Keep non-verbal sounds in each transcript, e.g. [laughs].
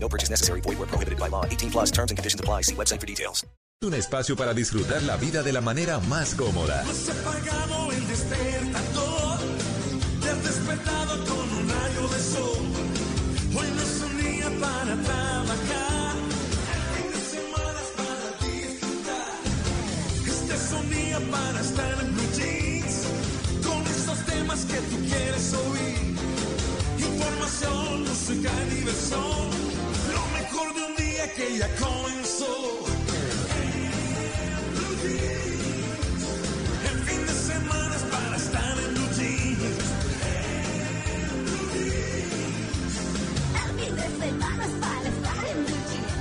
No purchase necessary. Void where prohibited by law. 18 plus terms and conditions apply. See website for details. Un espacio para disfrutar la vida de la manera más cómoda. Has apagado el despertador, te has despertado con un rayo de sol. Hoy no es un día para trabajar, fin de semana es para disfrutar. Este es un día para estar en blue jeans, con esos temas que tú quieres oír. Información, música y diversión, de un día que ya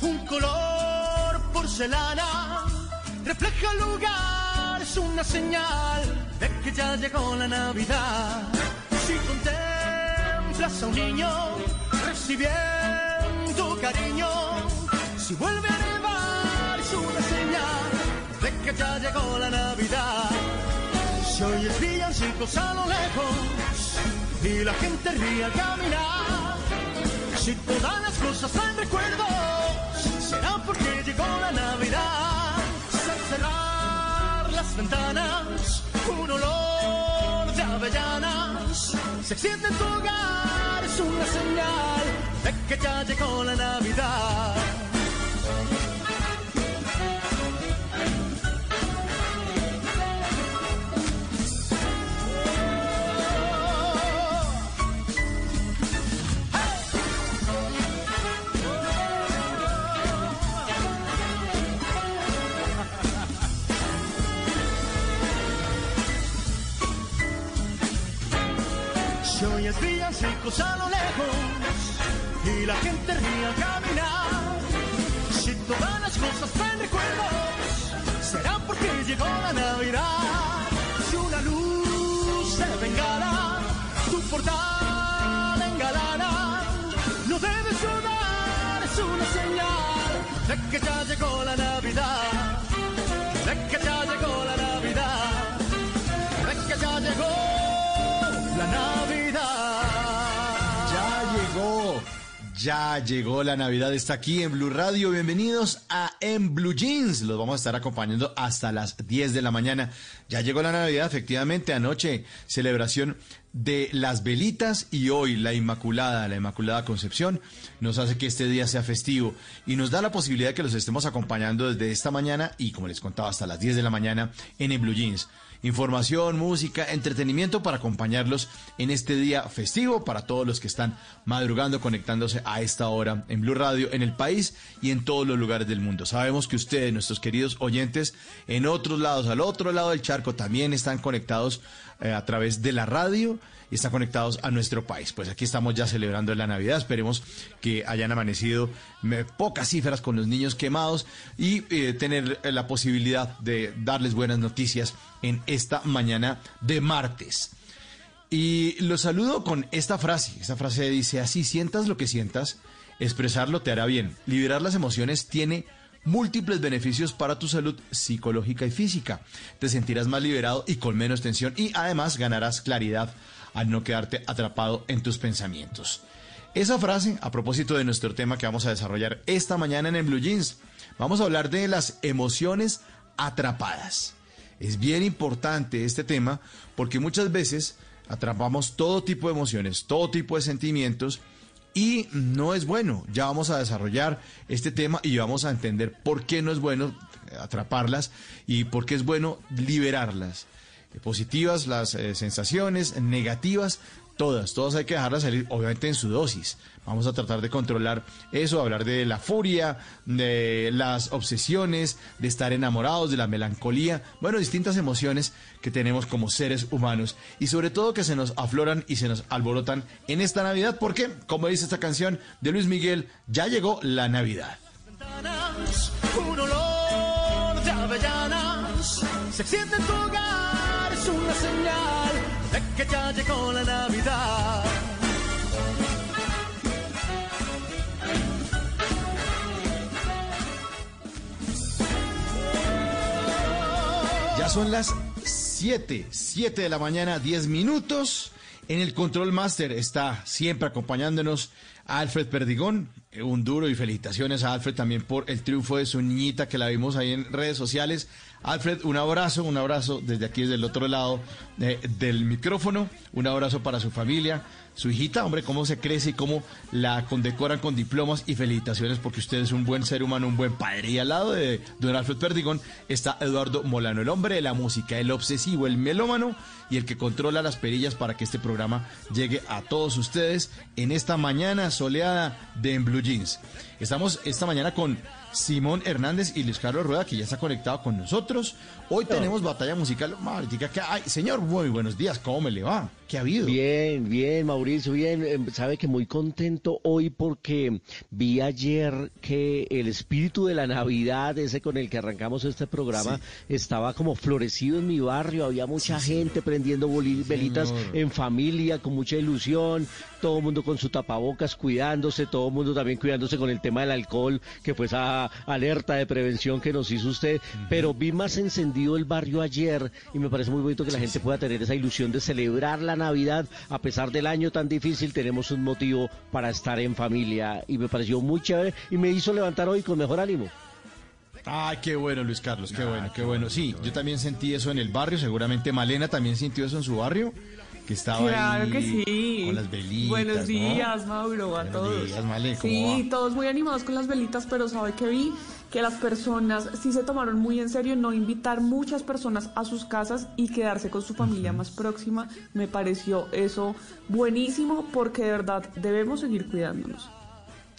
Un color porcelana refleja el lugar, es una señal de que ya llegó la Navidad. Si contemplas a un niño recibiendo cariño, si vuelve a nevar, es una señal de que ya llegó la Navidad. Si oyes villancicos a lo lejos y la gente ríe al caminar. Si todas las cosas traen recuerdos, será porque llegó la Navidad. Al cerrar las ventanas, un olor de avellanas se extiende en tu hogar, es una señal de que ya llegó la Navidad. Villancicos a lo lejos y la gente ríe al caminar, si todas las cosas traen recuerdos, será porque llegó la Navidad. Si una luz de bengala tu portal engalana, no debes dudar, es una señal de que ya llegó la Navidad, ya llegó la Navidad, está aquí en Blue Radio. Bienvenidos a En Blue Jeans. Los vamos a estar acompañando hasta las 10 de la mañana. Ya llegó la Navidad, efectivamente, anoche celebración de las velitas y hoy la Inmaculada, la Inmaculada Concepción, nos hace que este día sea festivo y nos da la posibilidad de que los estemos acompañando desde esta mañana y como les contaba hasta las 10 de la mañana en En Blue Jeans. Información, música, entretenimiento para acompañarlos en este día festivo para todos los que están madrugando, conectándose a esta hora en Blue Radio, en el país y en todos los lugares del mundo. Sabemos que ustedes, nuestros queridos oyentes, en otros lados, al otro lado del charco, también están conectados eh, a través de la radio y están conectados a nuestro país. Pues aquí estamos ya celebrando la Navidad. Esperemos que hayan amanecido pocas cifras con los niños quemados y eh, tener eh, la posibilidad de darles buenas noticias en esta mañana de martes. Y los saludo con esta frase. Esta frase dice, así sientas lo que sientas, expresarlo te hará bien. Liberar las emociones tiene múltiples beneficios para tu salud psicológica y física. Te sentirás más liberado y con menos tensión y además ganarás claridad al no quedarte atrapado en tus pensamientos. Esa frase, a propósito de nuestro tema que vamos a desarrollar esta mañana en el Blue Jeans, vamos a hablar de las emociones atrapadas. Es bien importante este tema porque muchas veces atrapamos todo tipo de emociones, todo tipo de sentimientos y no es bueno. Ya vamos a desarrollar este tema y vamos a entender por qué no es bueno atraparlas y por qué es bueno liberarlas. Eh, Positivas las eh, sensaciones, negativas todas, todas hay que dejarlas salir, obviamente en su dosis. Vamos a tratar de controlar eso, hablar de la furia, de las obsesiones, de estar enamorados, de la melancolía, bueno, distintas emociones que tenemos como seres humanos y sobre todo que se nos afloran y se nos alborotan en esta Navidad, porque, como dice esta canción de Luis Miguel, ya llegó la Navidad. ventanas, un olor de avellanas se extiende en tu una señal de que ya llegó la Navidad. Ya son las 7, 7 de la mañana, 10 minutos. En el Control Master está siempre acompañándonos Alfred Perdigón. Eh, Un duro y felicitaciones a Alfred también por el triunfo de su niñita que la vimos ahí en redes sociales. Alfred, un abrazo, un abrazo desde aquí, desde el otro lado eh, del micrófono. Un abrazo para su familia, su hijita, hombre, cómo se crece y cómo la condecoran con diplomas y felicitaciones porque usted es un buen ser humano, un buen padre. Y al lado de don Alfred Perdigón está Eduardo Molano, el hombre de la música, el obsesivo, el melómano y el que controla las perillas para que este programa llegue a todos ustedes en esta mañana soleada de En Blue Jeans. Estamos esta mañana con Simón Hernández y Luis Carlos Rueda, que ya está conectado con nosotros. Hoy tenemos batalla musical. Maritica, ¿qué hay? Señor, muy buenos días, ¿cómo me le va? ¿Qué ha habido? Bien, bien, Mauricio, bien. Eh, Sabe que muy contento hoy porque vi ayer que el espíritu de la Navidad, ese con el que arrancamos este programa, estaba como florecido en mi barrio. Había mucha gente prendiendo velitas señor. en familia, con mucha ilusión. Todo el mundo con su tapabocas cuidándose, todo el mundo también cuidándose con el tema del alcohol, que fue esa alerta de prevención que nos hizo usted. Pero vi más encendido el barrio ayer y me parece muy bonito que la gente pueda tener esa ilusión de celebrar la Navidad. A pesar del año tan difícil, tenemos un motivo para estar en familia y me pareció muy chévere y me hizo levantar hoy con mejor ánimo. Ay, qué bueno, Luis Carlos, qué bueno, qué bueno. Sí, yo también sentí eso en el barrio, seguramente Malena también sintió eso en su barrio, que estaba Claro ahí que sí. con las velitas. Buenos ¿no? días, Mauro, a Buenos todos. días, Male, ¿cómo sí, va? todos muy animados con las velitas, pero sabe que vi que las personas sí se tomaron muy en serio no invitar muchas personas a sus casas y quedarse con su familia más próxima. Me pareció eso buenísimo porque de verdad debemos seguir cuidándonos.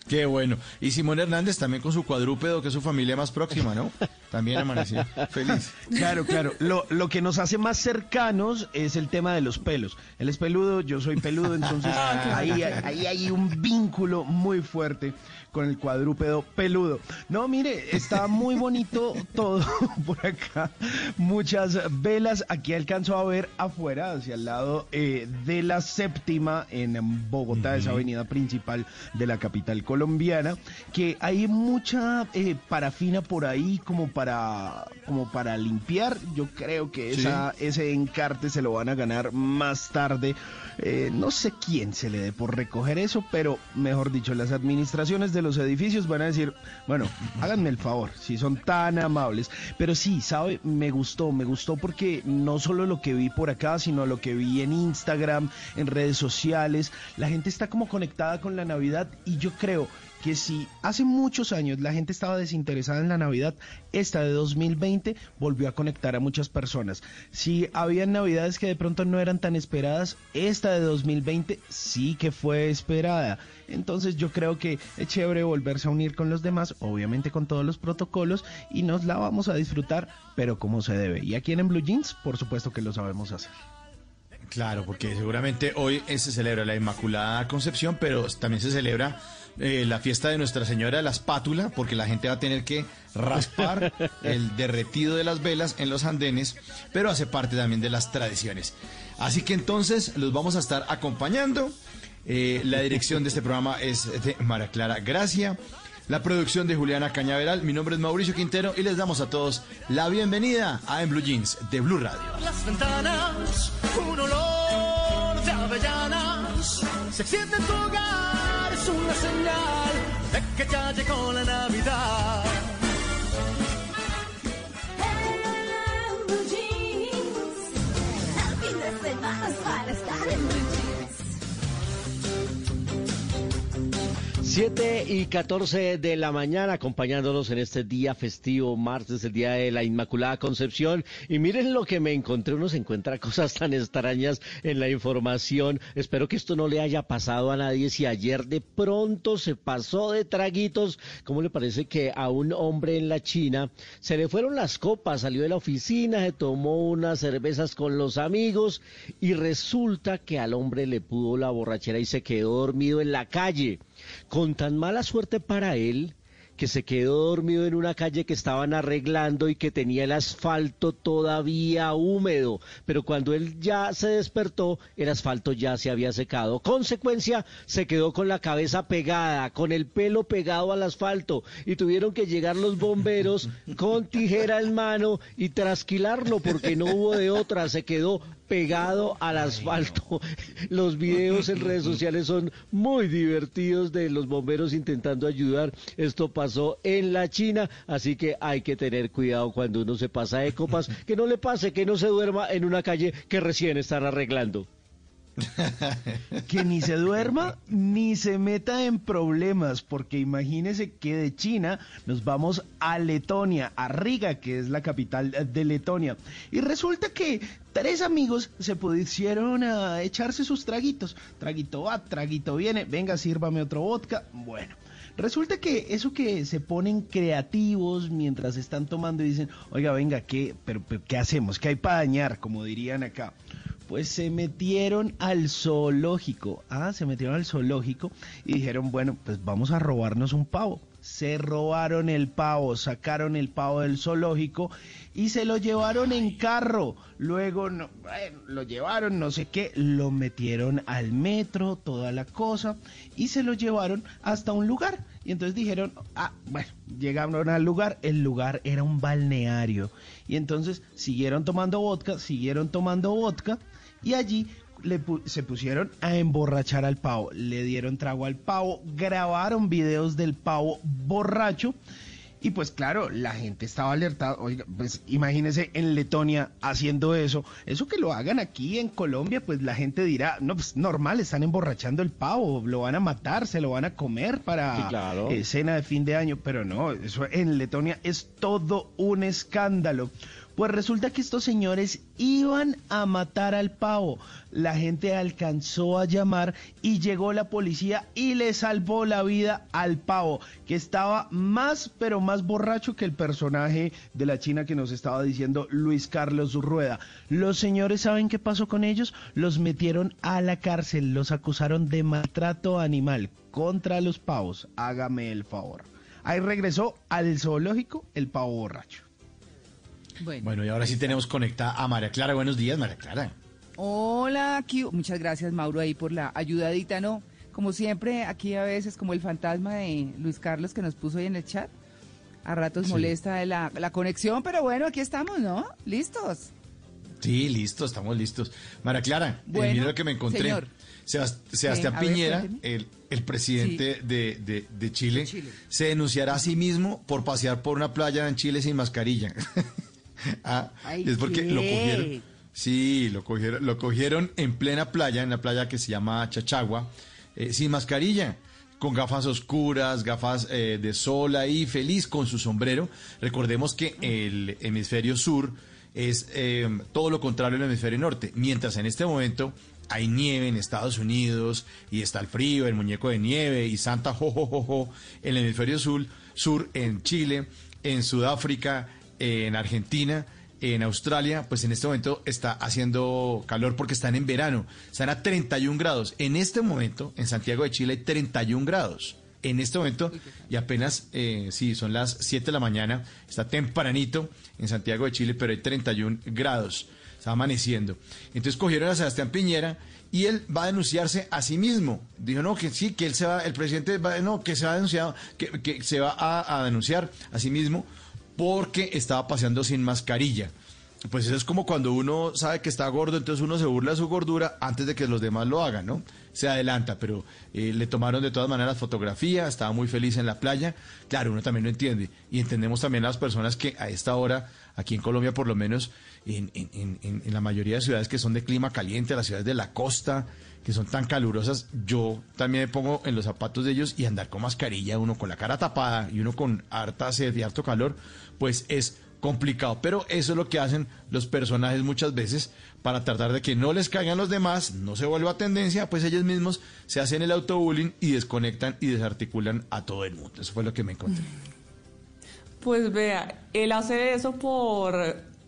Qué bueno. Y Simón Hernández también con su cuadrúpedo, que es su familia más próxima, ¿no? También amaneció feliz. Claro, claro. Lo, lo que nos hace más cercanos es el tema de los pelos. Él es peludo, yo soy peludo, entonces ahí, ahí hay un vínculo muy fuerte con el cuadrúpedo peludo. No, mire, está muy bonito [laughs] todo por acá. Muchas velas. Aquí alcanzo a ver afuera, hacia el lado eh, de la séptima en Bogotá, esa avenida principal de la capital colombiana, que hay mucha eh, parafina por ahí como para, como para limpiar. Yo creo que Sí. esa, ese encarte se lo van a ganar más tarde. Eh, no sé quién se le dé por recoger eso, pero mejor dicho, las administraciones de los edificios van a decir, bueno, háganme el favor, si son tan amables. Pero sí, sabe, me gustó, me gustó porque no solo lo que vi por acá, sino lo que vi en Instagram, en redes sociales, la gente está como conectada con la Navidad y yo creo que si hace muchos años la gente estaba desinteresada en la Navidad, esta de 2020 volvió a conectar a muchas personas. Si había Navidades que de pronto no eran tan esperadas, esta de 2020 sí que fue esperada. Entonces yo creo que es chévere volverse a unir con los demás, obviamente con todos los protocolos, y nos la vamos a disfrutar, pero como se debe. Y aquí en Blue Jeans, por supuesto que lo sabemos hacer. Claro, porque seguramente hoy se celebra la Inmaculada Concepción, pero también se celebra eh, la fiesta de Nuestra Señora de la Espátula, porque la gente va a tener que raspar [laughs] el derretido de las velas en los andenes, pero hace parte también de las tradiciones. Así que entonces los vamos a estar acompañando. Eh, la dirección de este programa es de Mara Clara Gracia. La producción de Juliana Cañaveral. Mi nombre es Mauricio Quintero y les damos a todos la bienvenida a En Blue Jeans de Blue Radio. Las ventanas, un olor de avellanas se extiende en tu hogar, es una señal de que ya llegó la Navidad. 7 y 14 de la mañana, acompañándonos en este día festivo, martes, el día de la Inmaculada Concepción. Y miren lo que me encontré, uno se encuentra [laughs] cosas tan extrañas en la información. Espero que esto no le haya pasado a nadie. Si ayer de pronto se pasó de traguitos, ¿cómo le parece que a un hombre en la China se le fueron las copas? Salió de la oficina, se tomó unas cervezas con los amigos y resulta que al hombre le pudo la borrachera y se quedó dormido en la calle con tan mala suerte para él que se quedó dormido en una calle que estaban arreglando y que tenía el asfalto todavía húmedo, pero cuando él ya se despertó, el asfalto ya se había secado. Consecuencia, se quedó con la cabeza pegada, con el pelo pegado al asfalto y tuvieron que llegar los bomberos con tijera en mano y trasquilarlo porque no hubo de otra, se quedó pegado al asfalto. [laughs] Los videos en redes sociales son muy divertidos de los bomberos intentando ayudar. Esto pasó en la China, así que hay que tener cuidado cuando uno se pasa de copas, que no le pase, que no se duerma en una calle que recién están arreglando. [laughs] que ni se duerma ni se meta en problemas, porque imagínese que de China nos vamos a Letonia, a Riga, que es la capital de Letonia. Y resulta que tres amigos se pusieron a echarse sus traguitos. Traguito va, traguito viene, venga, sírvame otro vodka. Bueno. Resulta que eso que se ponen creativos mientras están tomando y dicen, oiga, venga, ¿qué, pero, pero, ¿qué hacemos? ¿Qué hay para dañar? Como dirían acá pues se metieron al zoológico. Ah, se metieron al zoológico y dijeron, bueno, pues vamos a robarnos un pavo. Se robaron el pavo, sacaron el pavo del zoológico y se lo llevaron en carro. Luego no, bueno, lo llevaron, no sé qué, lo metieron al metro, toda la cosa, y se lo llevaron hasta un lugar. Y entonces dijeron, ah, bueno, llegaron al lugar, el lugar era un balneario. Y entonces siguieron tomando vodka, siguieron tomando vodka y allí le se pusieron a emborrachar al pavo, le dieron trago al pavo, grabaron videos del pavo borracho. Y pues claro, la gente estaba alertada, oiga, pues imagínense en Letonia haciendo eso, eso que lo hagan aquí en Colombia, pues la gente dirá, no, pues normal, están emborrachando el pavo, lo van a matar, se lo van a comer para eh, cena de fin de año, pero no, eso en Letonia es todo un escándalo. Pues resulta que estos señores iban a matar al pavo. La gente alcanzó a llamar y llegó la policía y le salvó la vida al pavo, que estaba más pero más borracho que el personaje de la China que nos estaba diciendo Luis Carlos Rueda. Los señores saben qué pasó con ellos? Los metieron a la cárcel, los acusaron de maltrato animal contra los pavos. Hágame el favor. Ahí regresó al zoológico el pavo borracho. Bueno, y ahora sí tenemos conectada a María Clara. Buenos días, María Clara. Hola, aquí. Muchas gracias, Mauro, ahí por la ayudadita, ¿no? Como siempre, aquí a veces como el fantasma de Luis Carlos que nos puso ahí en el chat. A ratos molesta la, la conexión, pero bueno, aquí estamos, ¿no? ¿Listos? Sí, listos, estamos listos. María Clara, eh, bueno, mira lo que me encontré. Sebastián Piñera, el, el, presidente de, de, Chile, se denunciará a sí mismo por pasear por una playa en Chile sin mascarilla. [laughs] [laughs] ah, es porque lo cogieron. Sí, lo cogieron, lo cogieron en plena playa, en la playa que se llama Chachagua, eh, sin mascarilla, con gafas oscuras, gafas eh, de sol ahí, feliz con su sombrero. Recordemos que el hemisferio sur es eh, todo lo contrario al hemisferio norte, mientras en este momento hay nieve en Estados Unidos y está el frío, el muñeco de nieve y Santa Jojojojo en el hemisferio sur, sur en Chile, en Sudáfrica, en Argentina, en Australia, pues en este momento está haciendo calor porque están en verano, están a 31 grados. En este momento, en Santiago de Chile hay 31 grados. En este momento, y apenas, eh, sí, son las 7 de la mañana, está tempranito en Santiago de Chile, pero hay 31 grados, está amaneciendo. Entonces cogieron a Sebastián Piñera y él va a denunciarse a sí mismo. Dijo, no, que sí, que él se va, el presidente va, no, que se va a denunciar, que, que se va a, a denunciar a sí mismo porque estaba paseando sin mascarilla. Pues eso es como cuando uno sabe que está gordo, entonces uno se burla de su gordura antes de que los demás lo hagan, ¿no? Se adelanta, pero eh, le tomaron de todas maneras fotografía, estaba muy feliz en la playa. Claro, uno también lo entiende. Y entendemos también las personas que a esta hora, aquí en Colombia por lo menos, en, la mayoría de ciudades que son de clima caliente, las ciudades de la costa, que son tan calurosas, yo también me pongo en los zapatos de ellos y andar con mascarilla, uno con la cara tapada y uno con harta sed y harto calor, pues es complicado. Pero eso es lo que hacen los personajes muchas veces para tratar de que no les caigan los demás, no se vuelva tendencia, pues ellos mismos se hacen el autobullying y desconectan y desarticulan a todo el mundo. Eso fue lo que me encontré. Pues vea, él hace eso por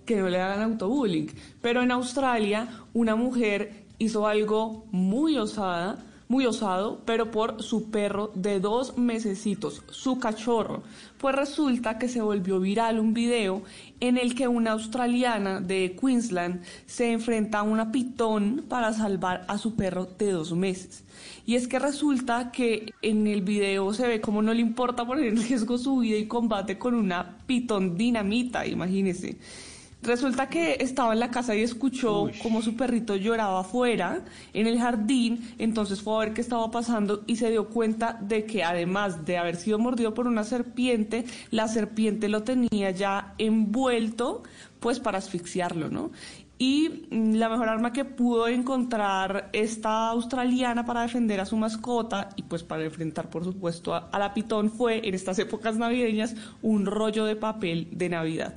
que no le hagan autobullying. Pero en Australia, una mujer hizo algo muy osada, muy osado, pero por su perro de dos mesecitos, su cachorro. Pues resulta que se volvió viral un video en el que una australiana de Queensland se enfrenta a una pitón para salvar a su perro de dos meses. Y es que resulta que en el video se ve como no le importa poner en riesgo su vida y combate con una pitón dinamita, imagínese. Resulta que estaba en la casa y escuchó como su perrito lloraba afuera en el jardín, entonces fue a ver qué estaba pasando y se dio cuenta de que además de haber sido mordido por una serpiente, la serpiente lo tenía ya envuelto pues para asfixiarlo, ¿no? Y la mejor arma que pudo encontrar esta australiana para defender a su mascota y pues para enfrentar por supuesto a, a la pitón fue en estas épocas navideñas un rollo de papel de Navidad.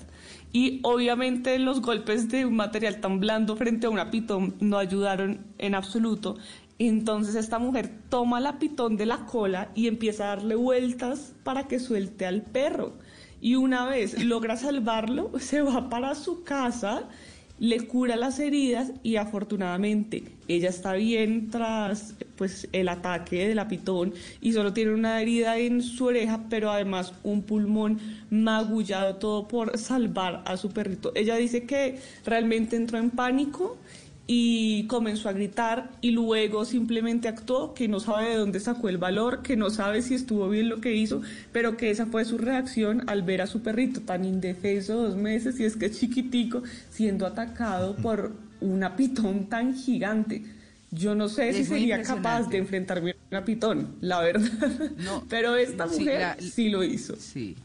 Y obviamente los golpes de un material tan blando frente a una pitón no ayudaron en absoluto. Entonces esta mujer toma la pitón de la cola y empieza a darle vueltas para que suelte al perro. Y una vez logra salvarlo, [laughs] se va para su casa le cura las heridas y afortunadamente ella está bien tras pues el ataque de la pitón y solo tiene una herida en su oreja, pero además un pulmón magullado todo por salvar a su perrito. Ella dice que realmente entró en pánico y comenzó a gritar y luego simplemente actuó, que no sabe de dónde sacó el valor, que no sabe si estuvo bien lo que hizo, pero que esa fue su reacción al ver a su perrito tan indefenso dos meses y es que chiquitico siendo atacado por una pitón tan gigante. Yo no sé si sería capaz de enfrentarme a una pitón, la verdad. No, [laughs] pero esta mujer sí, lo hizo. Sí.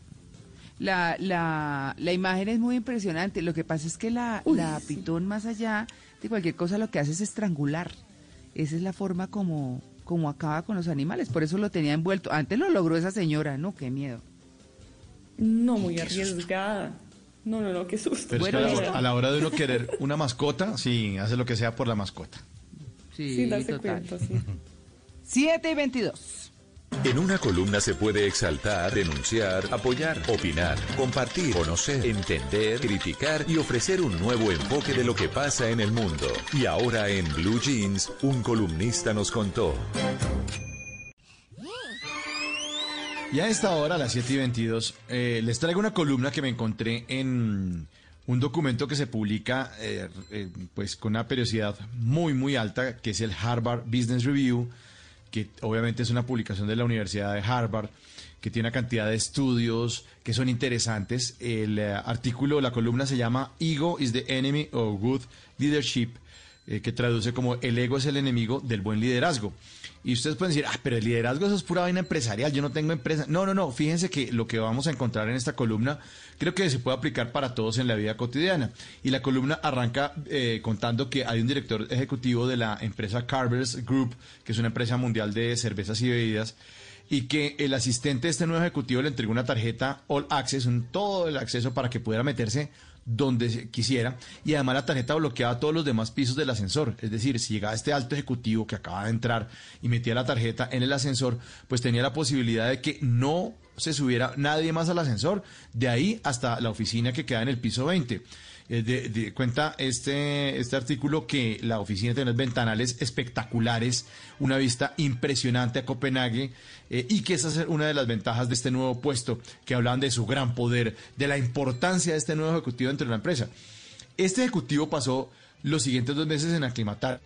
La, la, la, imagen es muy impresionante. Lo que pasa es que la, la pitón más allá de cualquier cosa lo que hace es estrangular. Esa es la forma como, como acaba con los animales. Por eso lo tenía envuelto. Antes lo logró esa señora, ¿no? Qué miedo. No, muy arriesgada. No, no, no, qué susto. Pero a, la, hora de uno querer una mascota, sí, hace lo que sea por la mascota. Sí, Sin darse cuenta, sí. 7 y 22. En una columna se puede exaltar, denunciar, apoyar, opinar, compartir, conocer, entender, criticar y ofrecer un nuevo enfoque de lo que pasa en el mundo. Y ahora en Blue Jeans, un columnista nos contó. Y a esta hora, a las 7 y 22, eh, les traigo una columna que me encontré en un documento que se publica eh, eh, pues con una periodicidad muy, muy alta, que es el Harvard Business Review que obviamente es una publicación de la Universidad de Harvard, que tiene una cantidad de estudios que son interesantes. El eh, artículo, la columna se llama Ego is the Enemy of Good Leadership, eh, que traduce como el ego es el enemigo del buen liderazgo. Y ustedes pueden decir, ah, pero el liderazgo eso es pura vaina empresarial, yo no tengo empresa. No, no, no, fíjense que lo que vamos a encontrar en esta columna creo que se puede aplicar para todos en la vida cotidiana. Y la columna arranca eh, contando que hay un director ejecutivo de la empresa Carver's Group, que es una empresa mundial de cervezas y bebidas, y que el asistente de este nuevo ejecutivo le entregó una tarjeta All Access, un todo el acceso para que pudiera meterse donde quisiera y además la tarjeta bloqueaba todos los demás pisos del ascensor. Es decir, si llegaba este alto ejecutivo que acaba de entrar y metía la tarjeta en el ascensor, pues tenía la posibilidad de que no se subiera nadie más al ascensor, de ahí hasta la oficina que queda en el piso 20. Eh, cuenta este, este artículo que la oficina tiene ventanales espectaculares, una vista impresionante a Copenhague eh, y que esa es una de las ventajas de este nuevo puesto, que hablan de su gran poder, de la importancia de este nuevo ejecutivo dentro de la empresa. Este ejecutivo pasó los siguientes dos meses en aclimatar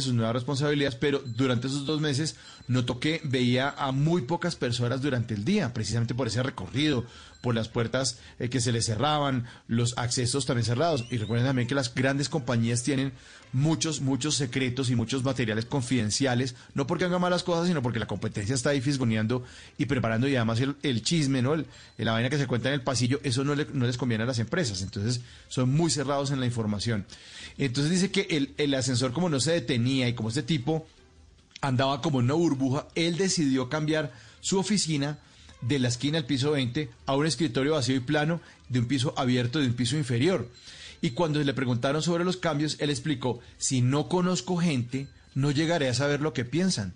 sus nuevas responsabilidades, pero durante esos dos meses notó que veía a muy pocas personas durante el día, precisamente por ese recorrido, por las puertas eh, que se les cerraban, los accesos también cerrados. Y recuerden también que las grandes compañías tienen muchos, muchos secretos y muchos materiales confidenciales, no porque hagan malas cosas, sino porque la competencia está ahí fisgoneando y preparando y además el, chisme, ¿no? El- la vaina que se cuenta en el pasillo, eso no, le- no les conviene a las empresas. Entonces son muy cerrados en la información. Entonces dice que el, el ascensor como no se detenía y como este tipo andaba como en una burbuja, él decidió cambiar su oficina de la esquina del piso 20 a un escritorio vacío y plano de un piso abierto de un piso inferior. Y cuando le preguntaron sobre los cambios, él explicó, si no conozco gente, no llegaré a saber lo que piensan.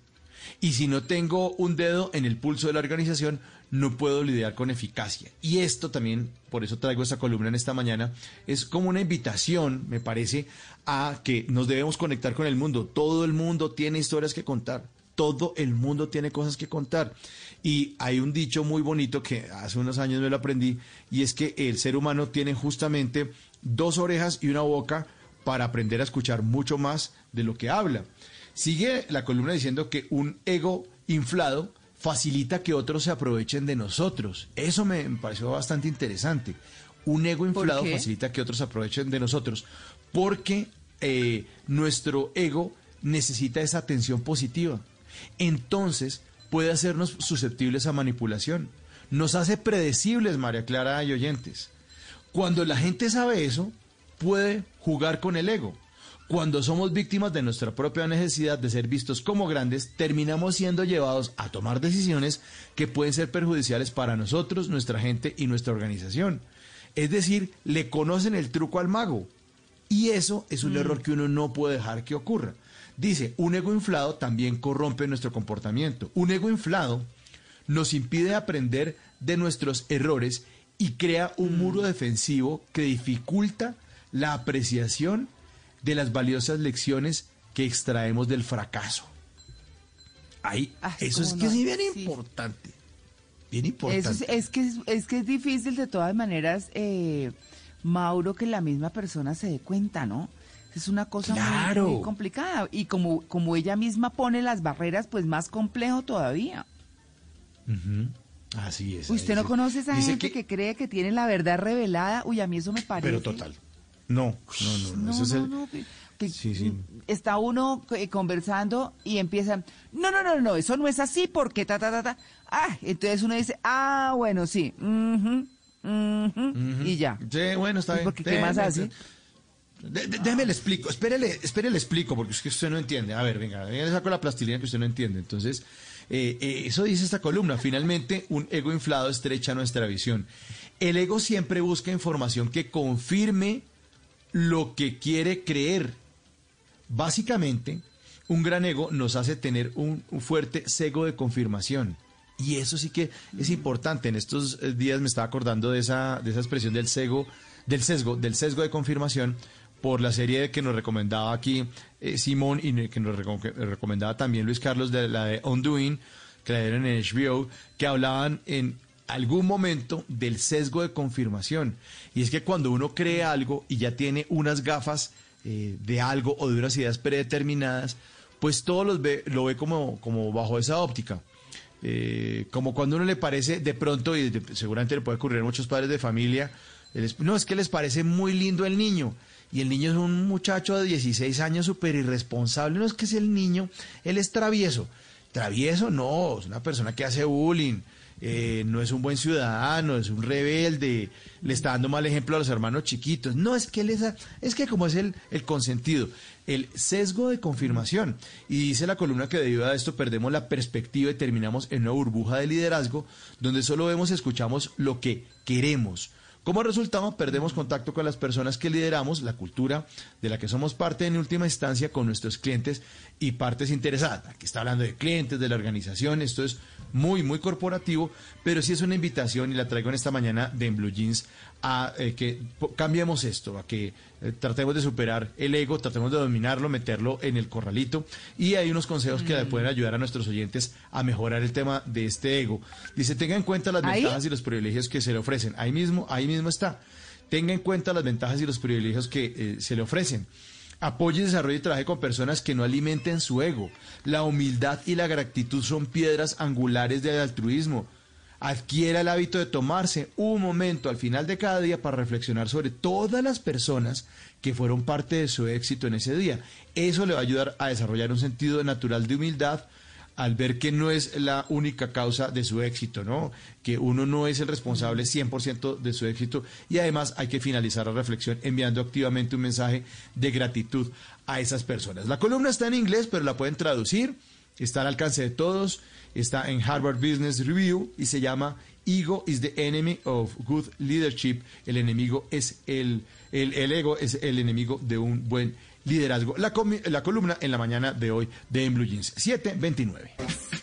Y si no tengo un dedo en el pulso de la organización, no puedo lidiar con eficacia. Y esto también, por eso traigo esta columna en esta mañana, es como una invitación, me parece, a que nos debemos conectar con el mundo. Todo el mundo tiene historias que contar. Todo el mundo tiene cosas que contar. Y hay un dicho muy bonito que hace unos años me lo aprendí, y es que el ser humano tiene justamente dos orejas y una boca para aprender a escuchar mucho más de lo que habla. Sigue la columna diciendo que un ego inflado facilita que otros se aprovechen de nosotros. Eso me, pareció bastante interesante. Un ego ¿Por inflado facilita que otros se aprovechen de nosotros porque eh, nuestro ego necesita esa atención positiva. Entonces puede hacernos susceptibles a manipulación. Nos hace predecibles, María Clara y oyentes. Cuando la gente sabe eso, puede jugar con el ego. Cuando somos víctimas de nuestra propia necesidad de ser vistos como grandes, terminamos siendo llevados a tomar decisiones que pueden ser perjudiciales para nosotros, nuestra gente y nuestra organización. Es decir, le conocen el truco al mago. Y eso es un error que uno no puede dejar que ocurra. Dice, un ego inflado también corrompe nuestro comportamiento. Un ego inflado nos impide aprender de nuestros errores y crea un muro defensivo que dificulta la apreciación de las valiosas lecciones que extraemos del fracaso. Ahí, Ay, eso es que no, es bien sí. importante. Bien Eso importante. es, es que es, es que es difícil de todas maneras, eh, Mauro, que la misma persona se dé cuenta, ¿no? Es una cosa muy- Claro. muy, complicada. Y como, como ella misma pone las barreras, pues más complejo todavía. Así es. ¿Usted no conoce a esa dice gente que... cree que tiene la verdad revelada? Uy, a mí eso me parece. Pero total. No, no, no, no. No, ese es no, el- no, que- que Sí, sí. Está uno eh, conversando y empiezan, no, no, no, no, eso no es así porque ta, ta, ta, ta. Ah, entonces uno dice, ah, bueno, sí, ujú, ujú, y ya. Sí, bueno, está Pues bien. porque, ¿qué más hace? Déjeme le explico. Espérele, espérele le explico, porque es que usted no entiende. A ver, venga, venga, le saco la plastilina que usted no entiende. Entonces, eh, eh, eso dice esta columna. Finalmente, un ego inflado estrecha nuestra visión. El ego siempre busca información que confirme lo que quiere creer. Básicamente, un gran ego nos hace tener un, fuerte sesgo de confirmación. Y eso sí que es importante. En estos eh, días me estaba acordando de esa, de esa expresión del sesgo, del sesgo, del sesgo de confirmación por la serie que nos recomendaba aquí eh, Simón y que nos reco- recomendaba también Luis Carlos de la de Undoing, que la dieron en HBO, que hablaban en algún momento del sesgo de confirmación. Y es que cuando uno cree algo y ya tiene unas gafas eh, de algo o de unas ideas predeterminadas, pues todo los ve, lo ve como, como bajo esa óptica. Eh, como cuando uno le parece de pronto, y de- seguramente le puede ocurrir a muchos padres de familia, les- no, es que les parece muy lindo el niño. Y el niño es un muchacho de 16 años súper irresponsable. No es que es el niño, él es travieso. Travieso no, es una persona que hace bullying, eh, no es un buen ciudadano, es un rebelde, le está dando mal ejemplo a los hermanos chiquitos. No, es que él es, es que como es el, el consentido, el sesgo de confirmación. Y dice la columna que debido a esto perdemos la perspectiva y terminamos en una burbuja de liderazgo donde solo vemos y escuchamos lo que queremos. Como resultado, perdemos contacto con las personas que lideramos, la cultura de la que somos parte en última instancia con nuestros clientes y partes interesadas. Aquí está hablando de clientes, de la organización, esto es muy, muy corporativo, pero sí es una invitación y la traigo en esta mañana de En Blue Jeans a eh, que cambiemos esto, a que eh, tratemos de superar el ego, tratemos de dominarlo, meterlo en el corralito y hay unos consejos que le pueden ayudar a nuestros oyentes a mejorar el tema de este ego. Dice, tenga en cuenta las ¿Ahí? ventajas y los privilegios que se le ofrecen. Ahí mismo, ahí mismo está. Tenga en cuenta las ventajas y los privilegios que eh, se le ofrecen. Apoye, desarrolle y trabaje con personas que no alimenten su ego. La humildad y la gratitud son piedras angulares del altruismo. Adquiera el hábito de tomarse un momento al final de cada día para reflexionar sobre todas las personas que fueron parte de su éxito en ese día. Eso le va a ayudar a desarrollar un sentido natural de humildad al ver que no es la única causa de su éxito, ¿no? Que uno no es el responsable 100% de su éxito y además hay que finalizar la reflexión enviando activamente un mensaje de gratitud a esas personas. La columna está en inglés, pero la pueden traducir, está al alcance de todos, está en Harvard Business Review y se llama Ego is the enemy of good leadership. El enemigo es el, el, ego es el enemigo de un buen liderazgo. La, la columna en la mañana de hoy de En Blue Jeans 729.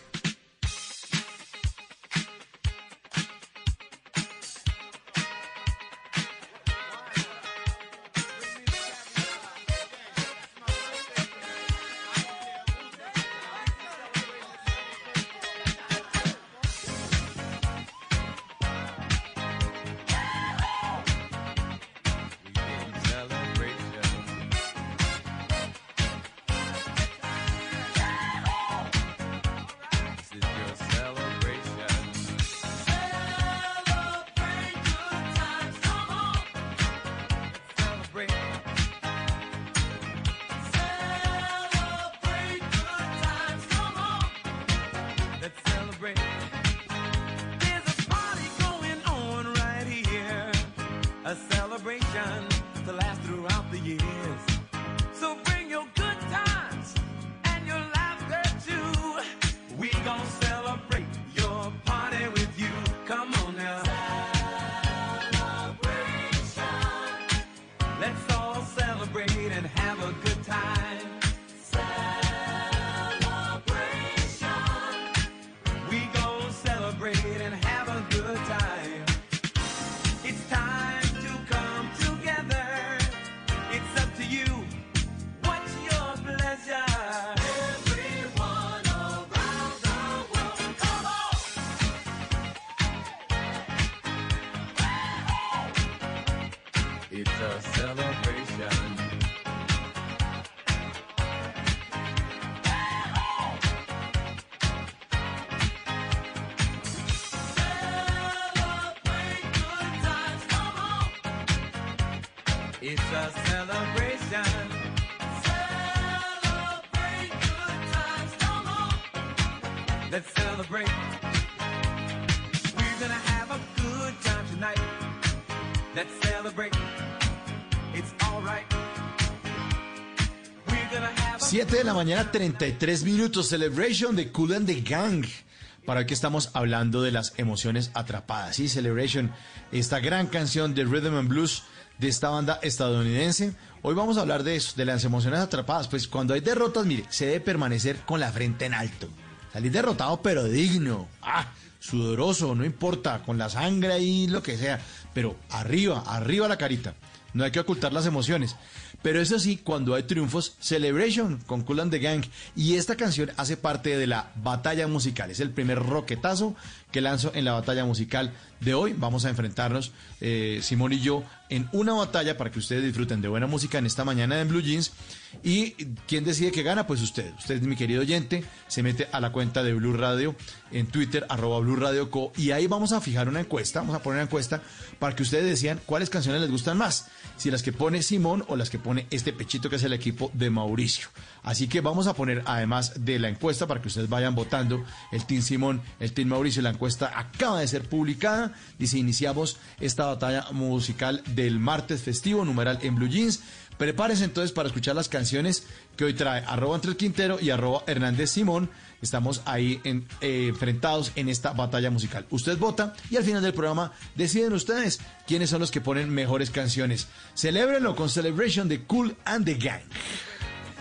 Mañana, 33 minutos. Celebration de Cool and the Gang. Para que estamos hablando de las emociones atrapadas. Sí, Celebration, esta gran canción de Rhythm and Blues de esta banda estadounidense. Hoy vamos a hablar de eso, de las emociones atrapadas. Pues cuando hay derrotas, mire, se debe permanecer con la frente en alto. Salir derrotado, pero digno. Ah, sudoroso, no importa, con la sangre y lo que sea. Pero arriba, arriba la carita. No hay que ocultar las emociones. Pero eso sí, cuando hay triunfos, Celebration con Cool and the Gang. Y esta canción hace parte de la batalla musical. Es el primer roquetazo que lanzo en la batalla musical de hoy. Vamos a enfrentarnos, eh, Simón y yo, en una batalla para que ustedes disfruten de buena música en esta mañana en Blue Jeans. ¿Y quién decide que gana? Pues usted. Usted, mi querido oyente, se mete a la cuenta de Blue Radio en Twitter, arroba Blue Radio Co. Y ahí vamos a fijar una encuesta, vamos a poner una encuesta para que ustedes decían cuáles canciones les gustan más. Si las que pone Simón o las que pone este pechito que es el equipo de Mauricio. Así que vamos a poner, además de la encuesta, para que ustedes vayan votando, el Team Simón, el Team Mauricio. La encuesta acaba de ser publicada. Dice, iniciamos esta batalla musical del martes festivo, numeral en Blue Jeans. Prepárense entonces para escuchar las canciones que hoy trae arroba entre el Quintero y arroba Hernández Simón. Estamos ahí eh, enfrentados en esta batalla musical. Usted vota y al final del programa deciden ustedes quiénes son los que ponen mejores canciones. Celébrenlo con Celebration de Cool and the Gang.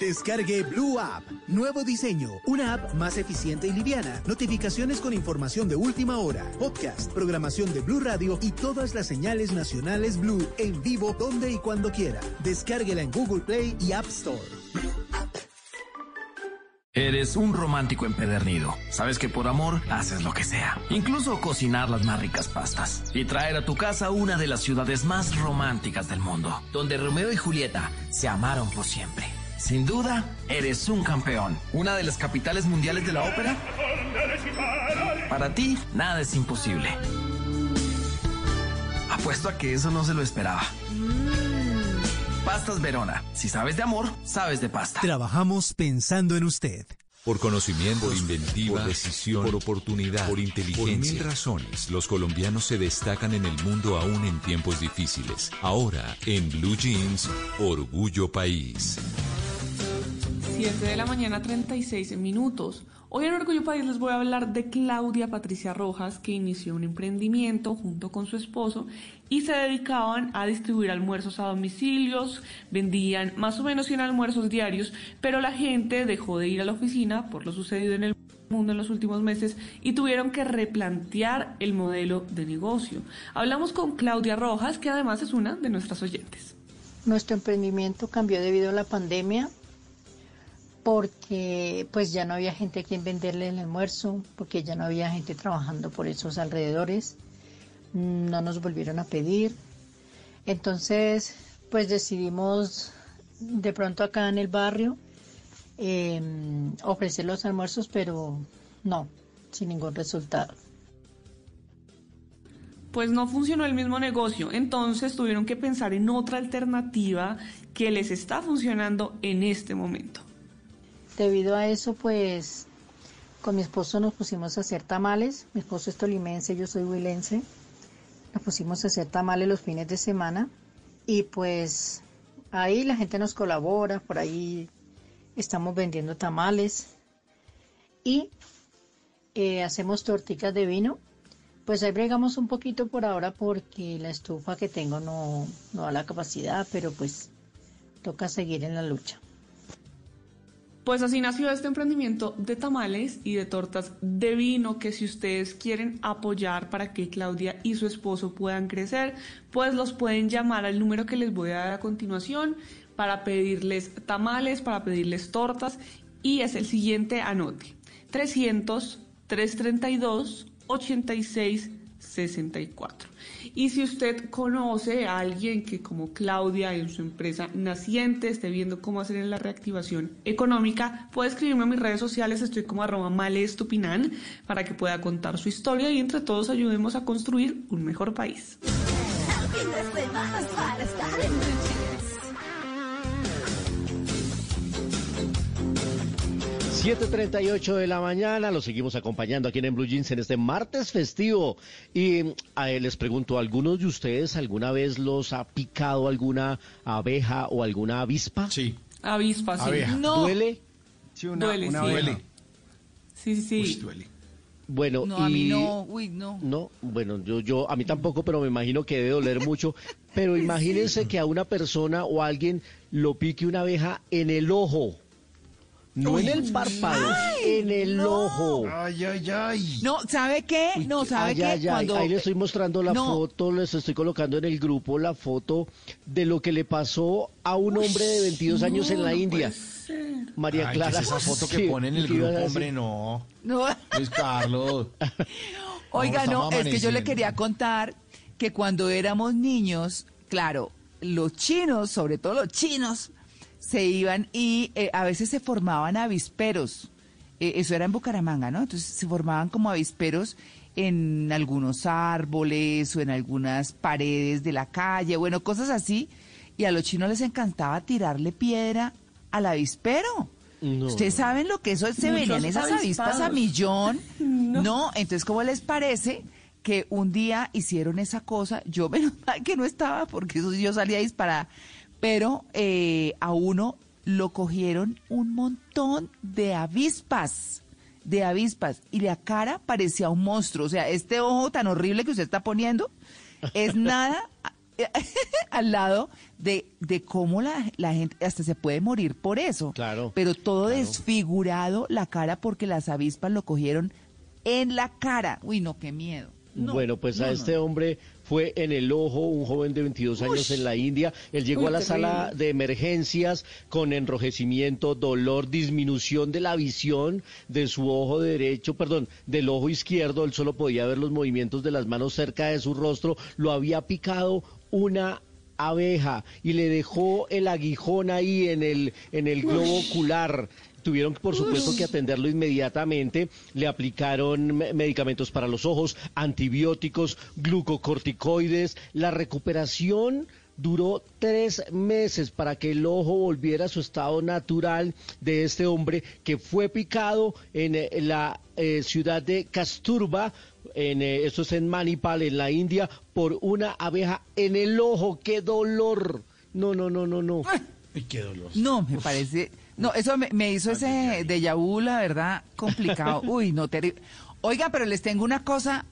Descargue Blue App. Nuevo diseño. Una app más eficiente y liviana. Notificaciones con información de última hora. Podcast, programación de Blue Radio y todas las señales nacionales Blue en vivo donde y cuando quiera. Descárguela en Google Play y App Store. Eres un romántico empedernido. Sabes que por amor haces lo que sea. Incluso cocinar las más ricas pastas. Y traer a tu casa una de las ciudades más románticas del mundo. Donde Romeo y Julieta se amaron por siempre. Sin duda, eres un campeón. Una de las capitales mundiales de la ópera. Para ti, nada es imposible. Apuesto a que eso no se lo esperaba. Pastas Verona. Si sabes de amor, sabes de pasta. Trabajamos pensando en usted. Por conocimiento, por inventiva, por decisión, por oportunidad, por inteligencia. Por mil razones, los colombianos se destacan en el mundo aún en tiempos difíciles. Ahora, en Blue Jeans, Orgullo País. 7 de la mañana 36 minutos. Hoy en Orgullo País les voy a hablar de Claudia Patricia Rojas, que inició un emprendimiento junto con su esposo y se dedicaban a distribuir almuerzos a domicilios, vendían más o menos 100 almuerzos diarios, pero la gente dejó de ir a la oficina por lo sucedido en el mundo en los últimos meses y tuvieron que replantear el modelo de negocio. Hablamos con Claudia Rojas, que además es una de nuestras oyentes. Nuestro emprendimiento cambió debido a la pandemia porque pues ya no había gente a quien venderle el almuerzo, porque ya no había gente trabajando por esos alrededores, no nos volvieron a pedir. Entonces, pues decidimos de pronto acá en el barrio eh, ofrecer los almuerzos, pero no, sin ningún resultado. Pues no funcionó el mismo negocio, entonces tuvieron que pensar en otra alternativa que les está funcionando en este momento. Debido a eso, pues con mi esposo nos pusimos a hacer tamales. Mi esposo es tolimense, yo soy huilense. Nos pusimos a hacer tamales los fines de semana y pues ahí la gente nos colabora, por ahí estamos vendiendo tamales y eh, hacemos torticas de vino. Pues ahí bregamos un poquito por ahora porque la estufa que tengo no, no da la capacidad, pero pues toca seguir en la lucha. Pues así nació este emprendimiento de tamales y de tortas de vino que si ustedes quieren apoyar para que Claudia y su esposo puedan crecer, pues los pueden llamar al número que les voy a dar a continuación para pedirles tamales, para pedirles tortas y es el siguiente anote. 300 332 86 64. Y si usted conoce a alguien que como Claudia en su empresa naciente esté viendo cómo hacer la reactivación económica, puede escribirme a mis redes sociales, estoy como arroba malestupinan, para que pueda contar su historia y entre todos ayudemos a construir un mejor país. [laughs] 7.38 de la mañana, los seguimos acompañando aquí en Blue Jeans en este martes festivo. Y a les pregunto, ¿algunos de ustedes alguna vez los ha picado alguna abeja o alguna avispa? Sí. Avispa, sí. No. ¿Duele? Sí, una, Duele, una sí. abeja. Sí, sí, sí. Uy, duele. Bueno, No, a mí y- no. Uy, no. No, bueno, yo, yo, a mí tampoco, pero me imagino que debe doler mucho. Pero [laughs] imagínense que a una persona o a alguien lo pique una abeja en el ojo. No en el párpado, en el ojo. Ay, ay, ay. No, ¿sabe qué? No, ¿sabe Ay, qué? ay, Cuando- Ahí les estoy mostrando la No. foto, les estoy colocando en el grupo la foto de lo que le pasó a un hombre de 22 años en la India. María Ay, Clara. ¿qué es esa foto que Sí, pone en el ¿qué iba a grupo, hombre, no. No. Luis Carlos. [laughs] Oiga, no, es que yo le quería contar que cuando éramos niños, claro, los chinos, sobre todo los chinos, se iban y eh, a veces se formaban avisperos. Eh, eso era en Bucaramanga, ¿no? Entonces se formaban como avisperos en algunos árboles o en algunas paredes de la calle, bueno, cosas así. Y a los chinos les encantaba tirarle piedra al avispero. No. Ustedes saben lo que eso se venían esas avispas a millón. [laughs] No. entonces, ¿cómo les parece que un día hicieron esa cosa, yo menos mal que no estaba, porque eso sí yo salía disparada, pero eh, a uno lo cogieron un montón de avispas, de avispas, y la cara parecía un monstruo, o sea, este ojo tan horrible que usted está poniendo es [laughs] nada [laughs] al lado de, de cómo la, la gente hasta se puede morir por eso. Claro. Pero todo claro. desfigurado la cara porque las avispas lo cogieron en la cara. Uy, no, qué miedo. No, bueno, pues no, a este no. hombre fue en el ojo, un joven de 22 años en la India. Él llegó Uy, a la sala de emergencias con enrojecimiento, dolor, disminución de la visión de su ojo derecho, perdón, del ojo izquierdo. Él solo podía ver los movimientos de las manos cerca de su rostro. Lo había picado una abeja y le dejó el aguijón ahí en el, en el globo ocular. Tuvieron, por supuesto, que atenderlo inmediatamente. Le aplicaron me- medicamentos para los ojos, antibióticos, glucocorticoides. La recuperación duró tres meses para que el ojo volviera a su estado natural de este hombre que fue picado en eh, la eh, ciudad de Kasturba, en, eh, esto es en Manipal, en la India, por una abeja en el ojo. ¡Qué dolor! No, no, no, no, no. Ay, qué dolor. No, me parece. No, eso me, me hizo ese de vu, la verdad, complicado. [laughs] Uy, no, terrible. Oiga, pero les tengo una cosa,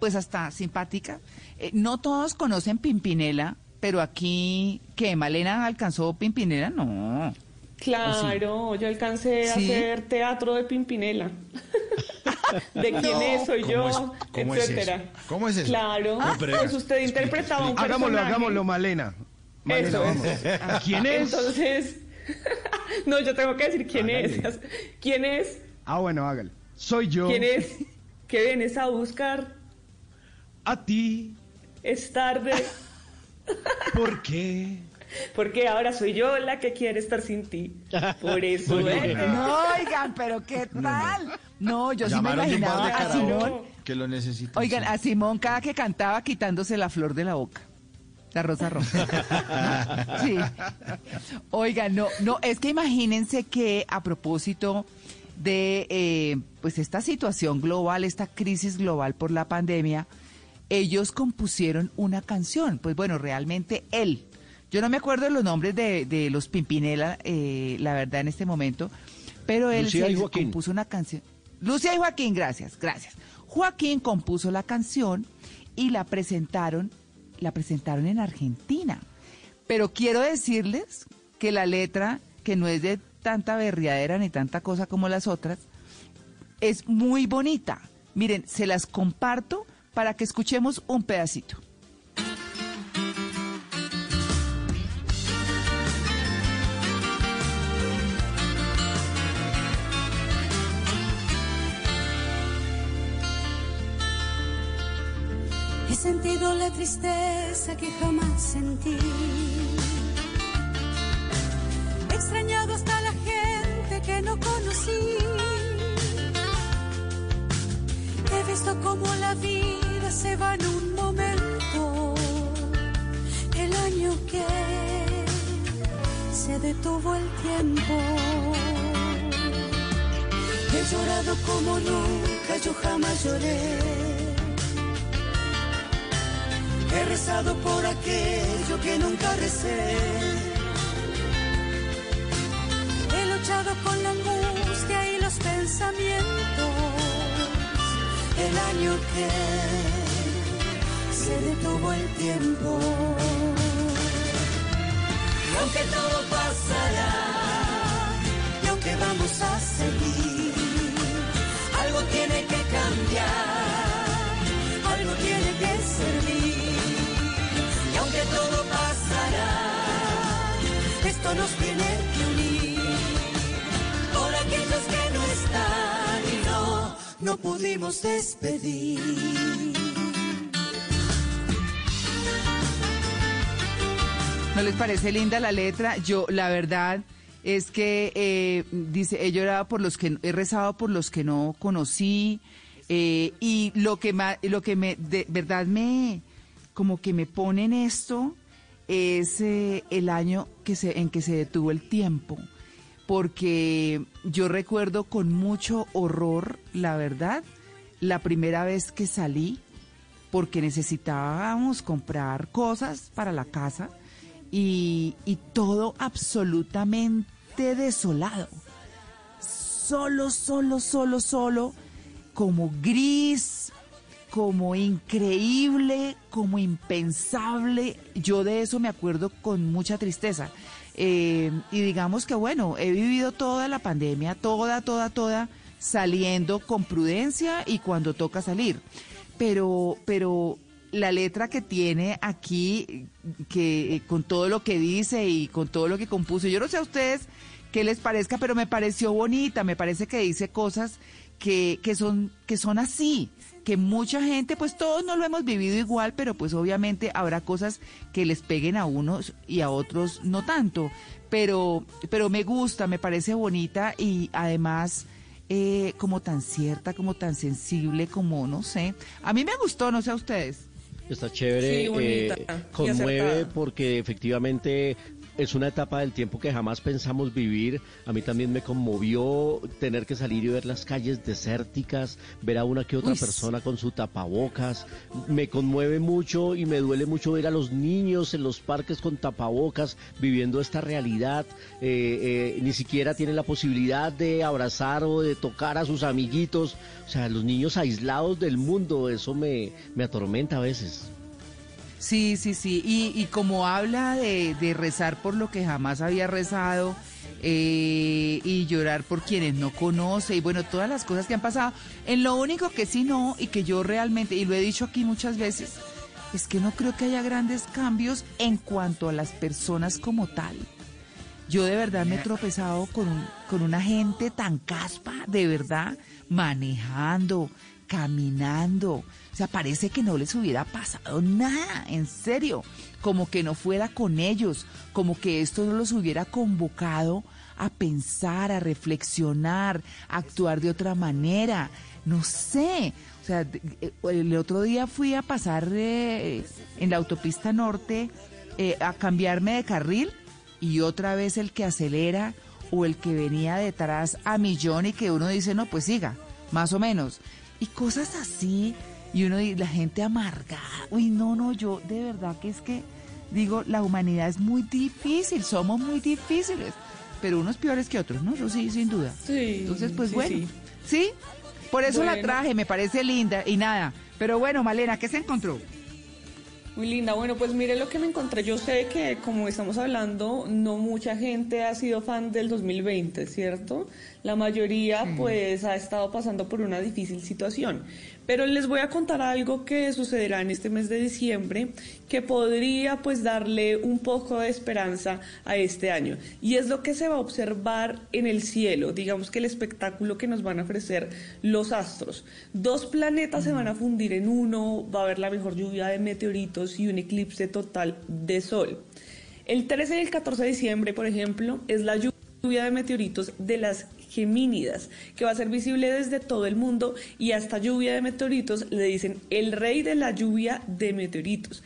pues hasta simpática. Eh, no todos conocen Pimpinela, pero aquí, ¿qué? ¿Malena alcanzó Pimpinela? No. Claro, yo alcancé a ¿Sí? hacer teatro de Pimpinela. [laughs] de quién es, soy ¿Cómo yo, es- cómo es etcétera. eso? ¿Cómo es eso? Claro, No, pero- pues usted interpretaba un personaje. Hagámoslo, hagámoslo, Malena. Malena, Eso vamos. es. [laughs] ¿Quién es? Entonces, [laughs] no, yo tengo que decir quién Hágale. es. ¿Quién es? Ah, bueno, hágale. Soy yo. ¿Quién es? [laughs] ¿Qué vienes a buscar? A ti. Es tarde. [laughs] ¿Por qué? Porque ahora soy yo la que quiere estar sin ti. Por eso bien. No, oigan, pero ¿qué tal? No, yo sí me imaginaba a Simón. que lo necesitan. Oigan, a Simón cada que cantaba quitándose la flor de la boca. La rosa roja. [laughs] Sí. Oigan, no, no, es que imagínense que a propósito de eh, pues esta situación global, esta crisis global por la pandemia, ellos compusieron una canción. Pues bueno, realmente él. Yo no me acuerdo los nombres de, de los Pimpinela, eh, la verdad, en este momento, pero él se compuso una canción. Lucia y Joaquín, gracias, gracias. Joaquín compuso la canción y la presentaron, la presentaron en Argentina. Pero quiero decirles que la letra, que no es de tanta berriadera ni tanta cosa como las otras, es muy bonita. Miren, se las comparto para que escuchemos un pedacito. Sentido la tristeza que jamás sentí. He extrañado hasta la gente que no conocí. He visto cómo la vida se va en un momento. El año que se detuvo el tiempo. He llorado como nunca, yo jamás lloré. He rezado por aquello que nunca recé. He luchado con la angustia y los pensamientos. El año que se detuvo el tiempo. Y aunque todo pasará, y aunque vamos a seguir, esto nos tiene que unir. Por aquellos que no están y no, no pudimos despedir. ¿No les parece linda la letra? Yo, la verdad es que eh, dice, he llorado por los que, he rezado por los que no conocí eh, y lo que lo que me, de verdad me, como que me pone en esto es eh, el año se, en que se detuvo el tiempo, porque yo recuerdo con mucho horror, la verdad, la primera vez que salí porque necesitábamos comprar cosas para la casa y todo absolutamente desolado. Solo, solo, solo, solo, como gris, como increíble, como impensable. Yo de eso me acuerdo con mucha tristeza. Eh, y digamos que bueno, he vivido toda la pandemia, toda, toda, toda, saliendo con prudencia y cuando toca salir. Pero, pero la letra que tiene aquí, que eh, con todo lo que dice y con todo lo que compuso, yo no sé a ustedes qué les parezca, pero me pareció bonita, me parece que dice cosas que, que son, que son así, que mucha gente, pues todos no lo hemos vivido igual, pero pues obviamente habrá cosas que les peguen a unos y a otros no tanto. Pero, pero me gusta, me parece bonita y además eh, como tan cierta, como tan sensible, como no sé. A mí me gustó, no sé a ustedes. Está chévere, Sí, bonita eh, conmueve porque efectivamente es una etapa del tiempo que jamás pensamos vivir. A mí también me conmovió tener que salir y ver las calles desérticas, ver a una que otra Uy, persona con su tapabocas. Me conmueve mucho y me duele mucho ver a los niños en los parques con tapabocas viviendo esta realidad. Eh, eh, ni siquiera tienen la posibilidad de abrazar o de tocar a sus amiguitos. O sea, los niños aislados del mundo, eso me, me atormenta a veces. Sí, sí, sí. Y, y como habla de, rezar por lo que jamás había rezado eh, y llorar por quienes no conoce y bueno, todas las cosas que han pasado. En lo único que sí no y que yo realmente, y lo he dicho aquí muchas veces, es que no creo que haya grandes cambios en cuanto a las personas como tal. Yo de verdad me he tropezado con, con una gente tan caspa, de verdad, manejando, caminando. Sea, parece que no les hubiera pasado nada, en serio. Como que no fuera con ellos, como que esto no los hubiera convocado a pensar, a reflexionar, a actuar de otra manera. No sé. O sea, eh, el otro día fui a pasar eh, en la autopista norte eh, a cambiarme de carril y otra vez el que acelera o el que venía detrás a millón y que uno dice, no, pues siga, más o menos. Y cosas así, y uno di- la gente amargada. Uy, no, no, yo de verdad que es que digo, la humanidad es muy difícil, somos muy difíciles, pero unos peores que otros, ¿no? Eso sí, sin duda. Sí, Entonces, pues sí, bueno, sí. sí. Por eso la traje, me parece linda y nada. Pero bueno, Malena, ¿qué se encontró? Muy linda. Bueno, pues mire lo que me encontré. Yo sé que, como estamos hablando, no mucha gente ha sido fan del 2020, ¿cierto? La mayoría, pues, ha estado pasando por una difícil situación. Pero les voy a contar algo que sucederá en este mes de diciembre que podría, pues, darle un poco de esperanza a este año. Y es lo que se va a observar en el cielo. Digamos que el espectáculo que nos van a ofrecer los astros. Dos planetas se van a fundir en uno, va a haber la mejor lluvia de meteoritos y un eclipse total de sol. El 13 y el 14 de diciembre, por ejemplo, es la lluvia de meteoritos de las Gemínidas, que va a ser visible desde todo el mundo y a esta lluvia de meteoritos le dicen el rey de la lluvia de meteoritos,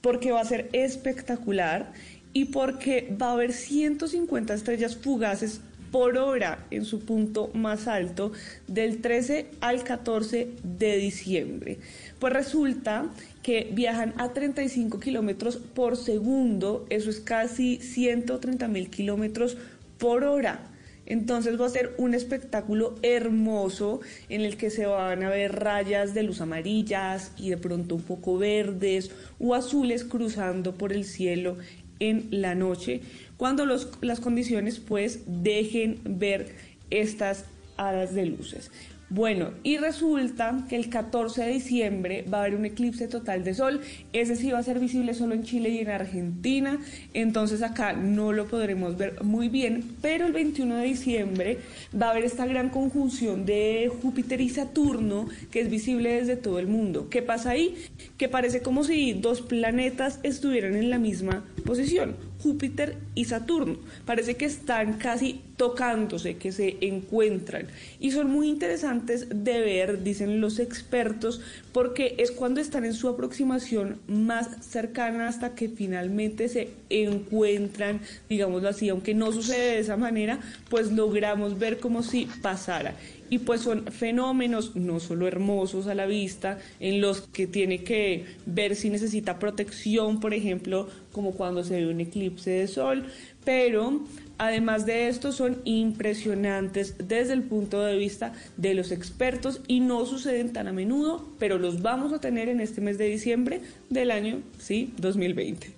porque va a ser espectacular y porque va a haber 150 estrellas fugaces por hora en su punto más alto del 13 al 14 de diciembre. Pues resulta que viajan a 35 kilómetros por segundo, eso es casi 130 mil kilómetros por hora. Entonces va a ser un espectáculo hermoso en el que se van a ver rayas de luz amarillas y de pronto un poco verdes o azules cruzando por el cielo en la noche, cuando las condiciones pues dejen ver estas hadas de luces. Bueno, y resulta que el 14 de diciembre va a haber un eclipse total de sol. Ese sí va a ser visible solo en Chile y en Argentina. Entonces acá no lo podremos ver muy bien. Pero el 21 de diciembre va a haber esta gran conjunción de Júpiter y Saturno que es visible desde todo el mundo. ¿Qué pasa ahí? Que parece como si dos planetas estuvieran en la misma posición. Júpiter y Saturno. Parece que están casi tocándose, que se encuentran. Y son muy interesantes de ver, dicen los expertos, porque es cuando están en su aproximación más cercana hasta que finalmente se encuentran, digámoslo así, aunque no sucede de esa manera, pues logramos ver como si pasara. Y pues son fenómenos no solo hermosos a la vista, en los que tiene que ver si necesita protección, por ejemplo, como cuando se ve un eclipse de sol, pero además de esto son impresionantes desde el punto de vista de los expertos y no suceden tan a menudo, pero los vamos a tener en este mes de diciembre del año, sí, 2020.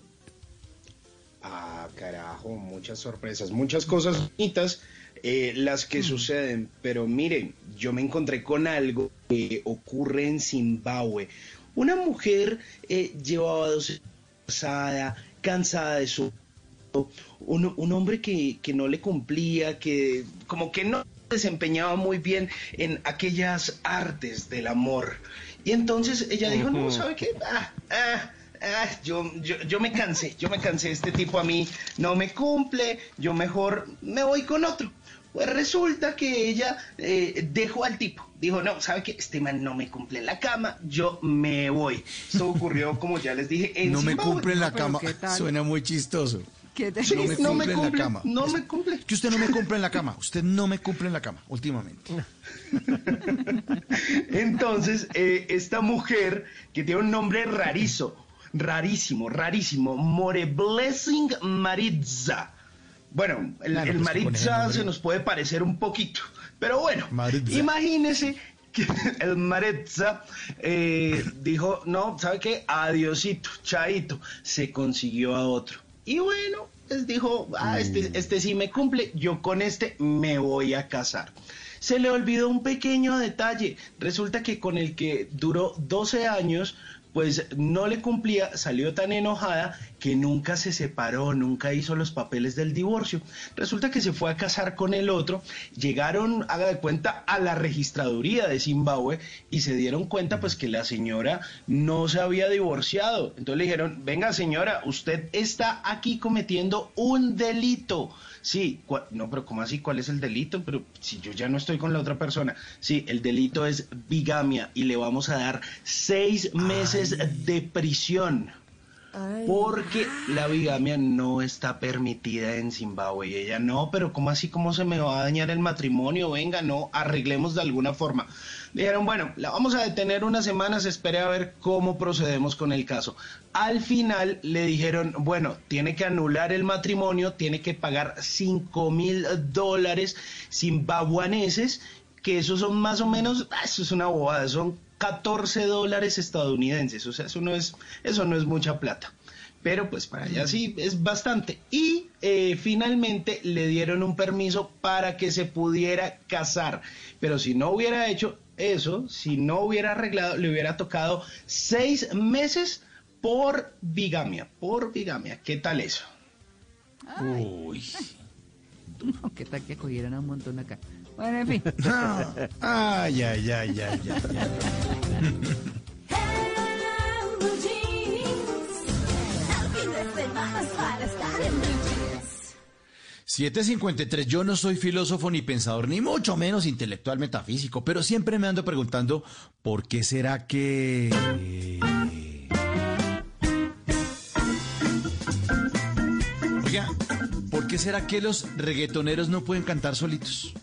Ah, carajo, muchas sorpresas, muchas cosas bonitas eh, las que suceden, pero miren, yo me encontré con algo que ocurre en Zimbabue. Una mujer eh, llevaba dos cansada, cansada de su un, un hombre que, que, no le cumplía, que como que no desempeñaba muy bien en aquellas artes del amor. Y entonces ella dijo, no, ¿sabe qué? Ah, ah, ah, yo, yo, yo me cansé, yo me cansé, este tipo a mí no me cumple, yo mejor me voy con otro. Pues resulta que ella eh, dejó al tipo. Dijo, no, ¿sabe qué? Este man no me cumple en la cama, yo me voy. Esto ocurrió, como ya les dije, en No me cumple en la cama. Suena muy chistoso. ¿Qué te Sí, no me no cumple me en la cumple, cama. no me cumple. Que usted no me cumple en la cama. Usted no me cumple en la cama, últimamente. [laughs] Entonces, eh, esta mujer que tiene un nombre rarizo, rarísimo, rarísimo, More Blessing Maritza. Bueno, el, Claro, el pues, el Maritza se nos puede parecer un poquito, pero bueno, Maritza. imagínese que [laughs] el Maritza eh, dijo, no, ¿sabe qué? Adiosito, chaito, se consiguió a otro. Y bueno, pues dijo, ah, este, este sí me cumple, yo con este me voy a casar. Se le olvidó un pequeño detalle. Resulta que con el que duró 12 años, pues no le cumplía, salió tan enojada que nunca se separó, nunca hizo los papeles del divorcio. Resulta que se fue a casar con el otro, llegaron, haga de cuenta, a la registraduría de Zimbabue y se dieron cuenta pues que la señora no se había divorciado. Entonces le dijeron, venga señora, usted está aquí cometiendo un delito. Sí, no, pero ¿cómo así? ¿Cuál es el delito? Pero si yo ya no estoy con la otra persona. Sí, el delito es bigamia y le vamos a dar seis meses de prisión. Porque la bigamia no está permitida en Zimbabue. Y ella, no, pero ¿cómo así? ¿Cómo se me va a dañar el matrimonio? Venga, no, arreglemos de alguna forma. Dijeron, bueno, la vamos a detener unas semanas, espere a ver cómo procedemos con el caso. Al final le dijeron, bueno, tiene que anular el matrimonio, tiene que pagar 5 mil dólares zimbabuaneses, que esos son más o menos, ah, eso es una bobada, son 14 dólares estadounidenses, o sea, eso no es, eso no es mucha plata. Pero pues para allá sí es bastante. Y eh, finalmente le dieron un permiso para que se pudiera casar. Pero si no hubiera hecho eso, si no hubiera arreglado, le hubiera tocado seis meses por bigamia. Por bigamia. ¿Qué tal eso? Uy. [laughs] ¿Qué tal que cogieran a un montón acá? Bueno, en fin. [laughs] Ay, ay, ay, ay, ay. ay. 753, yo no soy filósofo ni pensador, ni mucho menos intelectual metafísico, pero siempre me ando preguntando, ¿por qué será que... Oiga, ¿por qué será que los reggaetoneros no pueden cantar solitos?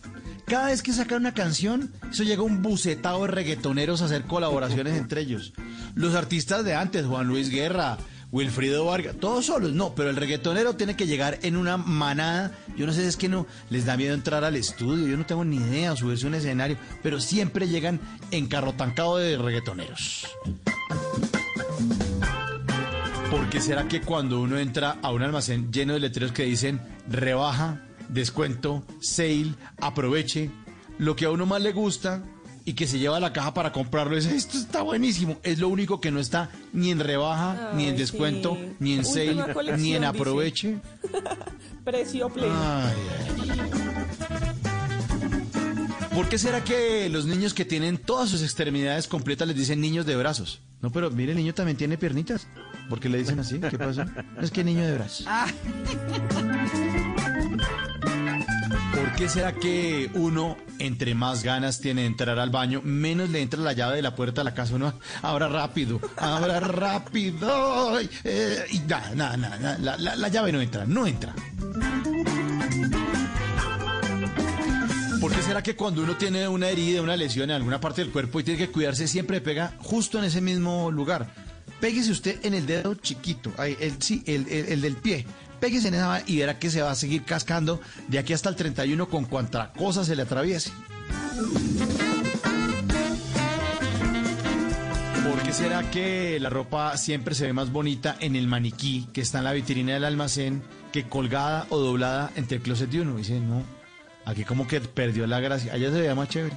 Cada vez que sacan una canción, eso llega un bucetado de reggaetoneros a hacer colaboraciones entre ellos. Los artistas de antes, Juan Luis Guerra, Wilfrido Vargas, todos solos, no, pero el reggaetonero tiene que llegar en una manada. Yo no sé es que no les da miedo entrar al estudio, yo no tengo ni idea, subirse a un escenario, pero siempre llegan en carro tancado de reggaetoneros. ¿Por qué será que cuando uno entra a un almacén lleno de letreros que dicen rebaja, descuento, sale, aproveche, lo que a uno más le gusta y que se lleva a la caja para comprarlo es esto está buenísimo, es lo único que no está ni en rebaja, ni en descuento, sí. ni en Última sale, ni en dice. aproveche. [laughs] Precio pleno. ¿Por qué será que los niños que tienen todas sus extremidades completas les dicen niños de brazos? No, pero mire, el niño también tiene piernitas. ¿Por qué le dicen así? ¿Qué pasa? Es que niño de brazos. Ah, ¿Por [laughs] qué será que uno, entre más ganas tiene de entrar al baño, menos le entra la llave de la puerta de la casa? Uno abra rápido, abra rápido. Eh, y nada, nada, nada, la, la- la llave no entra, no entra. ¿Por qué será que cuando uno tiene una herida, una lesión en alguna parte del cuerpo y tiene que cuidarse, siempre pega justo en ese mismo lugar? Péguese usted en el dedo chiquito, ahí, el, sí, el- el del pie. Péguese en esa y verá que se va a seguir cascando de aquí hasta el 31 con cuanta cosa se le atraviese. ¿Por qué será que la ropa siempre se ve más bonita en el maniquí que está en la vitrina del almacén que colgada o doblada entre el closet de uno? Dice, no, aquí como que perdió la gracia. Allá se veía más chévere.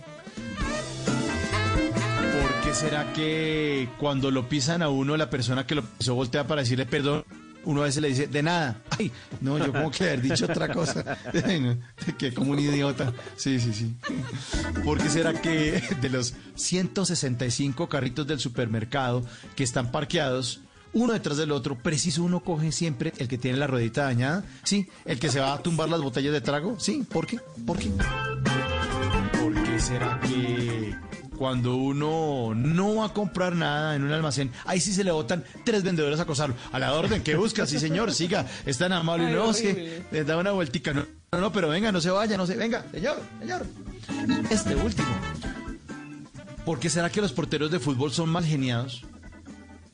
¿Por qué será que cuando lo pisan a uno, la persona que lo pisó voltea para decirle perdón? Uno a veces le dice, de nada. [laughs] Ay, no, yo como que haber dicho otra cosa. [laughs] Que como un idiota. Sí, sí, sí. [laughs] ¿Por qué será que de los 165 carritos del supermercado que están parqueados, uno detrás del otro, preciso uno coge siempre el que tiene la ruedita dañada? Sí, el que se va a tumbar las botellas de trago. Sí, ¿por qué? ¿Por qué? ¿Por qué será que cuando uno no va a comprar nada en un almacén, ahí sí se le botan tres vendedores a acosarlo? A la orden, ¿qué busca? Sí, señor, siga, es tan amable. Ay, no, que horrible. le da una vueltica. No, no, no, pero venga, no se vaya, no se venga, señor, señor. Este último. ¿Por qué será que los porteros de fútbol son mal geniados?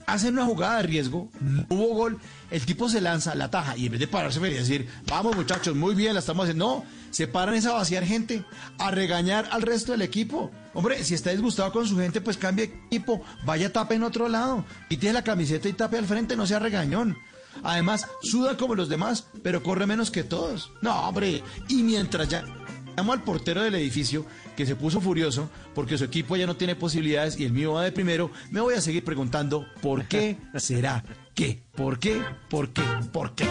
Hacen una jugada de riesgo, no hubo gol, el tipo se lanza, la taja, y en vez de pararse y decir, vamos muchachos, muy bien, la estamos haciendo, no, se paran es a vaciar gente, a regañar al resto del equipo. Hombre, si está disgustado con su gente, pues cambie equipo, vaya tape en otro lado, quite la camiseta y tape al frente, no sea regañón. Además, suda como los demás, pero corre menos que todos. No, hombre, y mientras ya Llamo al portero del edificio que se puso furioso porque su equipo ya no tiene posibilidades y el mío va de primero. Me voy a seguir preguntando por qué [laughs] será qué, por qué, por qué, por qué.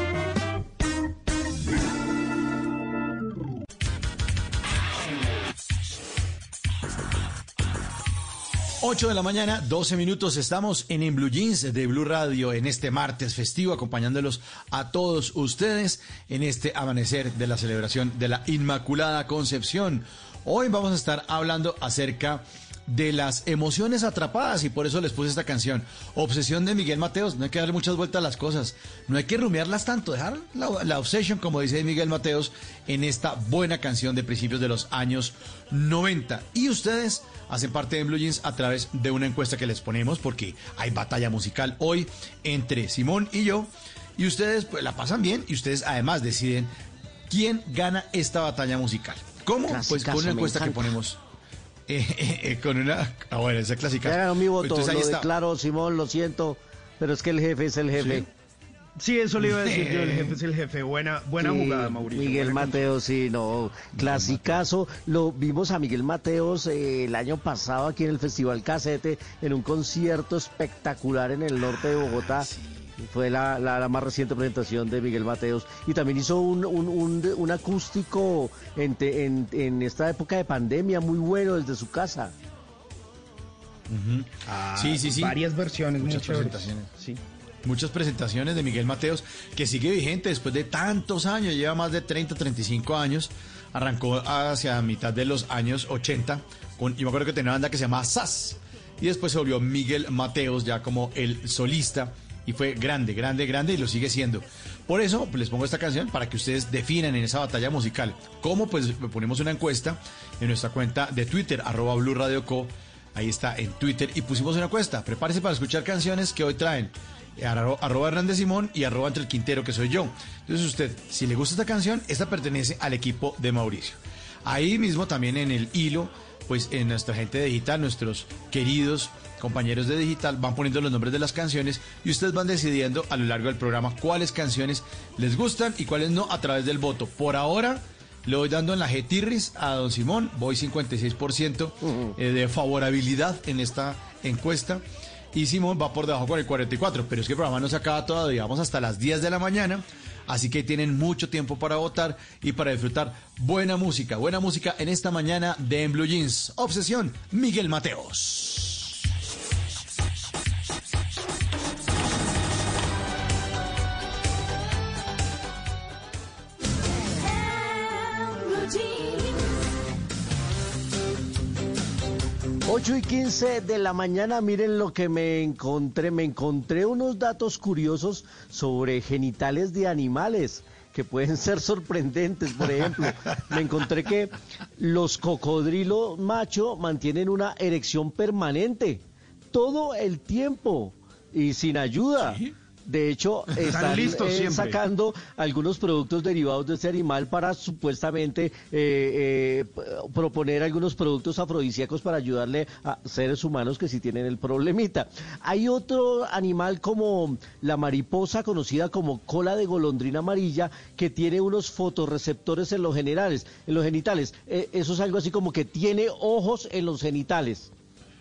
Ocho de la mañana, 12 minutos. Estamos en, en Blue Jeans de Blue Radio en este martes festivo, acompañándolos a todos ustedes en este amanecer de la celebración de la Inmaculada Concepción. Hoy vamos a estar hablando acerca de las emociones atrapadas y por eso les puse esta canción. Obsesión de Miguel Mateos. No hay que darle muchas vueltas a las cosas. No hay que rumiarlas tanto. Dejar la, la obsession, como dice Miguel Mateos, en esta buena canción de principios de los años 90. Y ustedes hacen parte de Blue Jeans a través de una encuesta que les ponemos porque hay batalla musical hoy entre Simón y yo. Y ustedes pues, la pasan bien y ustedes además deciden quién gana esta batalla musical. ¿Cómo? pues con una encuesta que ponemos. eh, eh, eh, con una. Ah, bueno, esa clásica. Ya ganó mi voto, Entonces ahí lo está. declaro, Simón, lo siento, pero es que el jefe es el jefe. Sí, eso le iba a decir yo, el jefe es el jefe. Buena, buena Sí, jugada, Mauricio. Miguel buena Mateos, sí, no, clasicazo. Lo vimos a Miguel Mateos eh, el año pasado aquí en el Festival Casete, en un concierto espectacular en el norte de Bogotá. Fue la, la- la más reciente presentación de Miguel Mateos. Y también hizo un, un, un- un acústico en, te- en- en esta época de pandemia muy bueno desde su casa. Ah, sí, sí, sí. Varias versiones, Muchas chéveres. presentaciones. Sí. Muchas presentaciones de Miguel Mateos, que sigue vigente después de tantos años, lleva más de 30, 35 años. Arrancó hacia mitad de los años 80. Con, yo me acuerdo que tenía una banda que se llamaba SAS. Y después se volvió Miguel Mateos ya como el solista. Y fue grande, grande, grande y lo sigue siendo. Por eso pues, les pongo esta canción para que ustedes definan en esa batalla musical. ¿Cómo? Pues ponemos una encuesta en nuestra cuenta de Twitter, arroba Blue Radio Co. Ahí está en Twitter y pusimos una encuesta. Prepárese para escuchar canciones que hoy traen arroba Hernández Simón y arroba entre el Quintero, que soy yo. Entonces usted, si le gusta esta canción, esta pertenece al equipo de Mauricio. Ahí mismo también en el hilo, pues en nuestra gente de digital, nuestros queridos compañeros de digital van poniendo los nombres de las canciones y ustedes van decidiendo a lo largo del programa cuáles canciones les gustan y cuáles no a través del voto. Por ahora le voy dando en la G-Tirris a don Simón, voy 56% eh, de favorabilidad en esta encuesta. Y Simón va por debajo con el 44, pero es que el programa no se acaba todavía, vamos hasta las 10 de la mañana, así que tienen mucho tiempo para votar y para disfrutar buena música, buena música en esta mañana de En Blue Jeans. Obsesión, Miguel Mateos. 8 y 15 de la mañana, miren lo que me encontré. Me encontré unos datos curiosos sobre genitales de animales. que pueden [laughs] ser sorprendentes. Por ejemplo, me encontré que los cocodrilos macho mantienen una erección permanente todo el tiempo y sin ayuda. De hecho, Están eh, sacando algunos productos derivados de ese animal para supuestamente eh, eh, proponer algunos productos afrodisíacos para ayudarle a seres humanos que sí tienen el problemita. Hay otro animal como la mariposa conocida como cola de golondrina amarilla que tiene unos fotorreceptores en los generales, en los genitales. Eso es algo así como que tiene ojos en los genitales.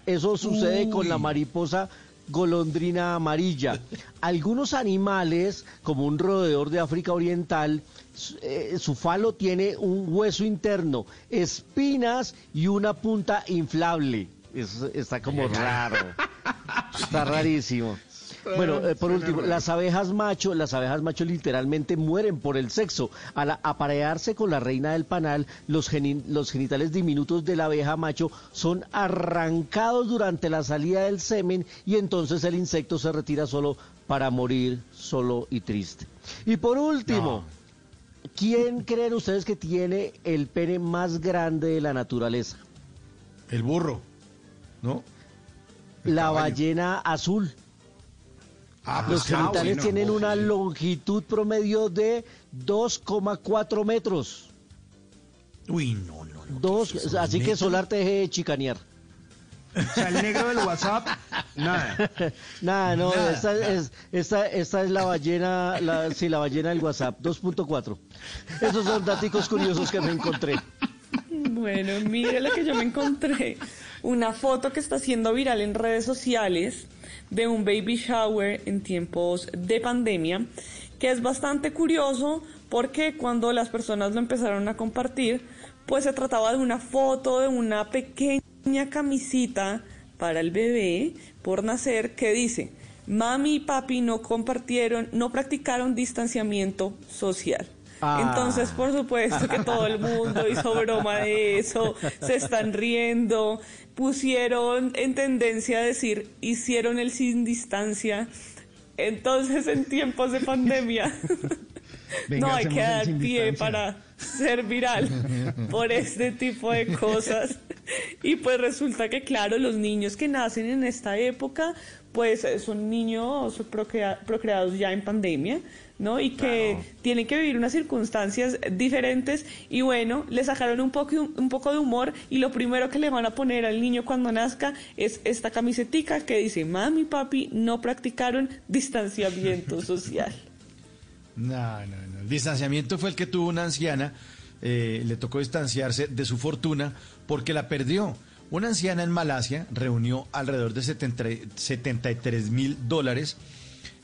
Eso sucede con la mariposa golondrina amarilla. Algunos animales, como un roedor de África Oriental, su- eh, su falo tiene un hueso interno, espinas y una punta inflable. Es- está como raro. Está rarísimo. [laughs] Bueno, eh, por último, las abejas macho, las abejas macho literalmente mueren por el sexo. Al aparearse con la reina del panal, los, geni- los genitales diminutos de la abeja macho son arrancados durante la salida del semen y entonces el insecto se retira solo para morir solo y triste. Y por último, ¿quién creen ustedes que tiene el pene más grande de la naturaleza? El burro, ¿no? La caballo. ballena azul. Ah, Los pues, ah, genitales bueno. tienen una longitud promedio de 2,4 metros. Uy, no, no, no. Dos, así que. Solar te deje de chicanear. O sea, el negro del WhatsApp, [laughs] nada. Nada, no, Nada, esta, nada. Es, esta, esta es la ballena, la, sí, la ballena del WhatsApp, 2.4. Esos son datos curiosos que me encontré. Bueno, mire la que yo me encontré. Una foto que está siendo viral en redes sociales de un baby shower en tiempos de pandemia, que es bastante curioso porque cuando las personas lo empezaron a compartir, pues se trataba de una foto de una pequeña camisita para el bebé por nacer que dice, mami y papi no compartieron, no practicaron distanciamiento social. Ah. Entonces, por supuesto que todo el mundo hizo broma de eso, se están riendo, pusieron en tendencia a decir, hicieron el sin distancia. Entonces, en tiempos de pandemia, [laughs] Venga, no hay que dar pie distancia. para ser viral por este tipo de cosas. Y pues resulta que, claro, los niños que nacen en esta época, pues son niños procrea- procreados ya en pandemia, ¿no? Y que tienen que vivir unas circunstancias diferentes y bueno, le sacaron un poco, un poco de humor y lo primero que le van a poner al niño cuando nazca es esta camisetica que dice, mami papi no practicaron distanciamiento [laughs] social. No, no, no. El distanciamiento fue el que tuvo una anciana. eh, le tocó distanciarse de su fortuna porque la perdió. Una anciana en Malasia reunió alrededor de 70 73 mil dólares.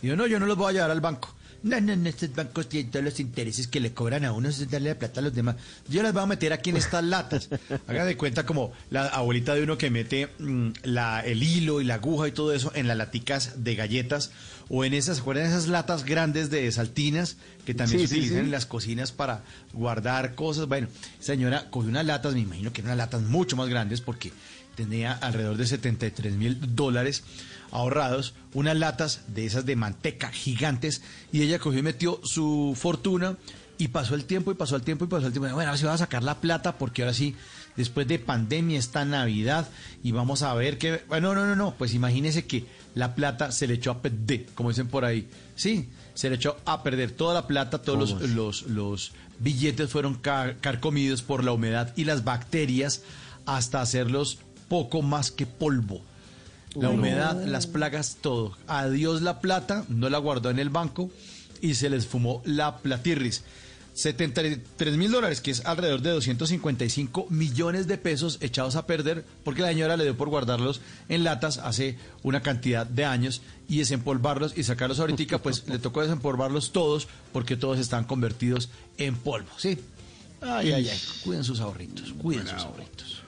Y dijo, no, yo no los voy a llevar al banco. No, no, no, estos bancos tienen todos los intereses que le cobran a uno, eso es darle la plata a los demás. Yo las voy a meter aquí en estas latas. [laughs] Haga de cuenta como la abuelita de uno que mete mm, la, el hilo y la aguja y todo eso en las laticas de galletas o en esas, ¿se esas latas grandes de saltinas que también Sí, se sí, utilizan sí. en las cocinas para guardar cosas? Bueno, señora cogió unas latas, me imagino que eran unas latas mucho más grandes porque tenía alrededor de 73 mil dólares ahorrados, unas latas de esas de manteca gigantes, y ella cogió y metió su fortuna, y pasó el tiempo, y pasó el tiempo, y pasó el tiempo. Bueno, ahora sí va a sacar la plata, porque ahora sí, después de pandemia, está Navidad, y vamos a ver que... Bueno, no, no, no, pues imagínese que la plata se le echó a perder, como dicen por ahí. Sí, se le echó a perder toda la plata, todos los, los, los billetes fueron car- carcomidos por la humedad y las bacterias hasta hacerlos poco más que polvo. La humedad, las plagas, todo. Adiós la plata, no la guardó en el banco y se les fumó la platirris. 73 mil dólares, que es alrededor de 255 millones de pesos echados a perder porque la señora le dio por guardarlos en latas hace una cantidad de años y desempolvarlos y sacarlos ahorita, pues le [laughs] tocó desempolvarlos todos porque todos están convertidos en polvo, ¿sí? Ay, ay, ay, cuiden sus ahorritos, cuiden sus ahorritos.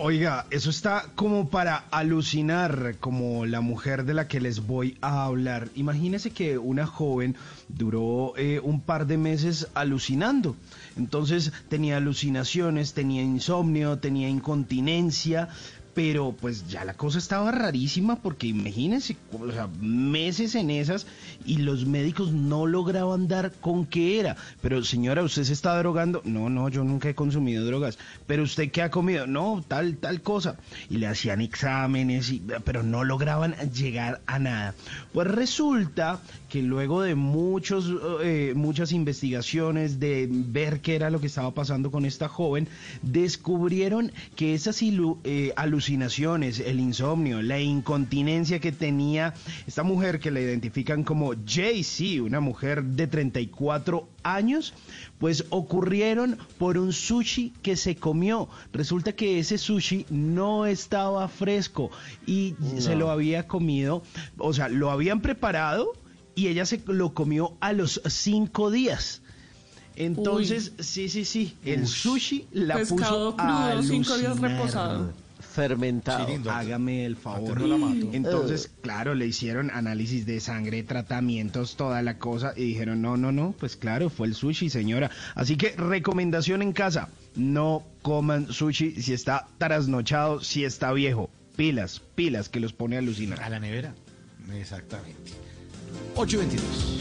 Oiga, eso está como para alucinar, como la mujer de la que les voy a hablar. Imagínese que una joven duró eh, un par de meses alucinando. Entonces tenía alucinaciones, tenía insomnio, tenía incontinencia, pero pues ya la cosa estaba rarísima porque imagínense, o sea, meses en esas y los médicos no lograban dar con qué era. Pero señora, ¿usted se está drogando? No, no, yo nunca he consumido drogas. ¿Pero usted qué ha comido? No, tal, tal cosa. Y le hacían exámenes, y, pero no lograban llegar a nada. Pues resulta que luego de muchos, eh, muchas investigaciones, de ver qué era lo que estaba pasando con esta joven, descubrieron que esas ilu- eh, alucinaciones, el insomnio, la incontinencia que tenía esta mujer que la identifican como JC, una mujer de 34 años, pues ocurrieron por un sushi que se comió. Resulta que ese sushi no estaba fresco y se lo había comido, o sea, lo habían preparado y ella se lo comió a los cinco días. Entonces, sí, sí, sí, el sushi la Pescado puso a crudo, cinco días alucinar. reposado. Fermentado. Chirindo, hágame el favor. no la mato. Entonces, claro, le hicieron análisis de sangre, tratamientos, toda la cosa, y dijeron, no, no, no, pues claro, fue el sushi, señora. Así que recomendación en casa, no coman sushi si está trasnochado, si está viejo. Pilas, pilas, que los pone a alucinar. A la nevera. Exactamente. 822.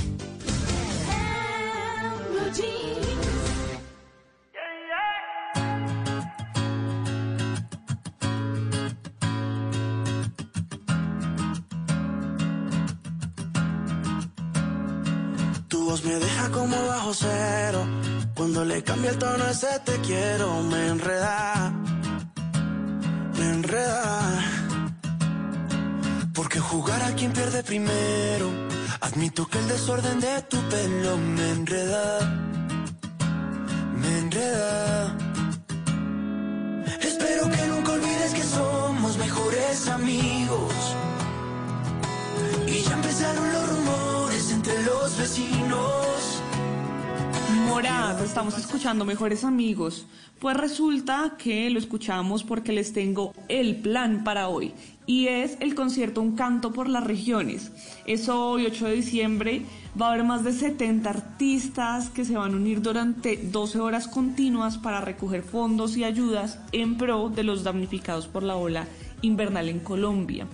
Tu voz me deja como bajo cero. Cuando le cambia el tono ese te quiero, me enreda. Me enreda. Porque jugar a quien pierde primero. Admito que el desorden de tu pelo me enreda. Me enreda. Espero que nunca olvides que somos mejores amigos. Y ya empezaron los rumores entre los vecinos. Morad, estamos escuchando Mejores Amigos. Pues resulta que lo escuchamos porque les tengo el plan para hoy. Y es el concierto Un Canto por las Regiones. Es hoy, 8 de diciembre. Va a haber más de 70 artistas que se van a unir durante 12 horas continuas para recoger fondos y ayudas en pro de los damnificados por la ola invernal en Colombia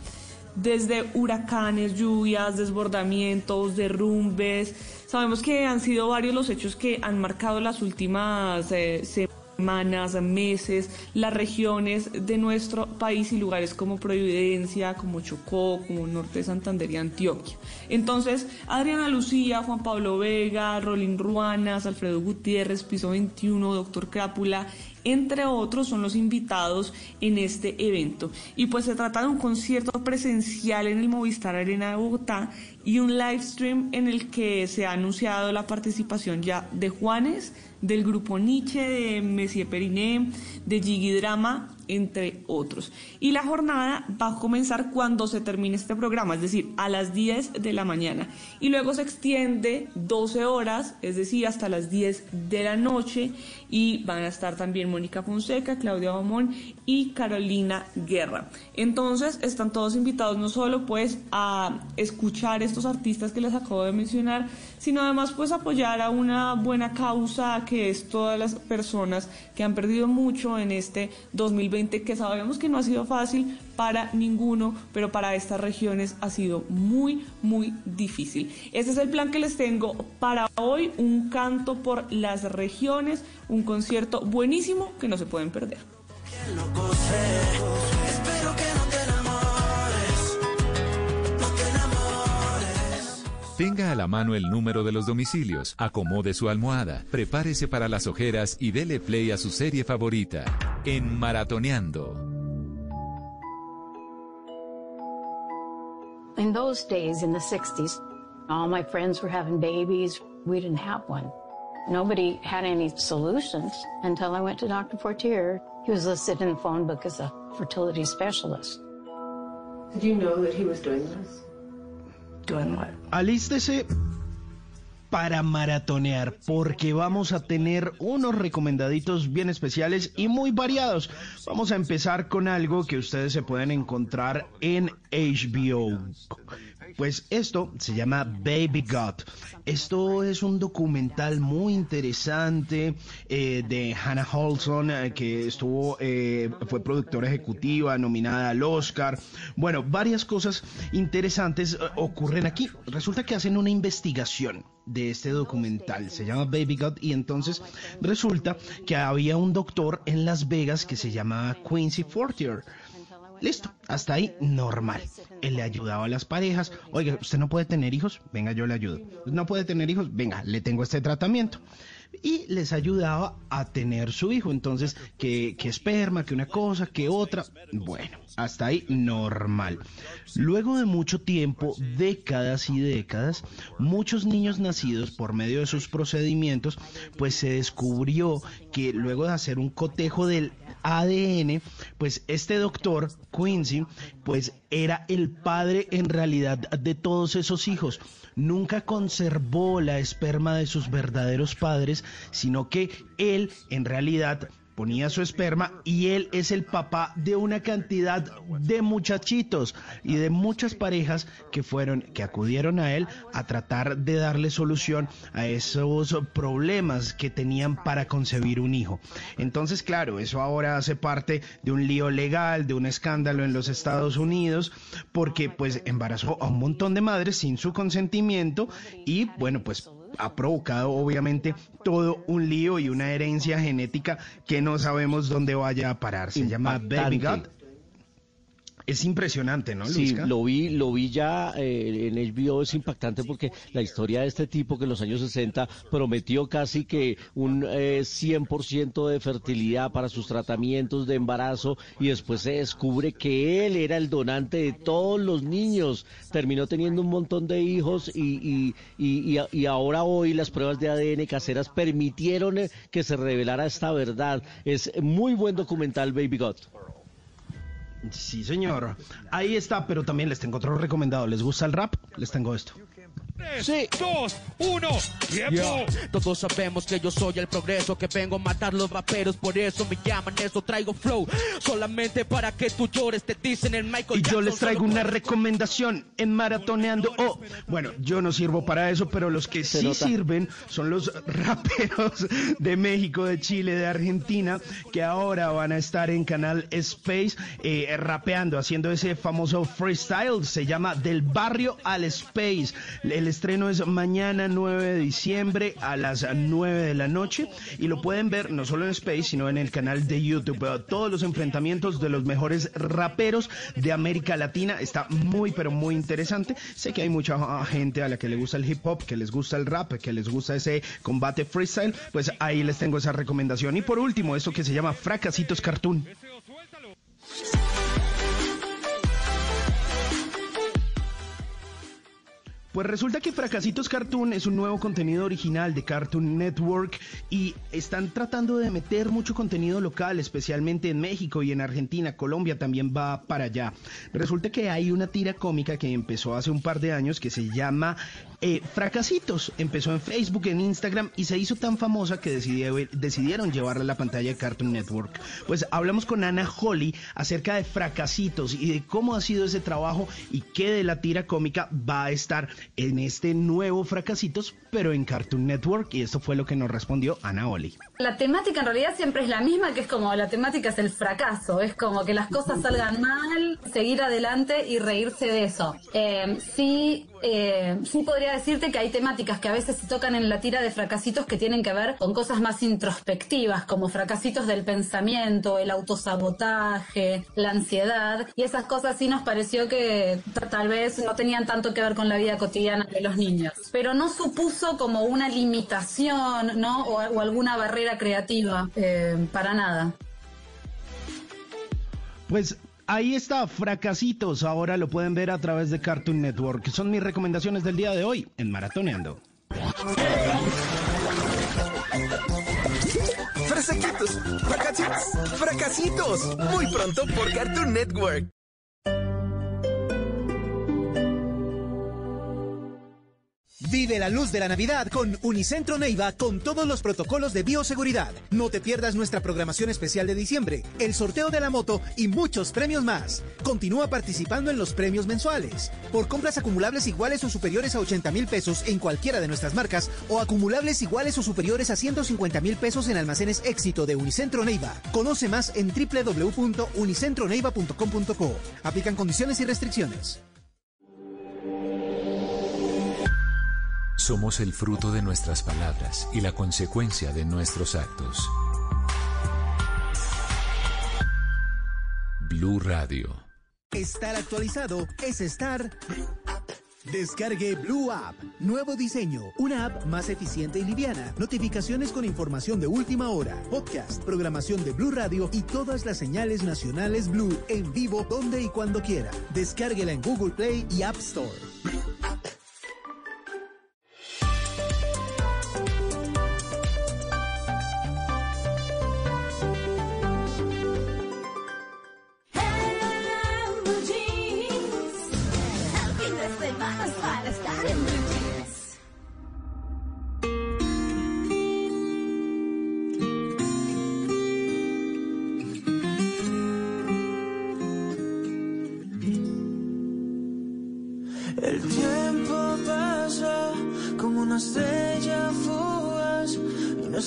desde huracanes, lluvias, desbordamientos, derrumbes. Sabemos que han sido varios los hechos que han marcado las últimas eh, semanas, meses, las regiones de nuestro país y lugares como Providencia, como Chocó, como Norte de Santander y Antioquia. Entonces, Adriana Lucía, Juan Pablo Vega, Rolín Ruanas, Alfredo Gutiérrez, Piso 21, Doctor Crápula entre otros, son los invitados en este evento. Y pues se trata de un concierto presencial en el Movistar Arena de Bogotá y un live stream en el que se ha anunciado la participación ya de Juanes, del grupo Nietzsche, de Messier Periné, de Gigi Drama, entre otros. Y la jornada va a comenzar cuando se termine este programa, es decir, a las 10 de la mañana. Y luego se extiende 12 horas, es decir, hasta las 10 de la noche. Y van a estar también Mónica Fonseca, Claudia Bamón y Carolina Guerra. Entonces, están todos invitados no solo pues a escuchar estos artistas que les acabo de mencionar, sino además pues apoyar a una buena causa que es todas las personas que han perdido mucho en este 2020 que sabemos que no ha sido fácil para ninguno, pero para estas regiones ha sido muy, muy difícil. Este es el plan que les tengo para hoy, un canto por las regiones, un concierto buenísimo que no se pueden perder. Tenga a la mano el número de los domicilios, acomode su almohada, prepárese para las ojeras y dele play a su serie favorita, en Maratoneando. In those days, in the 60s, all my friends were having babies. We didn't have one. Nobody had any solutions until I went to Dr. Fortier. He was listed in the phone book as a fertility specialist. Did you know that he was doing this? Doing what? Alístese para maratonear porque vamos a tener unos recomendaditos bien especiales y muy variados. Vamos a empezar con algo que ustedes se pueden encontrar en HBO. Pues esto se llama Baby God. Esto es un documental muy interesante eh, de Hannah Holson, eh, que estuvo, eh, fue productora ejecutiva, nominada al Oscar. Bueno, varias cosas interesantes eh, ocurren aquí. Resulta que hacen una investigación de este documental. Se llama Baby God y entonces resulta que había un doctor en Las Vegas que se llamaba Quincy Fortier. Listo, hasta ahí normal. Él le ayudaba a las parejas. Oiga, ¿usted no puede tener hijos? Venga, yo le ayudo. ¿No puede tener hijos? Venga, le tengo este tratamiento. Y les ayudaba a tener su hijo. Entonces, que, que esperma, que una cosa, que otra. Bueno, hasta ahí normal. Luego de mucho tiempo, décadas y décadas, muchos niños nacidos por medio de sus procedimientos, pues se descubrió que luego de hacer un cotejo del ADN, pues este doctor, Quincy, pues era el padre en realidad de todos esos hijos. Nunca conservó la esperma de sus verdaderos padres, sino que él en realidad ponía su esperma y él es el papá de una cantidad de muchachitos y de muchas parejas que fueron que acudieron a él a tratar de darle solución a esos problemas que tenían para concebir un hijo. Entonces, claro, eso ahora hace parte de un lío legal, de un escándalo en los Estados Unidos, porque pues embarazó a un montón de madres sin su consentimiento y bueno, pues ha provocado obviamente todo un lío y una herencia genética que no sabemos dónde vaya a parar. Se llama Baby God. Es impresionante, ¿no, Sí, Luisca? lo vi, lo vi ya eh, en HBO, es impactante porque la historia de este tipo que en los años 60 prometió casi que un eh, 100% de fertilidad para sus tratamientos de embarazo y después se descubre que él era el donante de todos los niños. Terminó teniendo un montón de hijos y, y, y, y- y ahora hoy las pruebas de ADN caseras permitieron eh, que se revelara esta verdad. Es muy buen documental, Baby God. Sí, señor. Ahí está, pero también les tengo otro recomendado. ¿Les gusta el rap? Les tengo esto. Sí. Dos, uno, tiempo. Yeah. Todos sabemos que yo soy el progreso, que vengo a matar los raperos, por eso me llaman eso, traigo flow. Solamente para que tú llores, te dicen el Michael Y yo Jackson, les traigo una recomendación en Maratoneando. Oh, bueno, yo no sirvo para eso, pero los que sí nota. sirven son los raperos de México, de Chile, de Argentina, que ahora van a estar en Canal Space eh, rapeando, haciendo ese famoso freestyle. Se llama Del Barrio al Space. El estreno es mañana 9 de diciembre a las 9 de la noche y lo pueden ver no solo en Space, sino en el canal de YouTube. Todos los enfrentamientos de los mejores raperos de América Latina. Está muy, pero muy interesante. Sé que hay mucha gente a la que le gusta el hip hop, que les gusta el rap, que les gusta ese combate freestyle. Pues ahí les tengo esa recomendación. Y por último, esto que se llama Fracasitos Cartoon. Pues resulta que Fracasitos Cartoon es un nuevo contenido original de Cartoon Network y están tratando de meter mucho contenido local, especialmente en México y en Argentina. Colombia también va para allá. Resulta que hay una tira cómica que empezó hace un par de años que se llama eh, Fracasitos. Empezó en Facebook, en Instagram y se hizo tan famosa que decidió- decidieron llevarla a la pantalla de Cartoon Network. Pues hablamos con Ana Holly acerca de Fracasitos y de cómo ha sido ese trabajo y qué de la tira cómica va a estar en este nuevo Fracasitos, pero en Cartoon Network. Y esto fue lo que nos respondió Ana Holly. La temática en realidad siempre es la misma, que es como la temática es el fracaso, es como que las cosas salgan mal, seguir adelante y reírse de eso. Eh, sí, eh, sí podría decirte que hay temáticas que a veces se tocan en la tira de fracasitos que tienen que ver con cosas más introspectivas, como fracasitos del pensamiento, el autosabotaje, la ansiedad, y esas cosas sí nos pareció que tal vez no tenían tanto que ver con la vida cotidiana de los niños, pero no supuso como una limitación, ¿no? O, o alguna barrera creativa, eh, para nada. Pues ahí está, Fracasitos. Ahora lo pueden ver a través de Cartoon Network. Son mis recomendaciones del día de hoy en Maratoneando. Fracasitos, fracasitos, fracasitos. Muy pronto por Cartoon Network. Vive la luz de la Navidad con Unicentro Neiva con todos los protocolos de bioseguridad. No te pierdas nuestra programación especial de diciembre, el sorteo de la moto y muchos premios más. Continúa participando en los premios mensuales. Por compras acumulables iguales o superiores a 80 mil pesos en cualquiera de nuestras marcas o acumulables iguales o superiores a 150 mil pesos en almacenes éxito de Unicentro Neiva. Conoce más en www.unicentroneiva.com.co. Aplican condiciones y restricciones. Somos el fruto de nuestras palabras y la consecuencia de nuestros actos. Blue Radio. Estar actualizado es estar. Descargue Blue App. Nuevo diseño. Una app más eficiente y liviana. Notificaciones con información de última hora. Podcast, programación de Blue Radio y todas las señales nacionales Blue en vivo donde y cuando quiera. Descárguela en Google Play y App Store.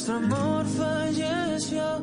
Nuestro amor falleció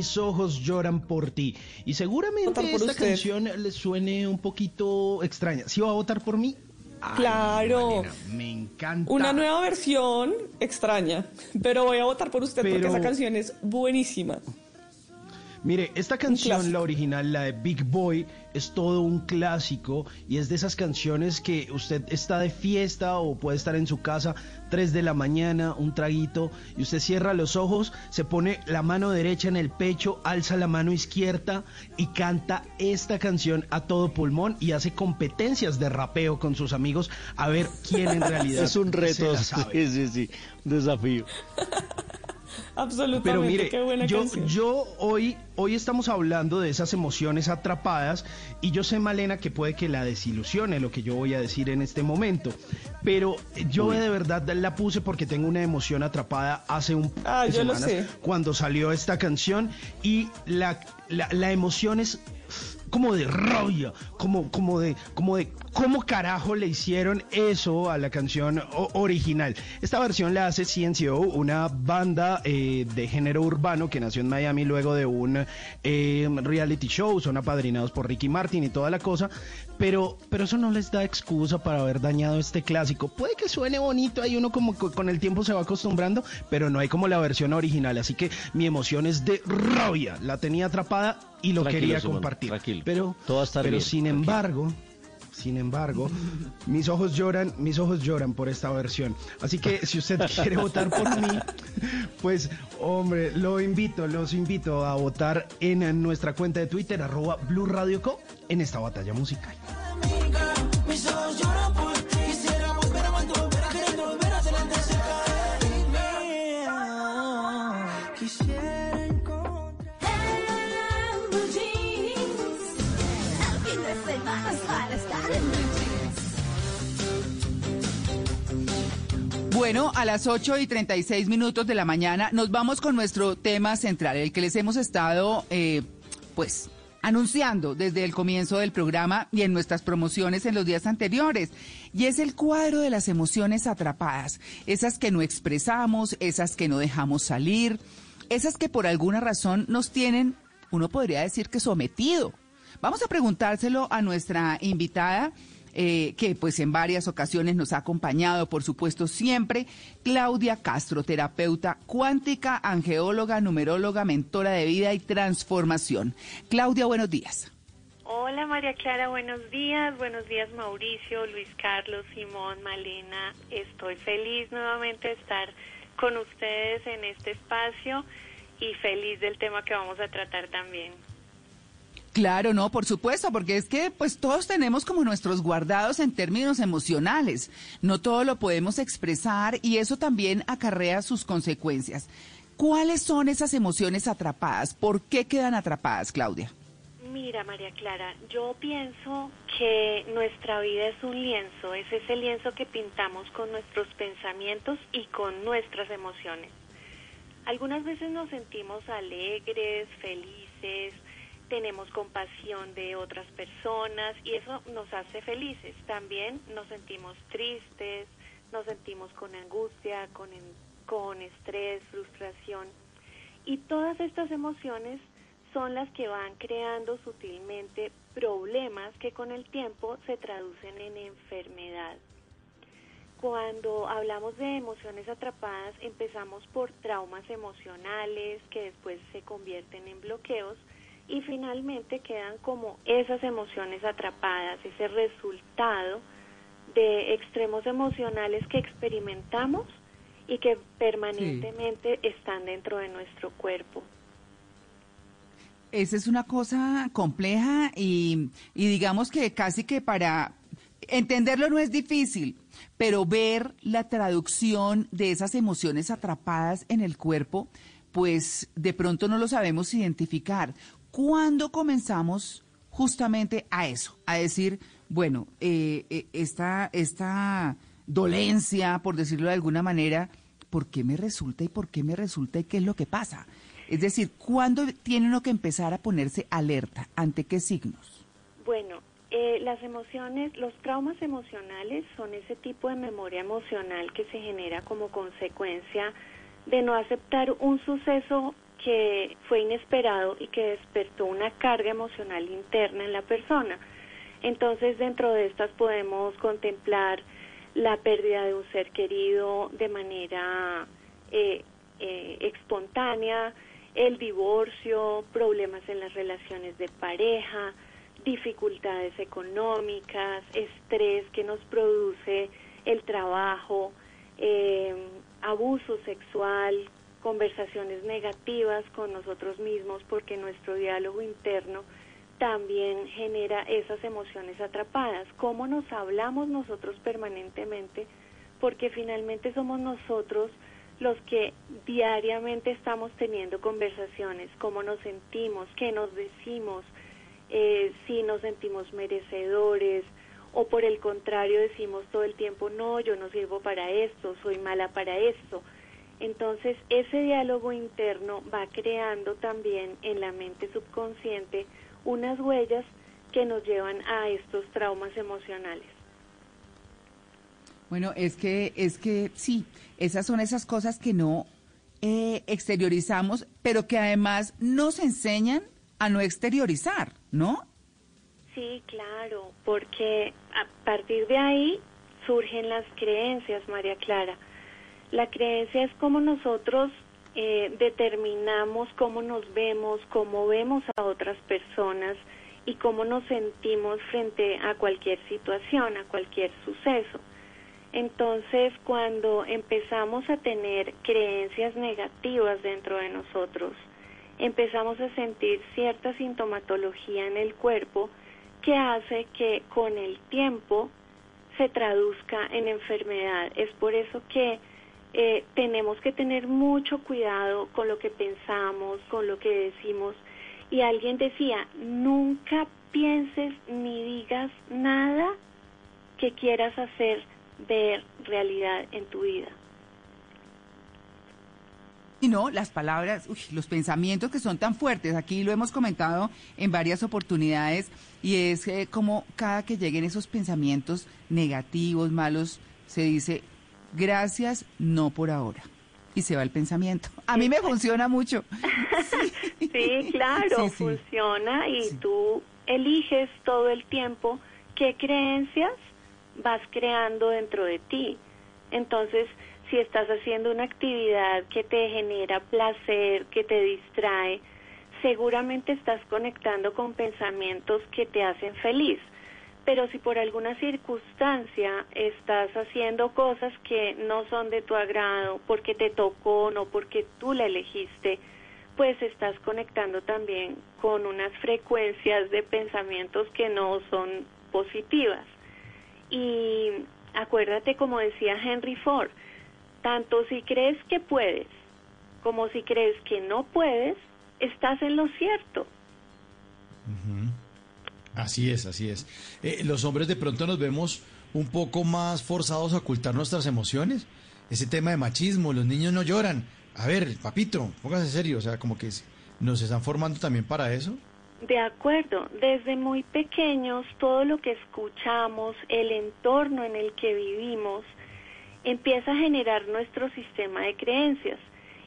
mis ojos lloran por ti. Y seguramente por esta usted. canción le suene un poquito extraña. ¿Sí va a votar por mí? Ay, Claro. Malena, me encanta. Una nueva versión extraña, pero voy a votar por usted porque Pero- esa canción es buenísima. Mire, esta canción, la original, la de Big Boy, es todo un clásico y es de esas canciones que usted está de fiesta o puede estar en su casa, 3 de la mañana, un traguito, y usted cierra los ojos, se pone la mano derecha en el pecho, alza la mano izquierda y canta esta canción a todo pulmón y hace competencias de rapeo con sus amigos a ver quién en [laughs] realidad Es un se reto, la sabe. sí, sí, sí, un desafío. [laughs] Absolutamente, Pero mire, qué buena yo, canción. yo hoy, hoy estamos hablando de esas emociones atrapadas y yo sé, Malena, que puede que la desilusione lo que yo voy a decir en este momento, pero yo Uy. de verdad la puse porque tengo una emoción atrapada hace un Ah, de yo lo semanas sé. cuando salió esta canción y la, la, la emoción es como de rabia, como, como de, como de ¿Cómo carajo le hicieron eso a la canción original? Esta versión la hace CNCO, una banda eh, de género urbano que nació en Miami luego de un eh, reality show. Son apadrinados por Ricky Martin y toda la cosa. Pero, pero eso no les da excusa para haber dañado este clásico. Puede que suene bonito, ahí uno como co- con el tiempo se va acostumbrando, pero no hay como la versión original. Así que mi emoción es de rabia. La tenía atrapada y lo Tranquilo, quería compartir. tranquilo. Pero, Todo pero bien, sin tranquilo. embargo, sin embargo, mis ojos lloran, mis ojos lloran por esta versión. Así que si usted [laughs] quiere votar por mí, pues hombre, lo invito, los invito a votar en nuestra cuenta de Twitter, arroba Blue Radio Co, en esta batalla musical. Bueno, a las 8 y 36 minutos de la mañana nos vamos con nuestro tema central, el que les hemos estado, eh, pues, anunciando desde el comienzo del programa y en nuestras promociones en los días anteriores. Y es el cuadro de las emociones atrapadas, esas que no expresamos, esas que no dejamos salir, esas que por alguna razón nos tienen, uno podría decir que sometido. Vamos a preguntárselo a nuestra invitada, eh, que pues en varias ocasiones nos ha acompañado, por supuesto, siempre, Claudia Castro, terapeuta cuántica, angeóloga, numeróloga, mentora de vida y transformación. Claudia, buenos días. Hola María Clara, buenos días. Buenos días Mauricio, Luis Carlos, Simón, Malena. Estoy feliz nuevamente de estar con ustedes en este espacio y feliz del tema que vamos a tratar también. Claro, no, por supuesto, porque es que pues todos tenemos como nuestros guardados en términos emocionales. No todo lo podemos expresar y eso también acarrea sus consecuencias. ¿Cuáles son esas emociones atrapadas? ¿Por qué quedan atrapadas, Claudia? Mira María Clara, yo pienso que nuestra vida es un lienzo, es ese lienzo que pintamos con nuestros pensamientos y con nuestras emociones. Algunas veces nos sentimos alegres, felices, tenemos compasión de otras personas y eso nos hace felices. También nos sentimos tristes, nos sentimos con angustia, con, con estrés, frustración. Y todas estas emociones son las que van creando sutilmente problemas que con el tiempo se traducen en enfermedad. Cuando hablamos de emociones atrapadas, empezamos por traumas emocionales que después se convierten en bloqueos y finalmente quedan como esas emociones atrapadas, ese resultado de extremos emocionales que experimentamos y que permanentemente están dentro de nuestro cuerpo. Esa es una cosa compleja y, y digamos que casi que para entenderlo no es difícil, pero ver la traducción de esas emociones atrapadas en el cuerpo, pues de pronto no lo sabemos identificar. ¿Cuándo comenzamos justamente a eso? A decir, bueno, eh, eh, esta, esta dolencia, por decirlo de alguna manera, ¿por qué me resulta y por qué me resulta y qué es lo que pasa? Es decir, ¿cuándo tiene uno que empezar a ponerse alerta? ¿Ante qué signos? Bueno, eh, las emociones, los traumas emocionales son ese tipo de memoria emocional que se genera como consecuencia de no aceptar un suceso que fue inesperado y que despertó una carga emocional interna en la persona. Entonces, dentro de estas podemos contemplar la pérdida de un ser querido de manera eh, eh, espontánea, el divorcio, problemas en las relaciones de pareja, dificultades económicas, estrés que nos produce el trabajo, eh, abuso sexual, conversaciones negativas con nosotros mismos, porque nuestro diálogo interno también genera esas emociones atrapadas. ¿Cómo nos hablamos nosotros permanentemente? Porque finalmente somos nosotros los que diariamente estamos teniendo conversaciones, cómo nos sentimos, qué nos decimos, eh, si nos sentimos merecedores o por el contrario decimos todo el tiempo, no, yo no sirvo para esto, soy mala para esto. Entonces ese diálogo interno va creando también en la mente subconsciente unas huellas que nos llevan a estos traumas emocionales. Bueno, es que, es que sí, esas son esas cosas que no eh, exteriorizamos, pero que además nos enseñan a no exteriorizar, ¿no? Sí, claro, porque a partir de ahí surgen las creencias, María Clara. La creencia es como nosotros eh, determinamos cómo nos vemos, cómo vemos a otras personas y cómo nos sentimos frente a cualquier situación, a cualquier suceso. Entonces, cuando empezamos a tener creencias negativas dentro de nosotros, empezamos a sentir cierta sintomatología en el cuerpo que hace que con el tiempo se traduzca en enfermedad. Es por eso que eh, tenemos que tener mucho cuidado con lo que pensamos, con lo que decimos. Y alguien decía, nunca pienses ni digas nada que quieras hacer ver realidad en tu vida. Y no, las palabras, los pensamientos que son tan fuertes, aquí lo hemos comentado en varias oportunidades, y es eh, como cada que lleguen esos pensamientos negativos, malos, se dice, gracias, no por ahora. Y se va el pensamiento. A mí me funciona mucho. [laughs] Sí, claro, funciona y tú eliges todo el tiempo qué creencias vas creando dentro de ti. Entonces, si estás haciendo una actividad que te genera placer, que te distrae, seguramente estás conectando con pensamientos que te hacen feliz. Pero si por alguna circunstancia estás haciendo cosas que no son de tu agrado, porque te tocó, no porque tú la elegiste, pues estás conectando también con unas frecuencias de pensamientos que no son positivas. Y acuérdate, como decía Henry Ford, tanto si crees que puedes como si crees que no puedes, estás en lo cierto. Así es, así es. Eh, los hombres de pronto nos vemos un poco más forzados a ocultar nuestras emociones. Ese tema de machismo, los niños no lloran. A ver, papito, póngase serio, o sea, como que nos están formando también para eso. De acuerdo, desde muy pequeños todo lo que escuchamos, el entorno en el que vivimos, empieza a generar nuestro sistema de creencias.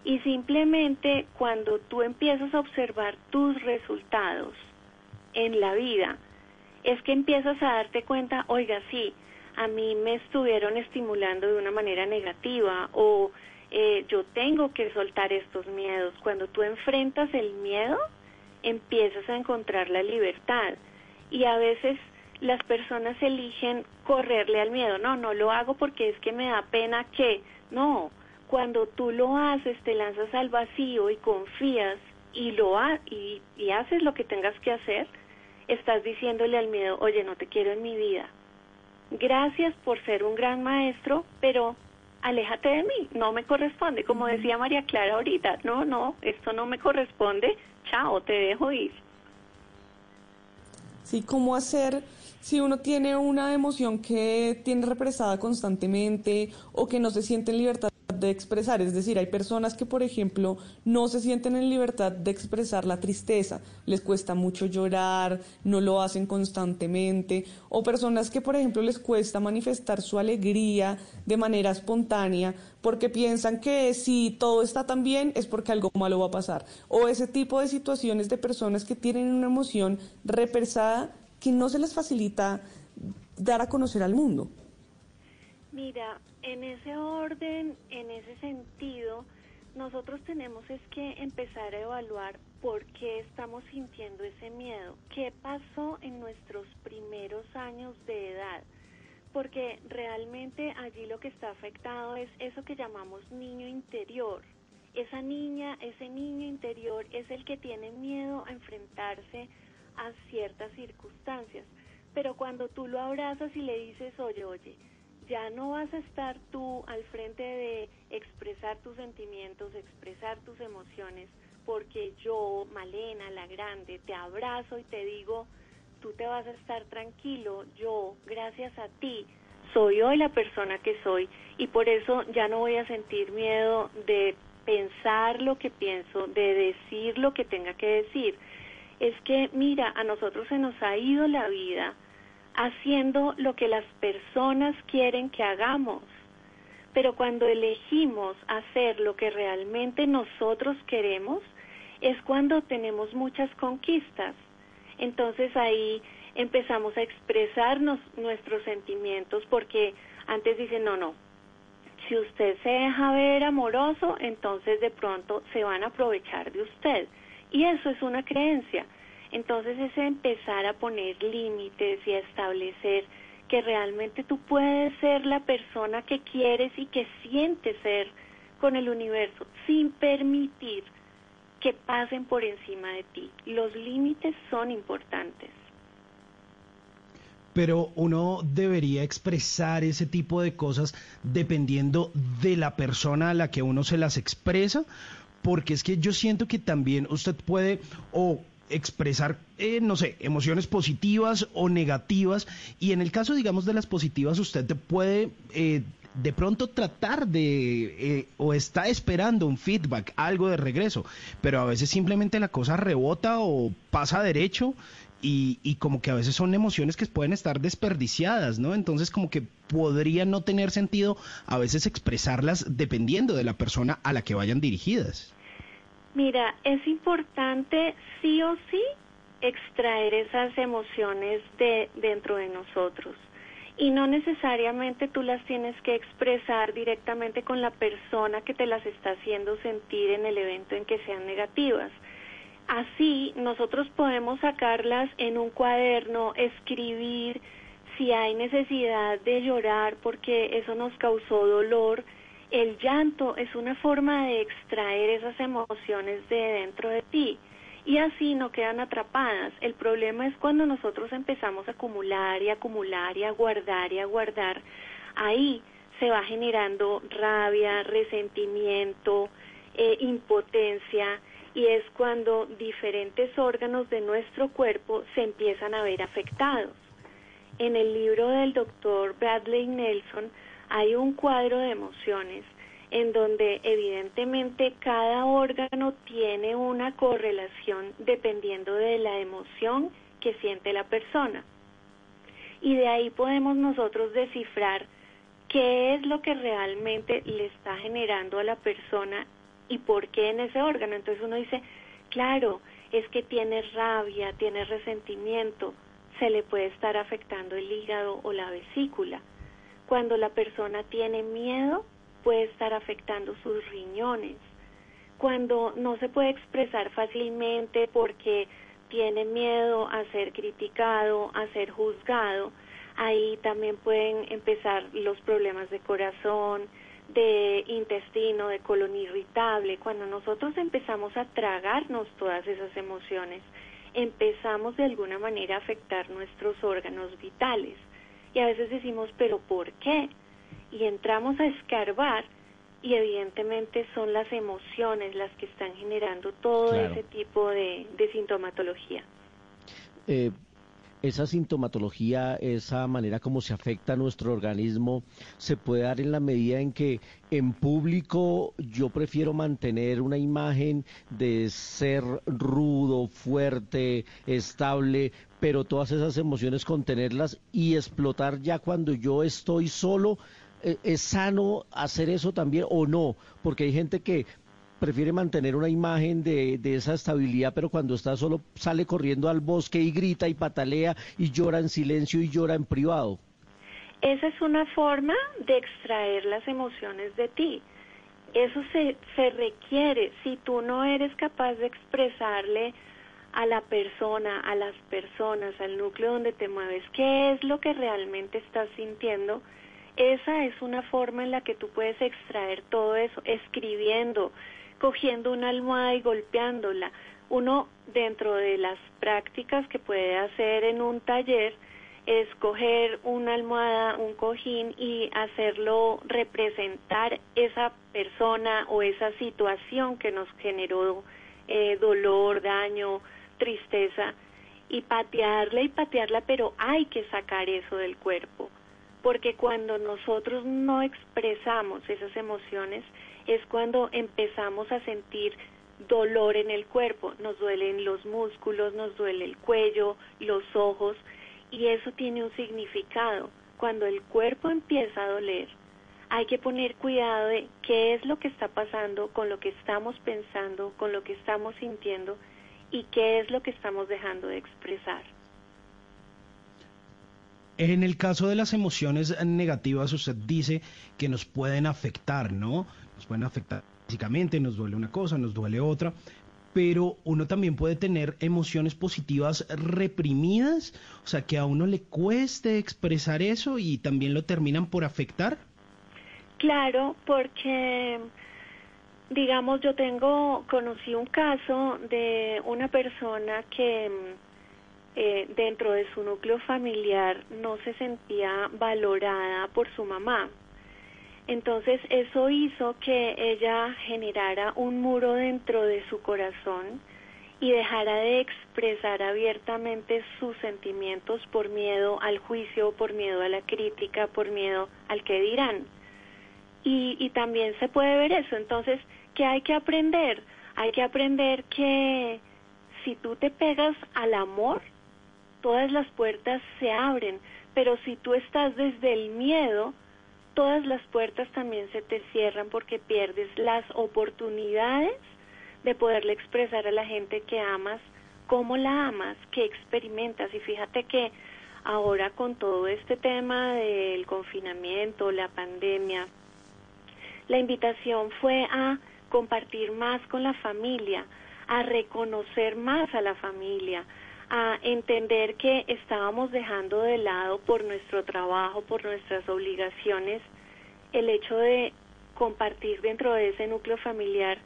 Y simplemente cuando tú empiezas a observar tus resultados en la vida, es que empiezas a darte cuenta, oiga, sí, a mí me estuvieron estimulando de una manera negativa o eh, yo tengo que soltar estos miedos. Cuando tú enfrentas el miedo, empiezas a encontrar la libertad. Y a veces las personas eligen correrle al miedo. No, no lo hago porque es que me da pena que. No, cuando tú lo haces, te lanzas al vacío y confías y lo ha y, y haces lo que tengas que hacer, estás diciéndole al miedo, oye, no te quiero en mi vida. Gracias por ser un gran maestro, pero aléjate de mí, no me corresponde. Como decía María Clara ahorita, no, no, esto no me corresponde, chao, te dejo ir. Sí, ¿cómo hacer si uno tiene una emoción que tiene represada constantemente o que no se siente en libertad de expresar. Es decir, hay personas que, por ejemplo, no se sienten en libertad de expresar la tristeza, les cuesta mucho llorar, no lo hacen constantemente, o personas que, por ejemplo, les cuesta manifestar su alegría de manera espontánea porque piensan que si todo está tan bien es porque algo malo va a pasar, o ese tipo de situaciones de personas que tienen una emoción represada que no se les facilita dar a conocer al mundo. Mira, en ese orden, en ese sentido, nosotros tenemos es que empezar a evaluar por qué estamos sintiendo ese miedo, qué pasó en nuestros primeros años de edad, porque realmente allí lo que está afectado es eso que llamamos niño interior. Esa niña, ese niño interior es el que tiene miedo a enfrentarse a ciertas circunstancias. Pero cuando tú lo abrazas y le dices, oye, oye, ya no vas a estar tú al frente de expresar tus sentimientos, expresar tus emociones, porque yo, Malena, la grande, te abrazo y te digo, tú te vas a estar tranquilo, yo, gracias a ti, soy hoy la persona que soy y por eso ya no voy a sentir miedo de pensar lo que pienso, de decir lo que tenga que decir es que, mira, a nosotros se nos ha ido la vida haciendo lo que las personas quieren que hagamos. Pero cuando elegimos hacer lo que realmente nosotros queremos, es cuando tenemos muchas conquistas. Entonces ahí empezamos a expresarnos nuestros sentimientos porque antes dicen, no, no, si usted se deja ver amoroso, entonces de pronto se van a aprovechar de usted. Y eso es una creencia. Entonces es empezar a poner límites y a establecer que realmente tú puedes ser la persona que quieres y que sientes ser con el universo sin permitir que pasen por encima de ti. Los límites son importantes. Pero uno debería expresar ese tipo de cosas dependiendo de la persona a la que uno se las expresa, porque es que yo siento que también usted puede o expresar, eh, no sé, emociones positivas o negativas. Y en el caso, digamos, de las positivas, usted puede eh, de pronto tratar de, eh, o está esperando un feedback, algo de regreso, pero a veces simplemente la cosa rebota o pasa derecho. Y, y como que a veces son emociones que pueden estar desperdiciadas, ¿no? Entonces como que podría no tener sentido a veces expresarlas dependiendo de la persona a la que vayan dirigidas. Mira, es importante sí o sí extraer esas emociones de dentro de nosotros y no necesariamente tú las tienes que expresar directamente con la persona que te las está haciendo sentir en el evento en que sean negativas. Así nosotros podemos sacarlas en un cuaderno, escribir si hay necesidad de llorar porque eso nos causó dolor. El llanto es una forma de extraer esas emociones de dentro de ti y así no quedan atrapadas. El problema es cuando nosotros empezamos a acumular y acumular y a guardar y a guardar. Ahí se va generando rabia, resentimiento, eh, impotencia y es cuando diferentes órganos de nuestro cuerpo se empiezan a ver afectados. En el libro del doctor Bradley Nelson hay un cuadro de emociones en donde evidentemente cada órgano tiene una correlación dependiendo de la emoción que siente la persona. Y de ahí podemos nosotros descifrar qué es lo que realmente le está generando a la persona y por qué en ese órgano. Entonces uno dice, claro, es que tiene rabia, tiene resentimiento, se le puede estar afectando el hígado o la vesícula. Cuando la persona tiene miedo, puede estar afectando sus riñones. Cuando no se puede expresar fácilmente porque tiene miedo a ser criticado, a ser juzgado, ahí también pueden empezar los problemas de corazón, de intestino, de colon irritable. Cuando nosotros empezamos a tragarnos todas esas emociones, empezamos de alguna manera a afectar nuestros órganos vitales. Y a veces decimos, pero ¿por qué? Y entramos a escarbar y evidentemente son las emociones las que están generando todo Claro. ese tipo de, de sintomatología. Eh, esa sintomatología, esa manera como se afecta a nuestro organismo, se puede dar en la medida en que en público yo prefiero mantener una imagen de ser rudo, fuerte, estable, pero todas esas emociones contenerlas y explotar ya cuando yo estoy solo. Eh, ¿Es sano hacer eso también o no? Porque hay gente que prefiere mantener una imagen de, de esa estabilidad, pero cuando está solo sale corriendo al bosque y grita y patalea y llora en silencio y llora en privado. Esa es una forma de extraer las emociones de ti. Eso se, se requiere. Si tú no eres capaz de expresarle a la persona, a las personas, al núcleo donde te mueves, qué es lo que realmente estás sintiendo, esa es una forma en la que tú puedes extraer todo eso, escribiendo, cogiendo una almohada y golpeándola. Uno, dentro de las prácticas que puede hacer en un taller, es coger una almohada, un cojín y hacerlo representar esa persona o esa situación que nos generó eh, dolor, daño, tristeza y patearla y patearla, pero hay que sacar eso del cuerpo, porque cuando nosotros no expresamos esas emociones es cuando empezamos a sentir dolor en el cuerpo, nos duelen los músculos, nos duele el cuello, los ojos, y eso tiene un significado. Cuando el cuerpo empieza a doler, hay que poner cuidado de qué es lo que está pasando con lo que estamos pensando, con lo que estamos sintiendo y qué es lo que estamos dejando de expresar. En el caso de las emociones negativas, usted dice que nos pueden afectar, ¿no? Nos pueden afectar físicamente, nos duele una cosa, nos duele otra, pero uno también puede tener emociones positivas reprimidas, o sea, que a uno le cueste expresar eso y también lo terminan por afectar. Claro, porque digamos yo tengo conocí un caso de una persona que eh, dentro de su núcleo familiar no se sentía valorada por su mamá. Entonces eso hizo que ella generara un muro dentro de su corazón y dejara de expresar abiertamente sus sentimientos por miedo al juicio, por miedo a la crítica, por miedo al que dirán. Y, y también se puede ver eso. Entonces, ¿qué hay que aprender? Hay que aprender que si tú te pegas al amor, todas las puertas se abren, pero si tú estás desde el miedo, todas las puertas también se te cierran porque pierdes las oportunidades de poderle expresar a la gente que amas, cómo la amas, qué experimentas. Y fíjate que ahora con todo este tema del confinamiento, la pandemia, la invitación fue a compartir más con la familia, a reconocer más a la familia, a entender que estábamos dejando de lado por nuestro trabajo, por nuestras obligaciones, el hecho de compartir dentro de ese núcleo familiar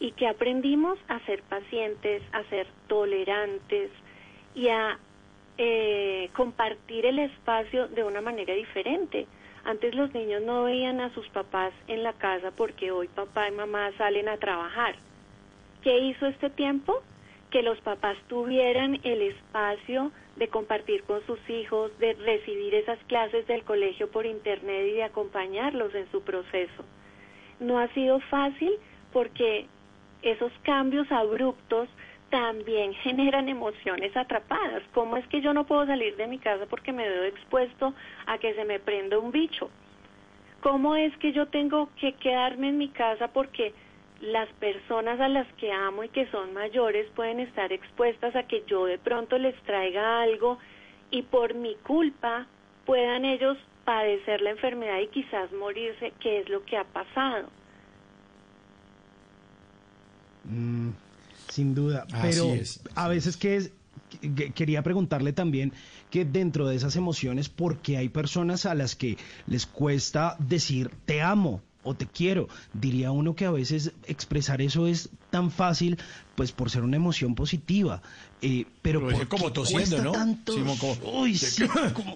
y que aprendimos a ser pacientes, a ser tolerantes y a eh, compartir el espacio de una manera diferente. Antes los niños no veían a sus papás en la casa porque hoy papá y mamá salen a trabajar. ¿Qué hizo este tiempo? Que los papás tuvieran el espacio de compartir con sus hijos, de recibir esas clases del colegio por internet y de acompañarlos en su proceso. No ha sido fácil porque esos cambios abruptos también [laughs] generan emociones atrapadas. ¿Cómo es que yo no puedo salir de mi casa porque me veo expuesto a que se me prenda un bicho? ¿Cómo es que yo tengo que quedarme en mi casa porque las personas a las que amo y que son mayores pueden estar expuestas a que yo de pronto les traiga algo y por mi culpa puedan ellos padecer la enfermedad y quizás morirse, ¿Qué es lo que ha pasado. Mm, sin duda, pero a veces que es, quería preguntarle también que dentro de esas emociones, ¿por qué hay personas a las que les cuesta decir te amo? O te quiero. Diría uno que a veces expresar eso es tan fácil, pues por ser una emoción positiva. Eh, pero, pero como tosiendo, ¿no? Tanto... Uy, sí,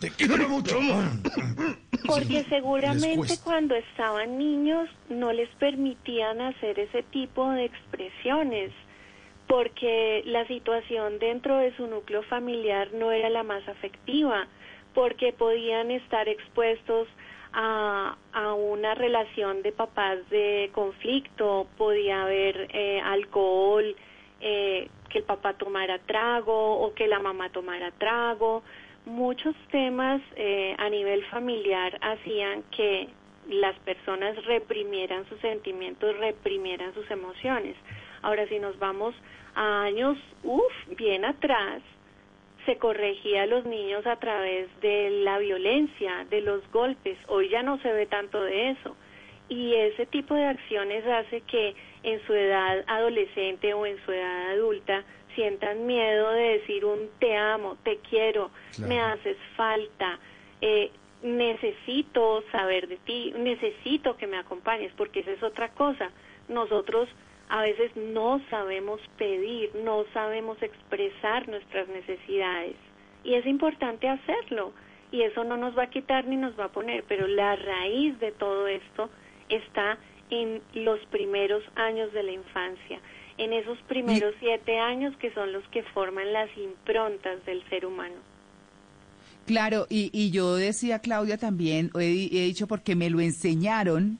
te quiero mucho. [clears throat] Porque seguramente cuando estaban niños no les permitían hacer ese tipo de expresiones, porque la situación dentro de su núcleo familiar no era la más afectiva, porque podían estar expuestos a, a una relación de papás de conflicto, podía haber eh, alcohol, eh, que el papá tomara trago o que la mamá tomara trago. Muchos temas eh, a nivel familiar hacían que las personas reprimieran sus sentimientos, reprimieran sus emociones. Ahora, si nos vamos a años, uff, bien atrás, se corregía a los niños a través de la violencia, de los golpes. Hoy ya no se ve tanto de eso. Y ese tipo de acciones hace que en su edad adolescente o en su edad adulta sientan miedo de decir un te amo, te quiero, me haces falta, eh, necesito saber de ti, necesito que me acompañes, porque esa es otra cosa. Nosotros a veces no sabemos pedir, no sabemos expresar nuestras necesidades. Y es importante hacerlo. Y eso no nos va a quitar ni nos va a poner, pero la raíz de todo esto está en los primeros años de la infancia, en esos primeros siete años que son los que forman las improntas del ser humano. Claro, y, y yo decía, Claudia, también, he, he dicho porque me lo enseñaron,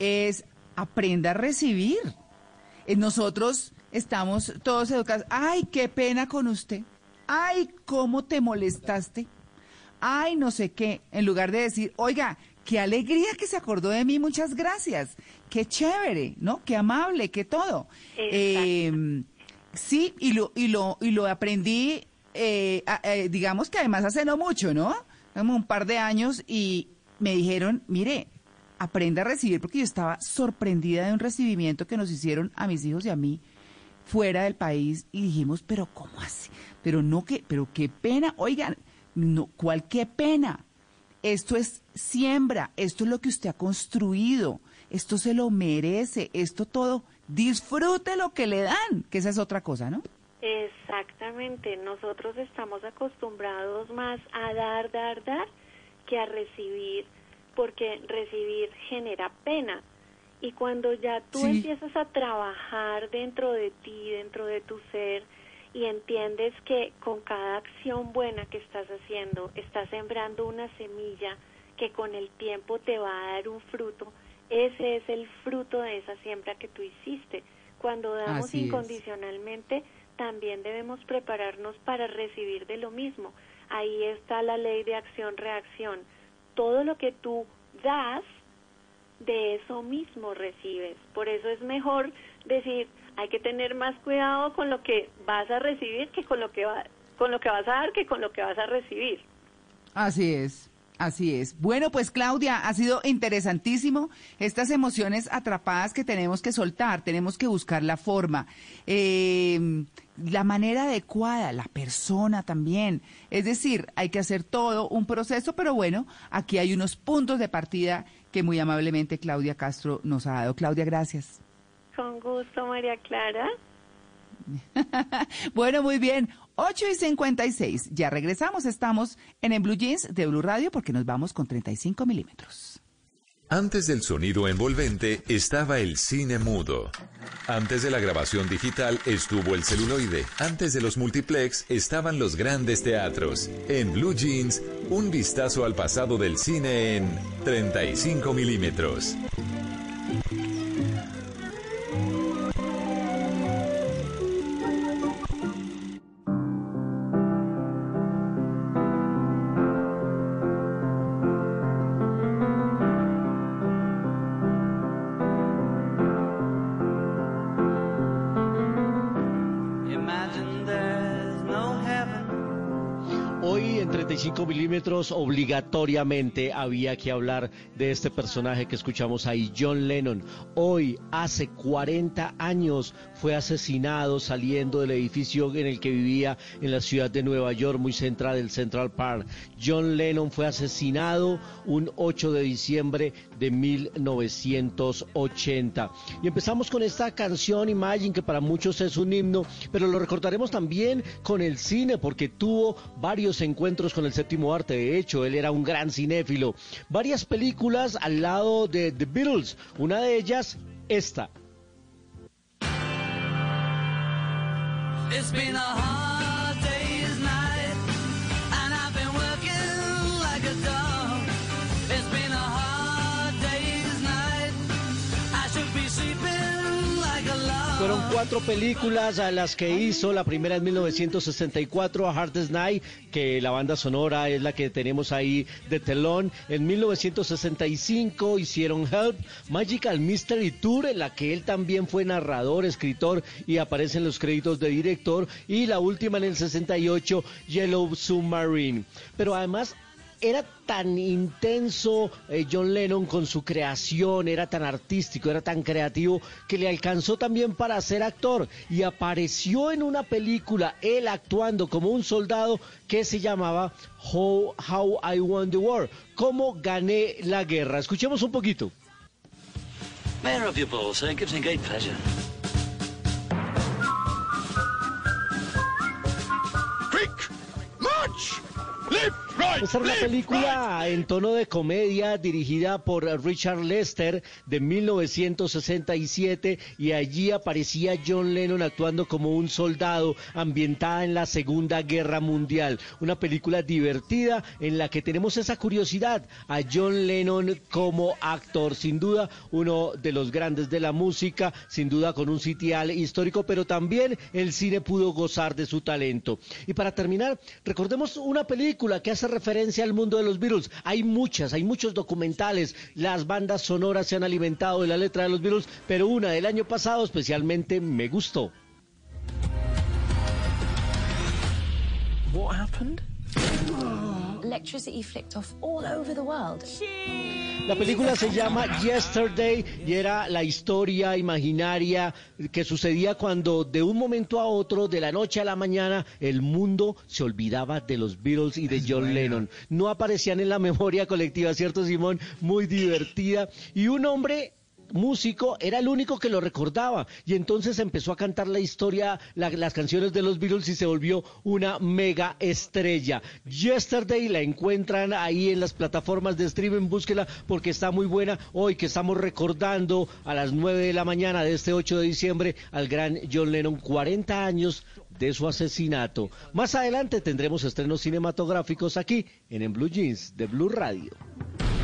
es aprenda a recibir nosotros estamos todos educados. Ay, qué pena con usted. Ay, cómo te molestaste. Ay, no sé qué. En lugar de decir, oiga, qué alegría que se acordó de mí, muchas gracias. Qué chévere, ¿no? Qué amable, qué todo. Eh, sí, y lo, y lo, y lo aprendí, eh, eh, digamos que además hace no mucho, ¿no? Como un par de años y me dijeron, mire, aprenda a recibir, porque yo estaba sorprendida de un recibimiento que nos hicieron a mis hijos y a mí fuera del país y dijimos, pero ¿cómo así? Pero no que, pero qué pena, oigan, no, ¿cuál qué pena? Esto es siembra, esto es lo que usted ha construido, esto se lo merece, esto todo, disfrute lo que le dan, que esa es otra cosa, ¿no? Exactamente, nosotros estamos acostumbrados más a dar, dar, dar que a recibir, porque recibir genera pena. Y cuando ya tú Sí. empiezas a trabajar dentro de ti, dentro de tu ser, y entiendes que con cada acción buena que estás haciendo, estás sembrando una semilla que con el tiempo te va a dar un fruto, ese es el fruto de esa siembra que tú hiciste. Cuando damos Así es. incondicionalmente, también debemos prepararnos para recibir de lo mismo. Ahí está la ley de acción-reacción. Todo lo que tú das, de eso mismo recibes. Por eso es mejor decir, hay que tener más cuidado con lo que vas a recibir que con lo que va, con lo que vas a dar que con lo que vas a recibir. Así es, así es. Bueno, pues Claudia, ha sido interesantísimo estas emociones atrapadas que tenemos que soltar, tenemos que buscar la forma, eh, la manera adecuada, la persona también. Es decir, hay que hacer todo un proceso, pero bueno, aquí hay unos puntos de partida que muy amablemente Claudia Castro nos ha dado. Claudia, gracias. Con gusto, María Clara. [laughs] Bueno, muy bien. 8 y 56. Ya regresamos. Estamos en el Blue Jeans de Blue Radio porque nos vamos con 35 milímetros. Antes del sonido envolvente estaba el cine mudo. Antes de la grabación digital estuvo el celuloide. Antes de los multiplex estaban los grandes teatros. En Blue Jeans, un vistazo al pasado del cine en 35 milímetros. 35 milímetros obligatoriamente había que hablar de este personaje que escuchamos ahí, John Lennon. Hoy, hace 40 años, fue asesinado saliendo del edificio en el que vivía en la ciudad de Nueva York, muy central del Central Park. John Lennon fue asesinado un 8 de diciembre de 1980. Y empezamos con esta canción Imagine, que para muchos es un himno, pero lo recordaremos también con el cine, porque tuvo varios encuentros con el séptimo arte. De hecho, él era un gran cinéfilo. Varias películas al lado de The Beatles. Una de ellas, esta. Cuatro películas a las que hizo. La primera en 1964, A Hard Night, que la banda sonora es la que tenemos ahí de telón. En 1965 hicieron Help, Magical Mystery Tour, en la que él también fue narrador, escritor y aparece en los créditos de director. Y la última en el 68, Yellow Submarine. Pero además era tan intenso eh, John Lennon con su creación, era tan artístico, era tan creativo, que le alcanzó también para ser actor y apareció en una película, él actuando como un soldado que se llamaba How, How I Won the War, cómo gané la guerra. Escuchemos un poquito. Mayor of your ball, sir. Gives me great pleasure. Esta es una película en tono de comedia dirigida por Richard Lester de 1967 y allí aparecía John Lennon actuando como un soldado ambientada en la Segunda Guerra Mundial. Una película divertida en la que tenemos esa curiosidad a John Lennon como actor. Sin duda uno de los grandes de la música, sin duda con un sitial histórico, pero también el cine pudo gozar de su talento. Y para terminar, recordemos una película que hace referencia al mundo de los Beatles. Hay muchas, hay muchos documentales. Las bandas sonoras se han alimentado de la letra de los Beatles, pero una del año pasado especialmente me gustó. What happened? Electricity flicked off all over the world. La película se llama Yesterday y era la historia imaginaria que sucedía cuando de un momento a otro, de la noche a la mañana, el mundo se olvidaba de los Beatles y de John Lennon. No aparecían en la memoria colectiva, ¿cierto, Simón? Muy divertida. Y un hombre músico era el único que lo recordaba y entonces empezó a cantar la historia, la- las canciones de los Beatles y se volvió una mega estrella. Yesterday la encuentran ahí en las plataformas de streaming, búsquela porque está muy buena. Hoy que estamos recordando a las 9 de la mañana de este 8 de diciembre al gran John Lennon, 40 años de su asesinato. Más adelante tendremos estrenos cinematográficos aquí en En Blue Jeans de Blue Radio.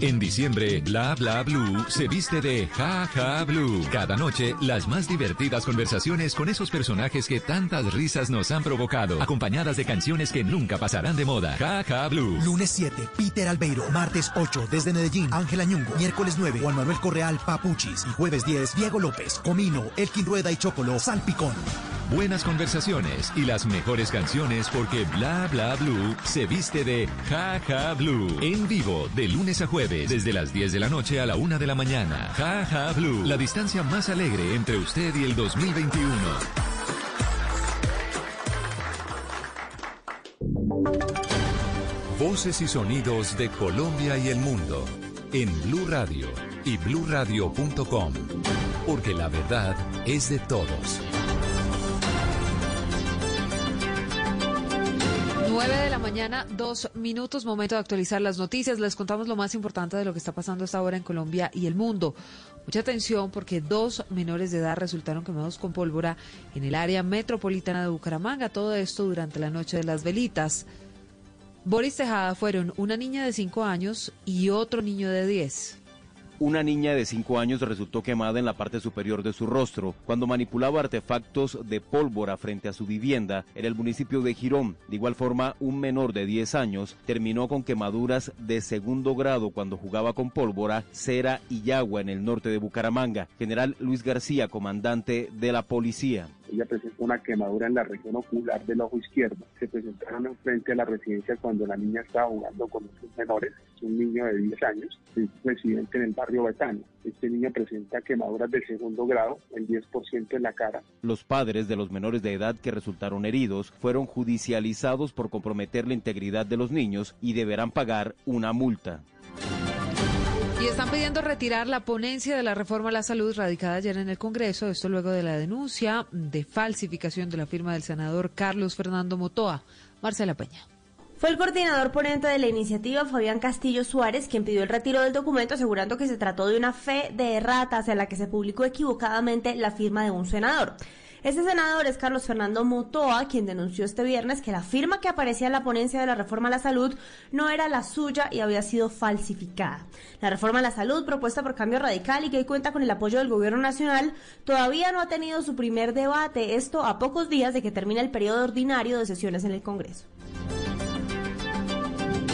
En diciembre, Bla Bla Blue se viste de Ja Ja Blue. Cada noche, las más divertidas conversaciones con esos personajes que tantas risas nos han provocado, acompañadas de canciones que nunca pasarán de moda. Ja Ja Blue. Lunes 7, Peter Albeiro. Martes 8, desde Medellín, Ángela Ñungo. Miércoles 9, Juan Manuel Correal, Papuchis. Y jueves 10, Diego López, Comino, Elkin Rueda y Chocolo, Salpicón. Buenas conversaciones y las mejores canciones porque Bla Bla Blue se viste de Ja Ja Blue. En vivo, de lunes a jueves, desde las 10 de la noche a la 1 de la mañana. Ja Ja Blue, la distancia más alegre entre usted y el 2021. Voces y sonidos de Colombia y el mundo en Blue Radio y bluradio.com, porque la verdad es de todos. Mañana, dos minutos, momento de actualizar las noticias. Les contamos lo más importante de lo que está pasando hasta ahora en Colombia y el mundo. Mucha atención porque dos menores de edad resultaron quemados con pólvora en el área metropolitana de Bucaramanga. Todo esto durante la noche de las velitas. Boris Tejada fueron una niña de 5 años y otro niño de 10. Una niña de 5 años resultó quemada en la parte superior de su rostro cuando manipulaba artefactos de pólvora frente a su vivienda en el municipio de Girón. De igual forma, un menor de 10 años terminó con quemaduras de segundo grado cuando jugaba con pólvora, cera y agua en el norte de Bucaramanga. General Luis García, comandante de la policía. Ella presentó una quemadura en la región ocular del ojo izquierdo. Se presentaron frente a la residencia cuando la niña estaba jugando con otros menores. Es un niño de 10 años, es residente en el barrio Betania. Este niño presenta quemaduras de segundo grado, el 10% en la cara. Los padres de los menores de edad que resultaron heridos fueron judicializados por comprometer la integridad de los niños y deberán pagar una multa. Y están pidiendo retirar la ponencia de la reforma a la salud radicada ayer en el Congreso, esto luego de la denuncia de falsificación de la firma del senador Carlos Fernando Motoa. Marcela Peña. Fue el coordinador ponente de la iniciativa, Fabián Castillo Suárez, quien pidió el retiro del documento asegurando que se trató de una fe de erratas en la que se publicó equivocadamente la firma de un senador. Este senador es Carlos Fernando Motoa, quien denunció este viernes que la firma que aparecía en la ponencia de la reforma a la salud no era la suya y había sido falsificada. La reforma a la salud, propuesta por Cambio Radical y que hoy cuenta con el apoyo del gobierno nacional, todavía no ha tenido su primer debate, esto a pocos días de que termine el periodo ordinario de sesiones en el Congreso.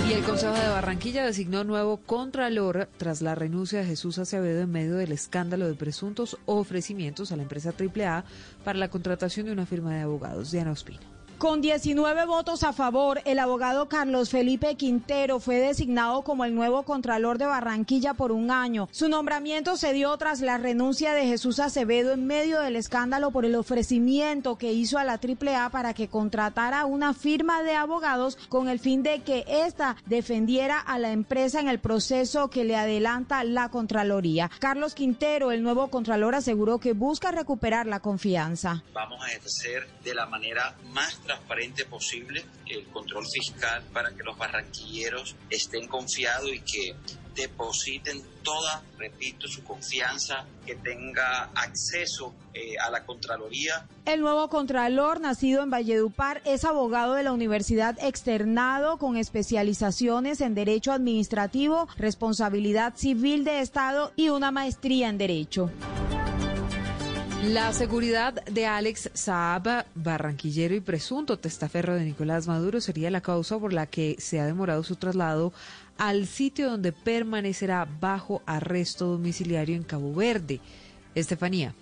Y el Consejo de Barranquilla designó nuevo contralor tras la renuncia de Jesús Acevedo en medio del escándalo de presuntos ofrecimientos a la empresa AAA para la contratación de una firma de abogados. Diana Ospina. Con 19 votos a favor, el abogado Carlos Felipe Quintero fue designado como el nuevo Contralor de Barranquilla por un año. Su nombramiento se dio tras la renuncia de Jesús Acevedo en medio del escándalo por el ofrecimiento que hizo a la AAA para que contratara una firma de abogados con el fin de que ésta defendiera a la empresa en el proceso que le adelanta la Contraloría. Carlos Quintero, el nuevo Contralor, aseguró que busca recuperar la confianza. Vamos a ejercer de la manera más transparente posible el control fiscal para que los barranquilleros estén confiados y que depositen toda, repito, su confianza, que tenga acceso eh, a la Contraloría. El nuevo Contralor, nacido en Valledupar, es abogado de la Universidad Externado con especializaciones en Derecho Administrativo, Responsabilidad Civil de Estado y una maestría en Derecho. La seguridad de Alex Saab, barranquillero y presunto testaferro de Nicolás Maduro, sería la causa por la que se ha demorado su traslado al sitio donde permanecerá bajo arresto domiciliario en Cabo Verde. Estefanía.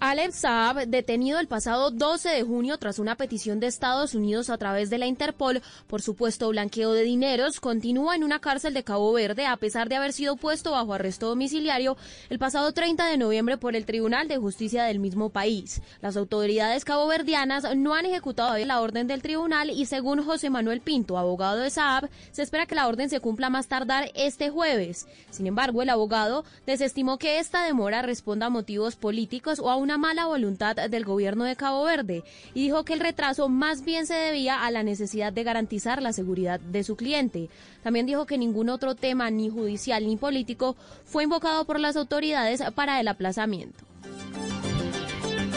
Alex Saab, detenido el pasado 12 de junio tras una petición de Estados Unidos a través de la Interpol por supuesto blanqueo de dineros, continúa en una cárcel de Cabo Verde a pesar de haber sido puesto bajo arresto domiciliario el pasado 30 de noviembre por el Tribunal de Justicia del mismo país. Las autoridades caboverdianas no han ejecutado la orden del tribunal y según José Manuel Pinto, abogado de Saab, se espera que la orden se cumpla más tardar este jueves. Sin embargo, el abogado desestimó que esta demora responda a motivos políticos o a una mala voluntad del gobierno de Cabo Verde y dijo que el retraso más bien se debía a la necesidad de garantizar la seguridad de su cliente. También dijo que ningún otro tema, ni judicial ni político, fue invocado por las autoridades para el aplazamiento.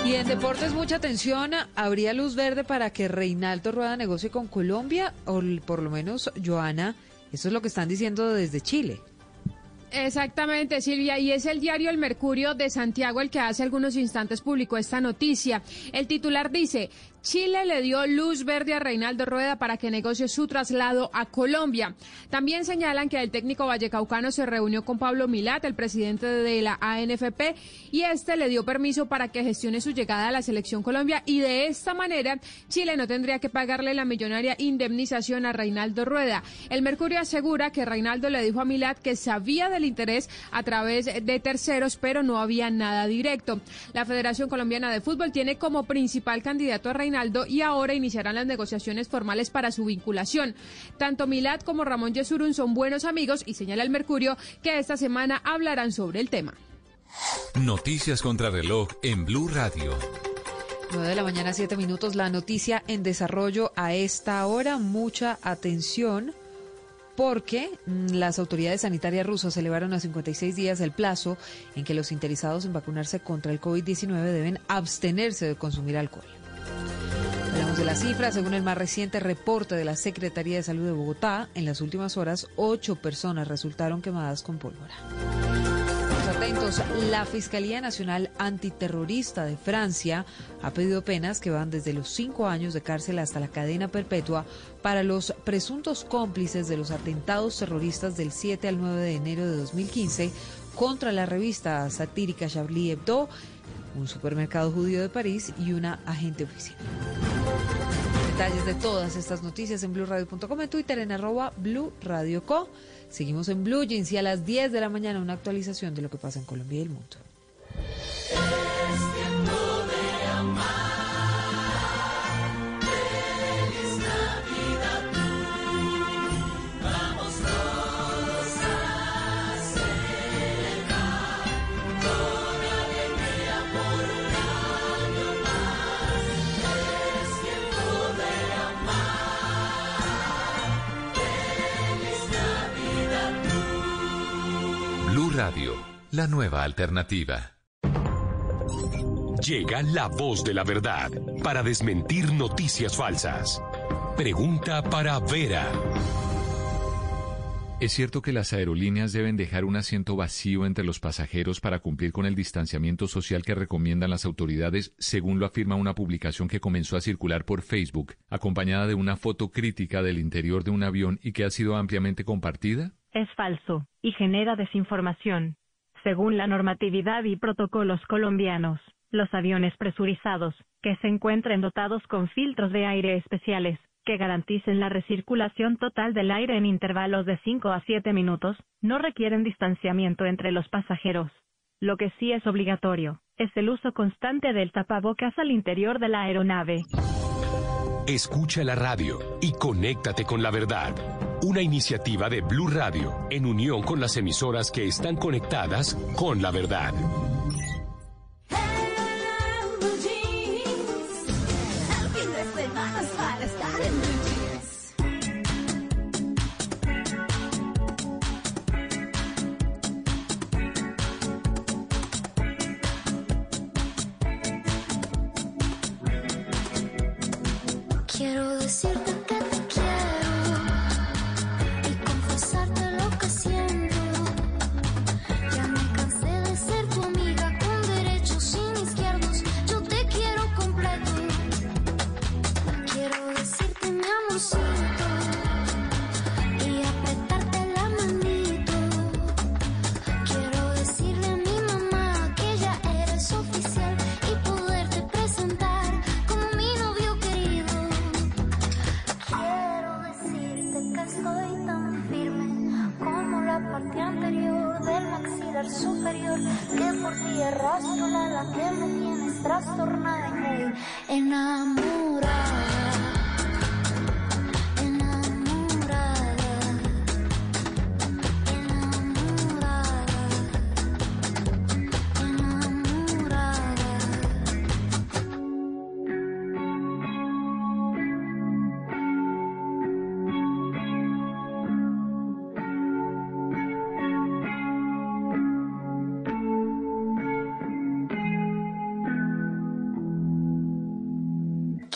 Y en deportes mucha atención, ¿habría luz verde para que Reinaldo Rueda negocie con Colombia? O por lo menos, Joana, eso es lo que están diciendo desde Chile. Exactamente, Silvia, y es el diario El Mercurio de Santiago el que hace algunos instantes publicó esta noticia. El titular dice, Chile le dio luz verde a Reinaldo Rueda para que negocie su traslado a Colombia. También señalan que el técnico vallecaucano se reunió con Pablo Milat, el presidente de la ANFP, y este le dio permiso para que gestione su llegada a la selección Colombia y de esta manera Chile no tendría que pagarle la millonaria indemnización a Reinaldo Rueda. El Mercurio asegura que Reinaldo le dijo a Milat que sabía del interés a través de terceros, pero no había nada directo. La Federación Colombiana de Fútbol tiene como principal candidato a Reinaldo y ahora iniciarán las negociaciones formales para su vinculación. Tanto Milad como Ramón Yesurún son buenos amigos y señala el Mercurio que esta semana hablarán sobre el tema. Noticias contra reloj en Blue Radio. 9 de la mañana, 7 minutos. La noticia en desarrollo a esta hora. Mucha atención porque mm, las autoridades sanitarias rusas elevaron a 56 días el plazo en que los interesados en vacunarse contra el COVID-19 deben abstenerse de consumir alcohol. Hablamos de las cifras. Según el más reciente reporte de la Secretaría de Salud de Bogotá, en las últimas horas, ocho personas resultaron quemadas con pólvora. atentos. La Fiscalía Nacional Antiterrorista de Francia ha pedido penas que van desde los cinco años de cárcel hasta la cadena perpetua para los presuntos cómplices de los atentados terroristas del 7 al 9 de enero de 2015 contra la revista satírica Charlie Hebdo un supermercado judío de París y una agente oficial. Detalles de todas estas noticias en blueradio.com, en Twitter en arroba Blue Co. Seguimos en Blue Jeans y a las 10 de la mañana una actualización de lo que pasa en Colombia y el mundo. La nueva alternativa. Llega la voz de la verdad para desmentir noticias falsas. Pregunta para Vera. ¿Es cierto que las aerolíneas deben dejar un asiento vacío entre los pasajeros para cumplir con el distanciamiento social que recomiendan las autoridades, según lo afirma una publicación que comenzó a circular por Facebook, acompañada de una foto crítica del interior de un avión y que ha sido ampliamente compartida? es falso y genera desinformación. Según la normatividad y protocolos colombianos, los aviones presurizados que se encuentren dotados con filtros de aire especiales que garanticen la recirculación total del aire en intervalos de 5 a 7 minutos, no requieren distanciamiento entre los pasajeros. Lo que sí es obligatorio es el uso constante del tapabocas al interior de la aeronave. Escucha la radio y conéctate con la verdad. Una iniciativa de Blue Radio en unión con las emisoras que están conectadas con la verdad. Que por ti arrastro la ala que me tienes trastornada y. Enamorada.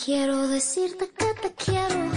Quiero decirte que te quiero,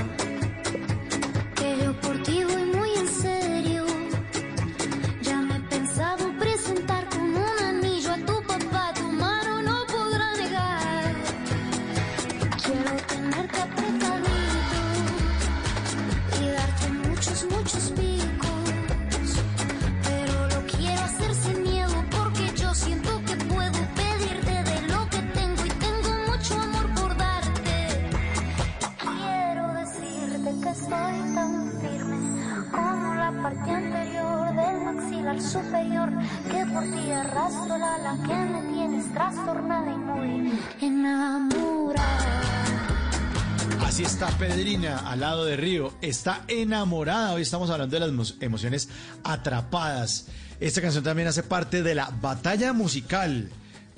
está Pedrina al lado de Río. Está enamorada. Hoy estamos hablando de las emo- emociones atrapadas. Esta canción también hace parte de la batalla musical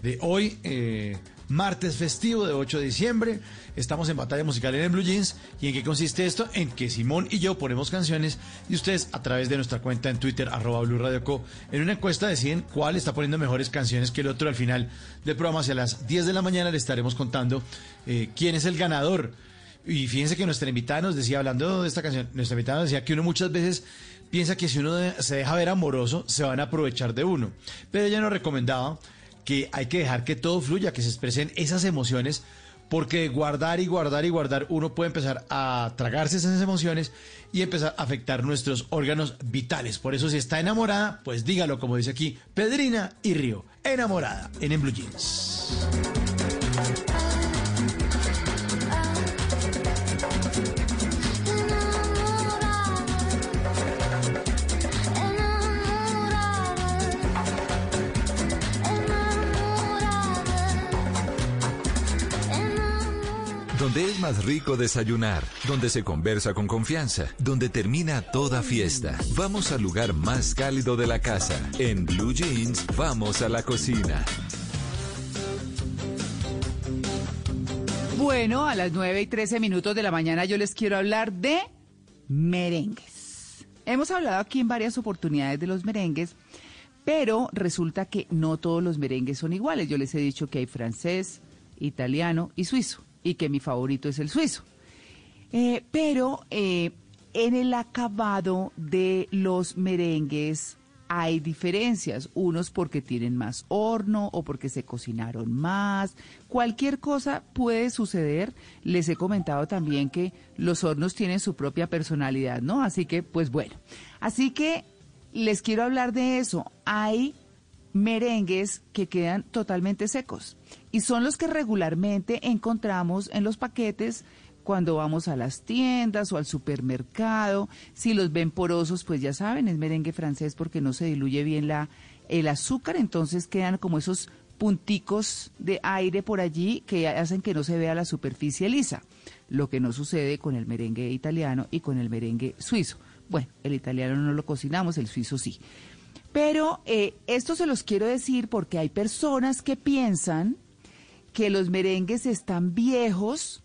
de hoy, eh, martes festivo de 8 de diciembre. Estamos en batalla musical en el Blue Jeans. ¿Y en qué consiste esto? En que Simón y yo ponemos canciones y ustedes a través de nuestra cuenta en Twitter, arroba Blue Radio Co, en una encuesta deciden cuál está poniendo mejores canciones que el otro. Al final del programa, hacia las 10 de la mañana, le estaremos contando eh, quién es el ganador. Y fíjense que nuestra invitada nos decía, hablando de esta canción, nuestra invitada nos decía que uno muchas veces piensa que si uno se deja ver amoroso, se van a aprovechar de uno. Pero ella nos recomendaba que hay que dejar que todo fluya, que se expresen esas emociones, porque guardar y guardar y guardar, uno puede empezar a tragarse esas emociones y empezar a afectar nuestros órganos vitales. Por eso, si está enamorada, pues dígalo, como dice aquí Pedrina y Río. Enamorada en, en Blue Jeans. Donde es más rico desayunar, donde se conversa con confianza, donde termina toda fiesta. Vamos al lugar más cálido de la casa. En Blue Jeans, vamos a la cocina. Bueno, a las 9 y 13 minutos de la mañana yo les quiero hablar de merengues. Hemos hablado aquí en varias oportunidades de los merengues, pero resulta que no todos los merengues son iguales. Yo les he dicho que hay francés, italiano y suizo, y que mi favorito es el suizo. Eh, pero eh, en el acabado de los merengues hay diferencias, unos porque tienen más horno o porque se cocinaron más, cualquier cosa puede suceder. Les he comentado también que los hornos tienen su propia personalidad, ¿no? Así que, pues bueno, así que les quiero hablar de eso. Hay merengues que quedan totalmente secos, y son los que regularmente encontramos en los paquetes cuando vamos a las tiendas o al supermercado. Si los ven porosos, pues ya saben, es merengue francés porque no se diluye bien la, el azúcar, entonces quedan como esos punticos de aire por allí que hacen que no se vea la superficie lisa, lo que no sucede con el merengue italiano y con el merengue suizo. Bueno, el italiano no lo cocinamos, el suizo sí. Pero eh, esto se los quiero decir porque hay personas que piensan que los merengues están viejos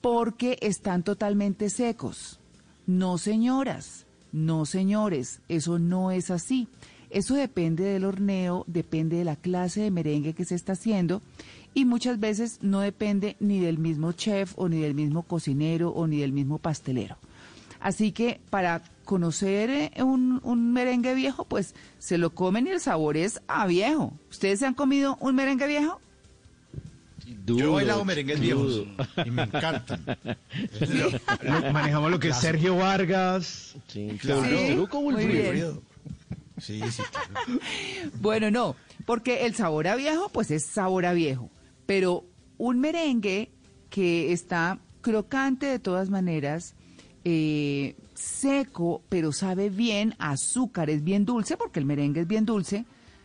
porque están totalmente secos. No, señoras, no, señores, eso no es así. Eso depende del horneo, depende de la clase de merengue que se está haciendo y muchas veces no depende ni del mismo chef o ni del mismo cocinero o ni del mismo pastelero. Así que para conocer eh, un, un, merengue viejo, pues se lo comen y el sabor es a viejo. ¿Ustedes se han comido un merengue viejo? Yo he bailado merengues viejos y me encantan. Manejamos lo que es Sergio Vargas. Sí, claro. Muy. Sí, sí, Bueno, no, porque el sabor a viejo, pues es sabor a viejo. Pero un merengue que está crocante de todas maneras, eh, seco, pero sabe bien, azúcar es bien dulce, porque el merengue es bien dulce,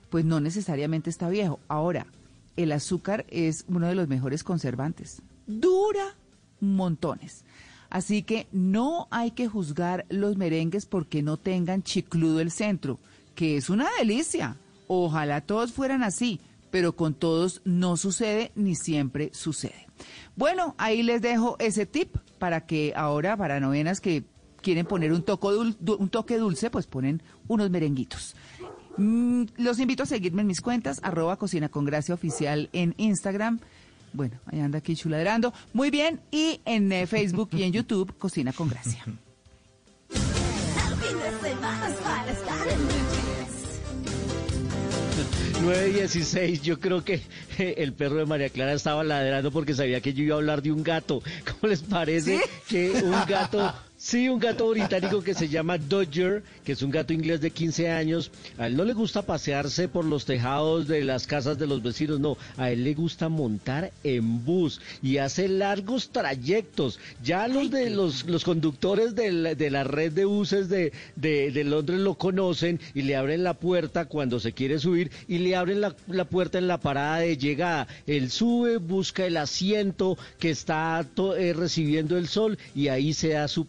pues no necesariamente está viejo. Ahora, el azúcar es uno de los mejores conservantes. Dura montones. Así que no hay que juzgar los merengues porque no tengan chicludo el centro que es una delicia. Ojalá todos fueran así, pero con todos no sucede ni siempre sucede. Bueno, ahí les dejo ese tip para que ahora, para novenas que quieren poner un, un toque dulce, pues ponen unos merenguitos. Mm, los invito a seguirme en mis cuentas, arroba Cocina con Gracia Oficial en Instagram. Bueno, ahí anda aquí chuladrando. Muy bien, y en eh, Facebook y en YouTube, Cocina con Gracia. [laughs] 9.16, yo creo que el perro de María Clara estaba ladrando porque sabía que yo iba a hablar de un gato. ¿Cómo les parece que un gato Sí, un gato británico que se llama Dodger, que es un gato inglés de 15 años. A él no le gusta pasearse por los tejados de las casas de los vecinos, no. A él le gusta montar en bus y hace largos trayectos. Ya los de los, los conductores de la, de la red de buses de, de, Londres lo conocen y le abren la puerta cuando se quiere subir y le abren la, la puerta en la parada de llegada. Él sube, busca el asiento que está eh, recibiendo el sol y ahí se da su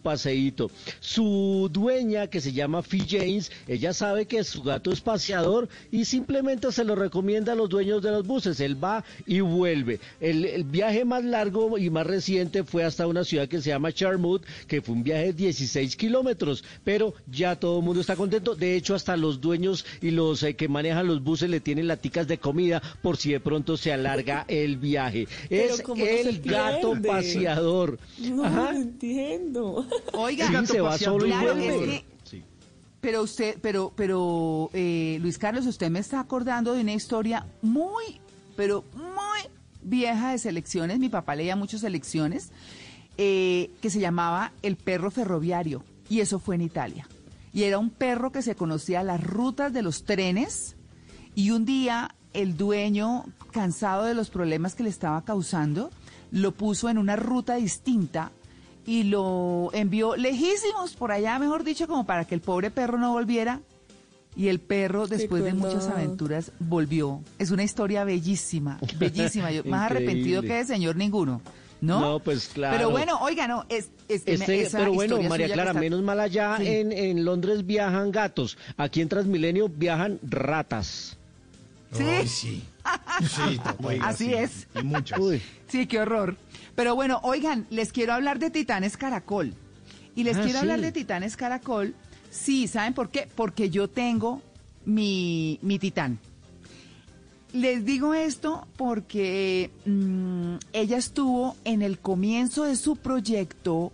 su dueña, que se llama Fee James, ella sabe que su gato es paseador y simplemente se lo recomienda a los dueños de los buses. Él va y vuelve. El, viaje más largo y más reciente fue hasta una ciudad que se llama Charmouth, que fue un viaje de 16 kilómetros, pero ya todo el mundo está contento. De hecho, hasta los dueños y los eh, que manejan los buses le tienen laticas de comida por si de pronto se alarga [laughs] el viaje. es el gato paseador. No, entiendo. Oiga, se va solo Pero usted, pero, pero, eh, Luis Carlos, usted me está acordando de una historia muy, pero muy vieja de selecciones. Mi papá leía muchas selecciones eh, que se llamaba El perro ferroviario y eso fue en Italia. Y era un perro que se conocía las rutas de los trenes y un día el dueño, cansado de los problemas que le estaba causando, lo puso en una ruta distinta y lo envió lejísimos por allá, mejor dicho, como para que el pobre perro no volviera. Y el perro, después de muchas aventuras, volvió. Es una historia bellísima, [laughs] bellísima. Yo, más arrepentido que el señor ninguno. ¿No? No, pues claro. Pero bueno, oiga, no, es, este, pero bueno, María Clara, menos mal allá en, en Londres viajan gatos, aquí en Transmilenio viajan ratas. Sí, sí. [laughs] sí Así es. Y muchas. Sí, qué horror. Pero bueno, oigan, les quiero hablar de Titanes Caracol. Y les Ah, quiero sí. hablar de Titanes Caracol. Sí, ¿saben por qué? Porque yo tengo mi, mi titán. Les digo esto porque mm, ella estuvo en el comienzo de su proyecto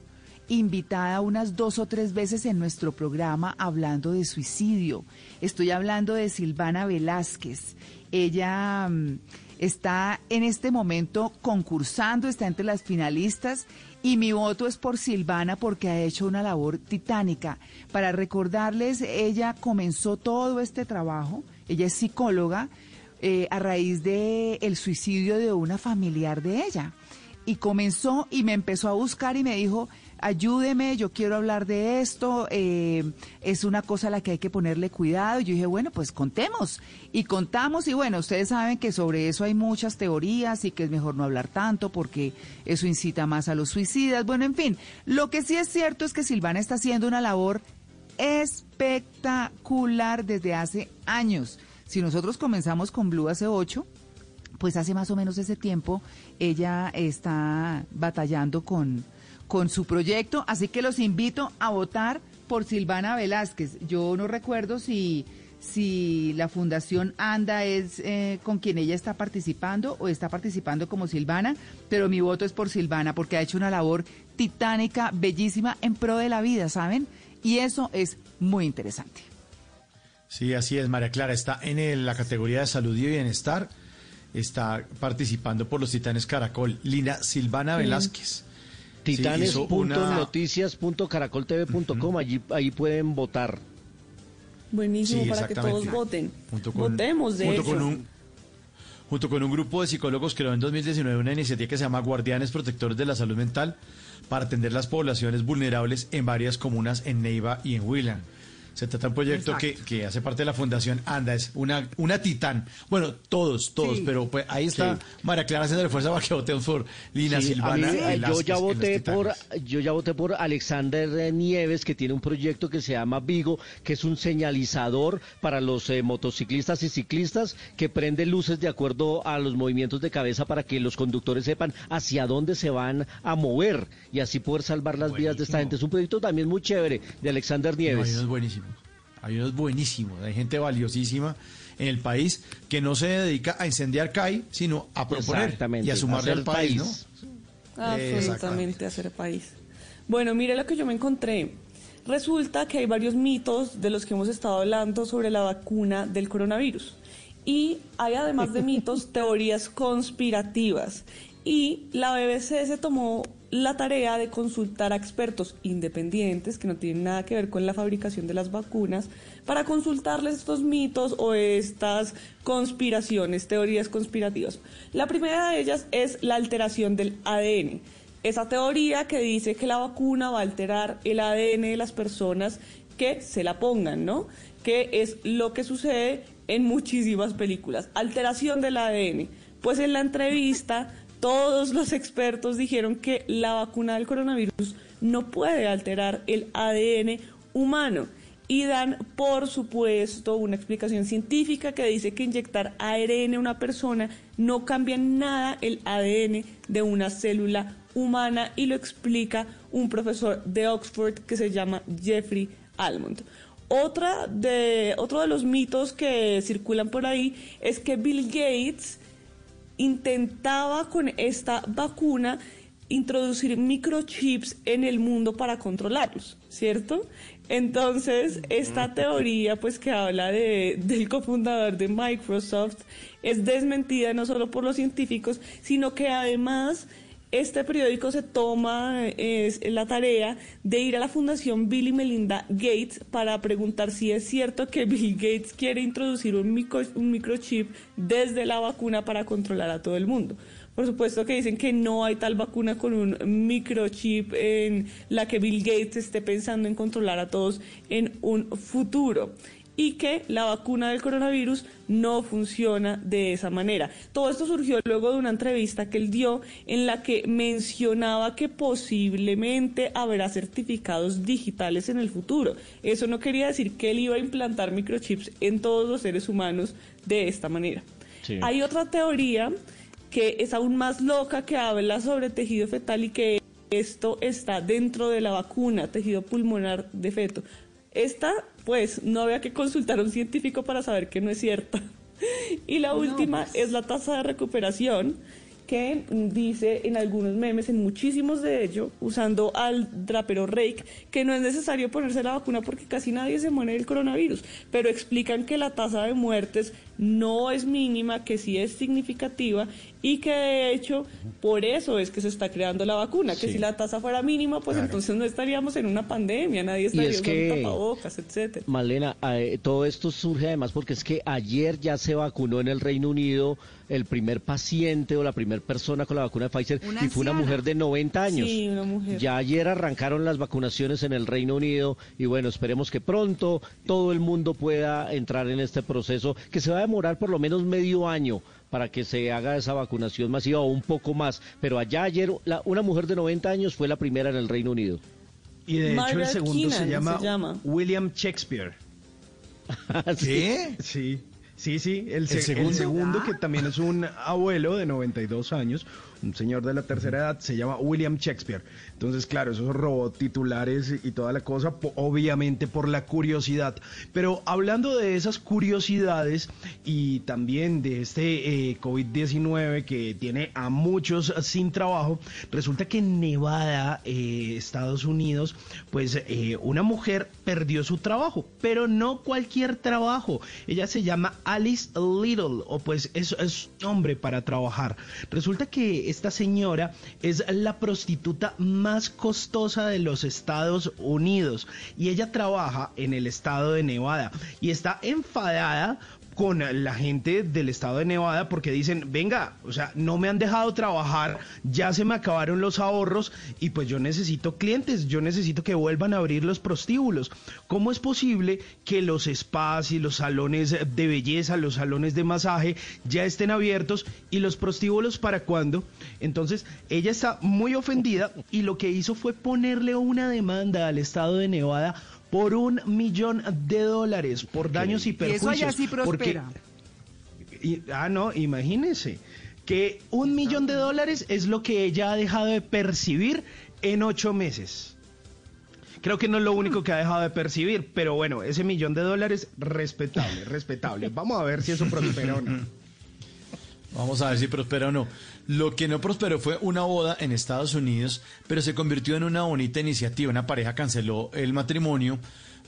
invitada unas dos o tres veces en nuestro programa hablando de suicidio. Estoy hablando de Silvana Velázquez. Ella mm, está en este momento concursando, está entre las finalistas y mi voto es por Silvana porque ha hecho una labor titánica. Para recordarles, ella comenzó todo este trabajo, ella es psicóloga, eh, a raíz de el suicidio de una familiar de ella. Y comenzó y me empezó a buscar y me dijo, ayúdeme, yo quiero hablar de esto, eh, es una cosa a la que hay que ponerle cuidado. Y yo dije, bueno, pues contemos. Y contamos y bueno, ustedes saben que sobre eso hay muchas teorías y que es mejor no hablar tanto porque eso incita más a los suicidas. Bueno, en fin, lo que sí es cierto es que Silvana está haciendo una labor espectacular desde hace años. Si nosotros comenzamos con Blue hace ocho, pues hace más o menos ese tiempo ella está batallando con, con su proyecto, así que los invito a votar por Silvana Velázquez. Yo no recuerdo si, si la Fundación ANDA es eh, con quien ella está participando o está participando como Silvana, pero mi voto es por Silvana porque ha hecho una labor titánica, bellísima, en pro de la vida, ¿saben? Y eso es muy interesante. Sí, así es, María Clara. Está en el- la categoría de salud y bienestar. Está participando por los Titanes Caracol. Lina Silvana Sí. Velázquez. Titanes.noticias.caracol.tv.com, allí, ahí pueden votar. Buenísimo Sí, para que todos voten. Junto con- Votemos, de junto hecho. con un junto con un grupo de psicólogos creó en 2019 una iniciativa que se llama Guardianes Protectores de la Salud Mental para atender las poblaciones vulnerables en varias comunas en Neiva y en Huila. Se trata de un proyecto que, que hace parte de la Fundación ANDA, es una, una titán. Bueno, todos, todos, Sí. pero pues ahí está Sí. María Clara haciendo fuerza para que votemos por Lina Sí, Silvana mí, Velázquez yo ya voté por yo ya voté por Alexander Nieves que tiene un proyecto que se llama Vigo que es un señalizador para los eh, motociclistas y ciclistas que prende luces de acuerdo a los movimientos de cabeza para que los conductores sepan hacia dónde se van a mover y así poder salvar las vidas de esta gente es un proyecto también muy chévere de Alexander Nieves buenísimos. Hay unos buenísimos. Hay gente valiosísima en el país que no se dedica a incendiar CAI, sino a proponer Exactamente, y a sumarle al país, país. ¿no? Absolutamente hacer país. Bueno, mire lo que yo me encontré. Resulta que hay varios mitos de los que hemos estado hablando sobre la vacuna del coronavirus. Y hay además de mitos, [laughs] teorías conspirativas. Y la BBC se tomó la tarea de consultar a expertos independientes que no tienen nada que ver con la fabricación de las vacunas para consultarles estos mitos o estas conspiraciones, teorías conspirativas. La primera de ellas es la alteración del ADN. Esa teoría que dice que la vacuna va a alterar el ADN de las personas que se la pongan, ¿no? Que es lo que sucede en muchísimas películas. Alteración del ADN. Pues en la entrevista todos los expertos dijeron que la vacuna del coronavirus no puede alterar el ADN humano y dan, por supuesto, una explicación científica que dice que inyectar ARN a una persona no cambia nada el ADN de una célula humana y lo explica un profesor de Oxford que se llama Jeffrey Almond. Otra de, otro de los mitos que circulan por ahí es que Bill Gates intentaba con esta vacuna introducir microchips en el mundo para controlarlos, ¿cierto? Entonces, esta teoría, pues que habla de, del cofundador de Microsoft, es desmentida no solo por los científicos, sino que además este periódico se toma es, la tarea de ir a la Fundación Bill y Melinda Gates para preguntar si es cierto que [laughs] Bill Gates quiere introducir un, micro, un microchip desde la vacuna para controlar a todo el mundo. Por supuesto que dicen que no hay tal vacuna con un microchip en la que Bill Gates esté pensando en controlar a todos en un futuro y que la vacuna del coronavirus no funciona de esa manera. Todo esto surgió luego de una entrevista que él dio en la que mencionaba que posiblemente habrá certificados digitales en el futuro. Eso no quería decir que él iba a implantar microchips en todos los seres humanos de esta manera. Sí. Hay otra teoría que es aún más loca que habla sobre tejido fetal y que esto está dentro de la vacuna, tejido pulmonar de feto. Esta, pues, no había que consultar a un científico para saber que no es cierta. [laughs] Y la última es la tasa de recuperación, que dice en algunos memes, en muchísimos de ellos, usando al drapero Rake, que no es necesario ponerse la vacuna porque casi nadie se muere del coronavirus, pero explican que la tasa de muertes no es mínima, que sí es significativa y que de hecho por eso es que se está creando la vacuna, que Sí. si la tasa fuera mínima, pues entonces no estaríamos en una pandemia, nadie estaría es usando que- tapabocas, etcétera. Malena, eh, todo esto surge además porque es que ayer ya se vacunó en el Reino Unido el primer paciente o la primera persona con la vacuna de Pfizer Una y fue una mujer de 90 años. Sí, una mujer. Ya ayer arrancaron las vacunaciones en el Reino Unido y bueno, esperemos que pronto todo el mundo pueda entrar en este proceso que se va a demorar por lo menos medio año para que se haga esa vacunación masiva o un poco más. Pero allá ayer la- una mujer de 90 años fue la primera en el Reino Unido. Y de hecho el segundo se llama, se llama. William Shakespeare. ¿Qué? [laughs] Sí. Sí, sí, el, se- ¿El segundo? el segundo, que también es un abuelo de 92 años, un señor de la tercera edad, se llama William Shakespeare. Entonces, claro, esos robot titulares y toda la cosa, obviamente por la curiosidad. Pero hablando de esas curiosidades y también de este eh, COVID-19 que tiene a muchos sin trabajo, resulta que en Nevada, eh, Estados Unidos, pues eh, una mujer perdió su trabajo, pero no cualquier trabajo. Ella se llama Alice Little, o pues es, es hombre para trabajar. Resulta que esta señora es la prostituta más costosa de los Estados Unidos. Y ella trabaja en el estado de Nevada y está enfadada con la gente del estado de Nevada porque dicen, venga, o sea, no me han dejado trabajar, ya se me acabaron los ahorros y pues yo necesito clientes, yo necesito que vuelvan a abrir los prostíbulos. ¿Cómo es posible que los spas y los salones de belleza, los salones de masaje ya estén abiertos y los prostíbulos para cuándo? Entonces, ella está muy ofendida y lo que hizo fue ponerle una demanda al estado de Nevada por un millón de dólares por daños y Y eso perjuicios. allá sí porque- prospera. y- ah, no, imagínense que un millón de dólares es lo que ella ha dejado de percibir en ocho meses. Creo que no es lo único que ha dejado de percibir, pero bueno, ese millón de dólares, respetable, respetable. Vamos a ver si eso prospera o no. [laughs] Vamos a ver si prospera o no. Lo que no prosperó fue una boda en Estados Unidos, pero se convirtió en una bonita iniciativa. Una pareja canceló el matrimonio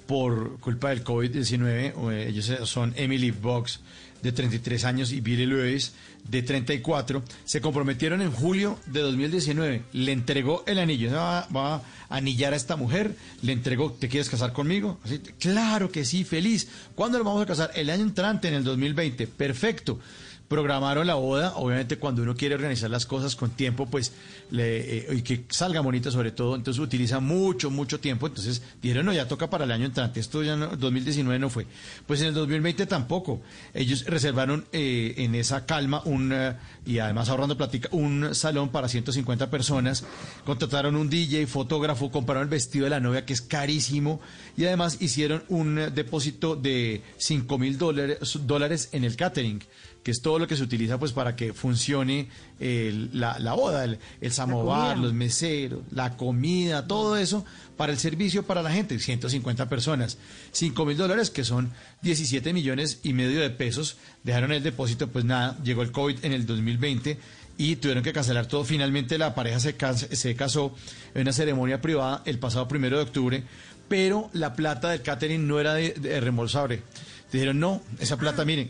por culpa del COVID-19. O, eh, Ellos son Emily Box, de 33 años, y Billy Lewis, de 34. Se comprometieron en julio de 2019. Le entregó el anillo. Va, va a anillar a esta mujer. Le entregó, ¿te quieres casar conmigo? Claro que sí, feliz. ¿Cuándo nos vamos a casar? El año entrante, en el 2020. Perfecto programaron la boda, obviamente cuando uno quiere organizar las cosas con tiempo, pues, le, eh, y que salga bonita sobre todo, entonces utiliza mucho, mucho tiempo, entonces dijeron, no, ya toca para el año entrante, esto ya no, 2019 no fue, pues en el 2020 tampoco, ellos reservaron eh, en esa calma un, eh, y además ahorrando platica, un salón para 150 personas, contrataron un DJ, fotógrafo, compraron el vestido de la novia que es carísimo, y además hicieron un depósito de 5 mil dólares en el catering que es todo lo que se utiliza pues para que funcione el- la, la boda, el, el samovar, los meseros, la comida, todo eso para el servicio para la gente, 150 personas, 5 mil dólares que son 17 millones y medio de pesos, dejaron el depósito, pues nada, llegó el COVID en el 2020 y tuvieron que cancelar todo. Finalmente la pareja se, cas- se casó en una ceremonia privada el pasado primero de octubre, pero la plata del catering no era de, de reembolsable. Dijeron, no, esa plata, miren,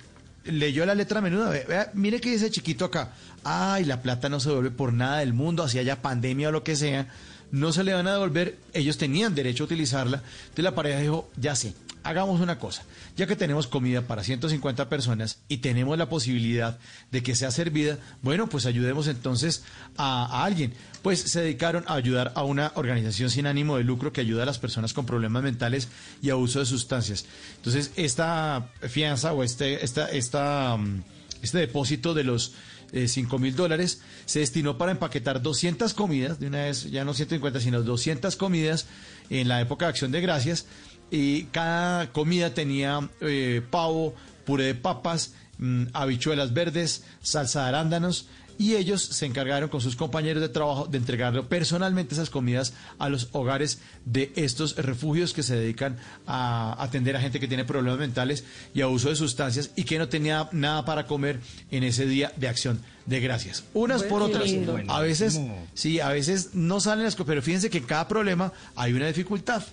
leyó la letra menuda, ve- vea, mire que dice chiquito acá, ay, la plata no se devuelve por nada del mundo, así haya pandemia o lo que sea, no se le van a devolver, ellos tenían derecho a utilizarla, entonces la pareja dijo, ya sé, hagamos una cosa, ya que tenemos comida para 150 personas y tenemos la posibilidad de que sea servida, bueno, pues ayudemos entonces a, alguien. Pues se dedicaron a ayudar a una organización sin ánimo de lucro que ayuda a las personas con problemas mentales y abuso de sustancias. Entonces, esta fianza o este, esta, mm, este depósito de los eh, 5 mil dólares se destinó para empaquetar 200 comidas, de una vez ya no 150, sino 200 comidas en la época de Acción de Gracias. Y cada comida tenía eh, pavo, puré de papas, mm, habichuelas verdes, salsa de arándanos. Y ellos se encargaron con sus compañeros de trabajo de entregarlo personalmente esas comidas a los hogares de estos refugios que se dedican a atender a gente que tiene problemas mentales y abuso de sustancias y que no tenía nada para comer en ese día de acción de gracias. Unas por otras. A veces, sí, a veces no salen las cosas, pero fíjense que en cada problema hay una dificultad.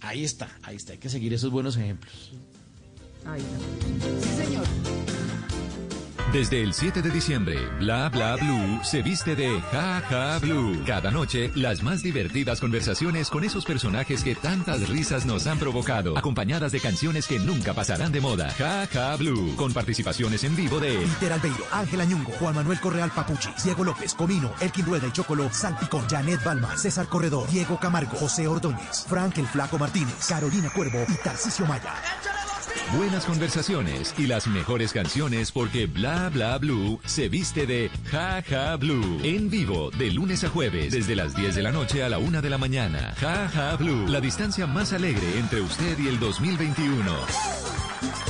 Ahí está, ahí está, hay que seguir esos buenos ejemplos. Ay, no. Sí, señor. Desde el 7 de diciembre, Bla Bla Blue se viste de Ja Ja Blue. Cada noche, las más divertidas conversaciones con esos personajes que tantas risas nos han provocado, acompañadas de canciones que nunca pasarán de moda. Ja Ja Blue, con participaciones en vivo de Peter Albeiro, Ángela Ñungo, Juan Manuel Correal Papuchi, Diego López, Comino, Elkin Rueda y Chocolo, Salpicón, Janet Balma, César Corredor, Diego Camargo, José Ordóñez, Frank el Flaco Martínez, Carolina Cuervo y Tarcisio Maya. Buenas conversaciones y las mejores canciones porque Bla Bla Blue se viste de Ja Ja Blue. En vivo, de lunes a jueves, desde las 10 de la noche a la 1 de la mañana. Ja Ja Blue, la distancia más alegre entre usted y el 2021.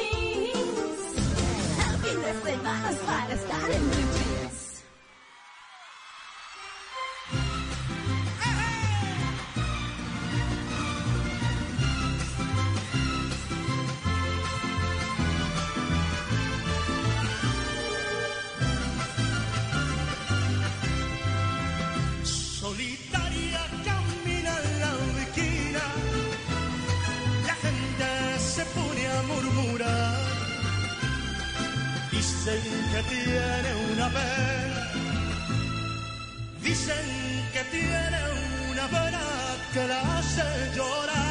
Tiene una pena, dicen que tiene una pena que la hace llorar.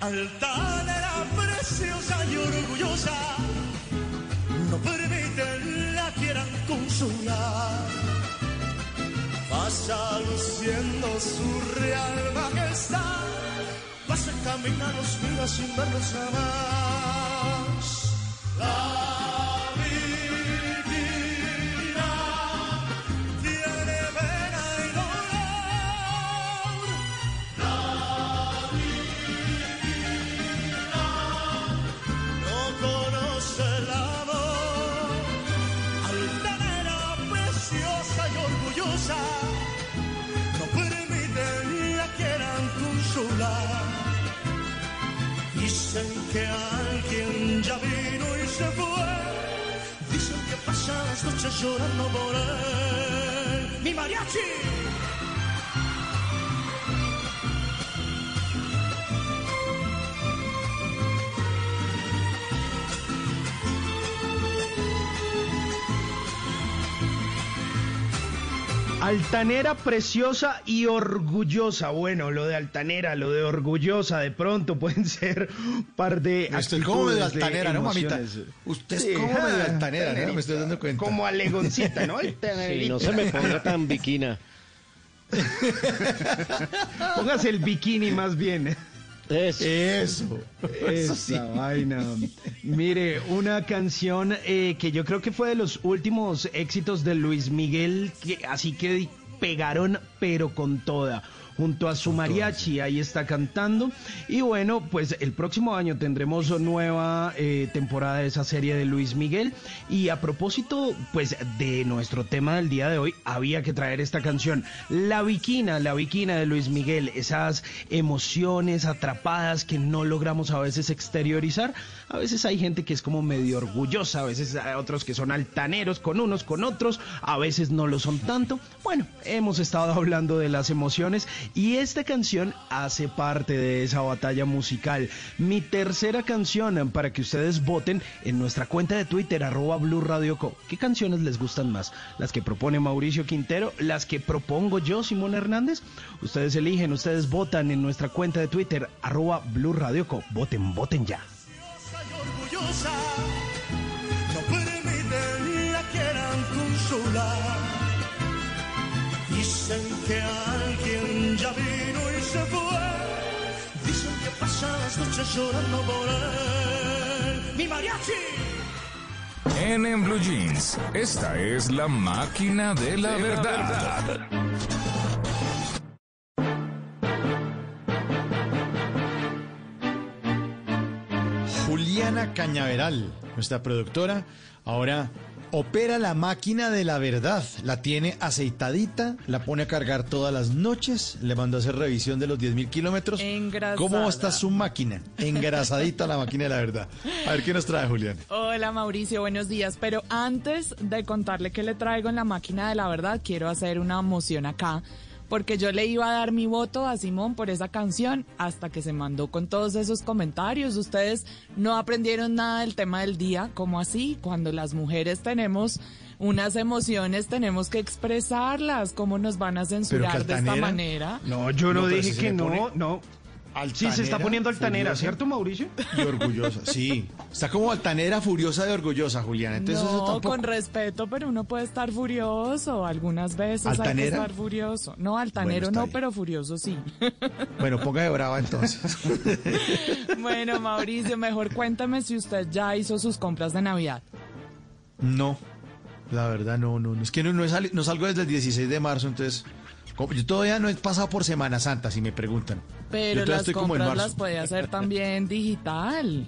Altanera preciosa y orgullosa, no permiten la quieran consolar pasa luciendo su real majestad. Pasa camina, los mira sin verlos jamás. La las noches llorando por él. ¡Mi mariachi! Altanera, preciosa y orgullosa. Bueno, lo de altanera, lo de orgullosa, de pronto pueden ser un par de. Usted como medio actitudes, de altanera, ¿no, mamita? Usted es Sí, como medio ah, altanera, ¿no? Me estoy dando cuenta. Como alegoncita, ¿no? [laughs] Sí, no se me ponga tan [laughs] viquina. Póngase el bikini más bien. Eso. Eso. Esa sí. vaina. Mire, una canción eh, que yo creo que fue de los últimos éxitos de Luis Miguel, que, así que pegaron, pero con toda. Junto a su mariachi, ahí está cantando. Y bueno, pues el próximo año tendremos nueva eh, temporada de esa serie de Luis Miguel. Y a propósito, pues de nuestro tema del día de hoy, había que traer esta canción. La Viquina, la Viquina de Luis Miguel. Esas emociones atrapadas que no logramos a veces exteriorizar. A veces hay gente que es como medio orgullosa, a veces hay otros que son altaneros con unos, con otros, a veces no lo son tanto. Bueno, hemos estado [laughs] hablando de las emociones y esta canción hace parte de esa batalla musical. Mi tercera canción para que ustedes voten en nuestra cuenta de Twitter, arroba Blue Radio Co. ¿Qué canciones les gustan más? ¿Las que propone Mauricio Quintero? ¿Las que propongo yo, Simón Hernández? Ustedes eligen, ustedes votan en nuestra cuenta de Twitter, arroba Blue Radio Co. Voten, voten ya. no quieran consolar. Dicen que ya vino y se fue. Dicen que pasa las noches llorando por él. ¡Mi mariachi! En, en Blue Jeans, esta es la máquina de la de verdad. La verdad. Juliana Cañaveral, nuestra productora, ahora opera la máquina de la verdad. La tiene aceitadita, la pone a cargar todas las noches, le mandó a hacer revisión de los 10.000 kilómetros. Engrasada. ¿Cómo está su máquina? Engrasadita la máquina de la verdad. A ver qué nos trae Julián. Hola Mauricio, buenos días. Pero antes de contarle qué le traigo en la máquina de la verdad, quiero hacer una moción acá. Porque yo le iba a dar mi voto a Simón por esa canción hasta que se mandó con todos esos comentarios. Ustedes no aprendieron nada del tema del día, como así? Cuando las mujeres tenemos unas emociones, tenemos que expresarlas. ¿Cómo nos van a censurar de esta manera? No, yo no, dije que no, pone no. Sí, se está poniendo altanera, furiosa ¿cierto, Mauricio? Y orgullosa, sí. Está como altanera, furiosa y orgullosa, Julián. Entonces eso no, tampoco. con respeto, pero uno puede estar furioso. Algunas veces hay que ¿Altanera? estar furioso. No, altanero no, bien. pero furioso sí. [laughs] Bueno, ponga de brava entonces. [laughs] bueno, Mauricio, mejor cuéntame si usted ya hizo sus compras de Navidad. No, la verdad no, no, no. Es que no, no, sali- no salgo desde el 16 de marzo, entonces yo todavía no he pasado por Semana Santa, si me preguntan. Pero las estoy compras las puede hacer [laughs] también digital,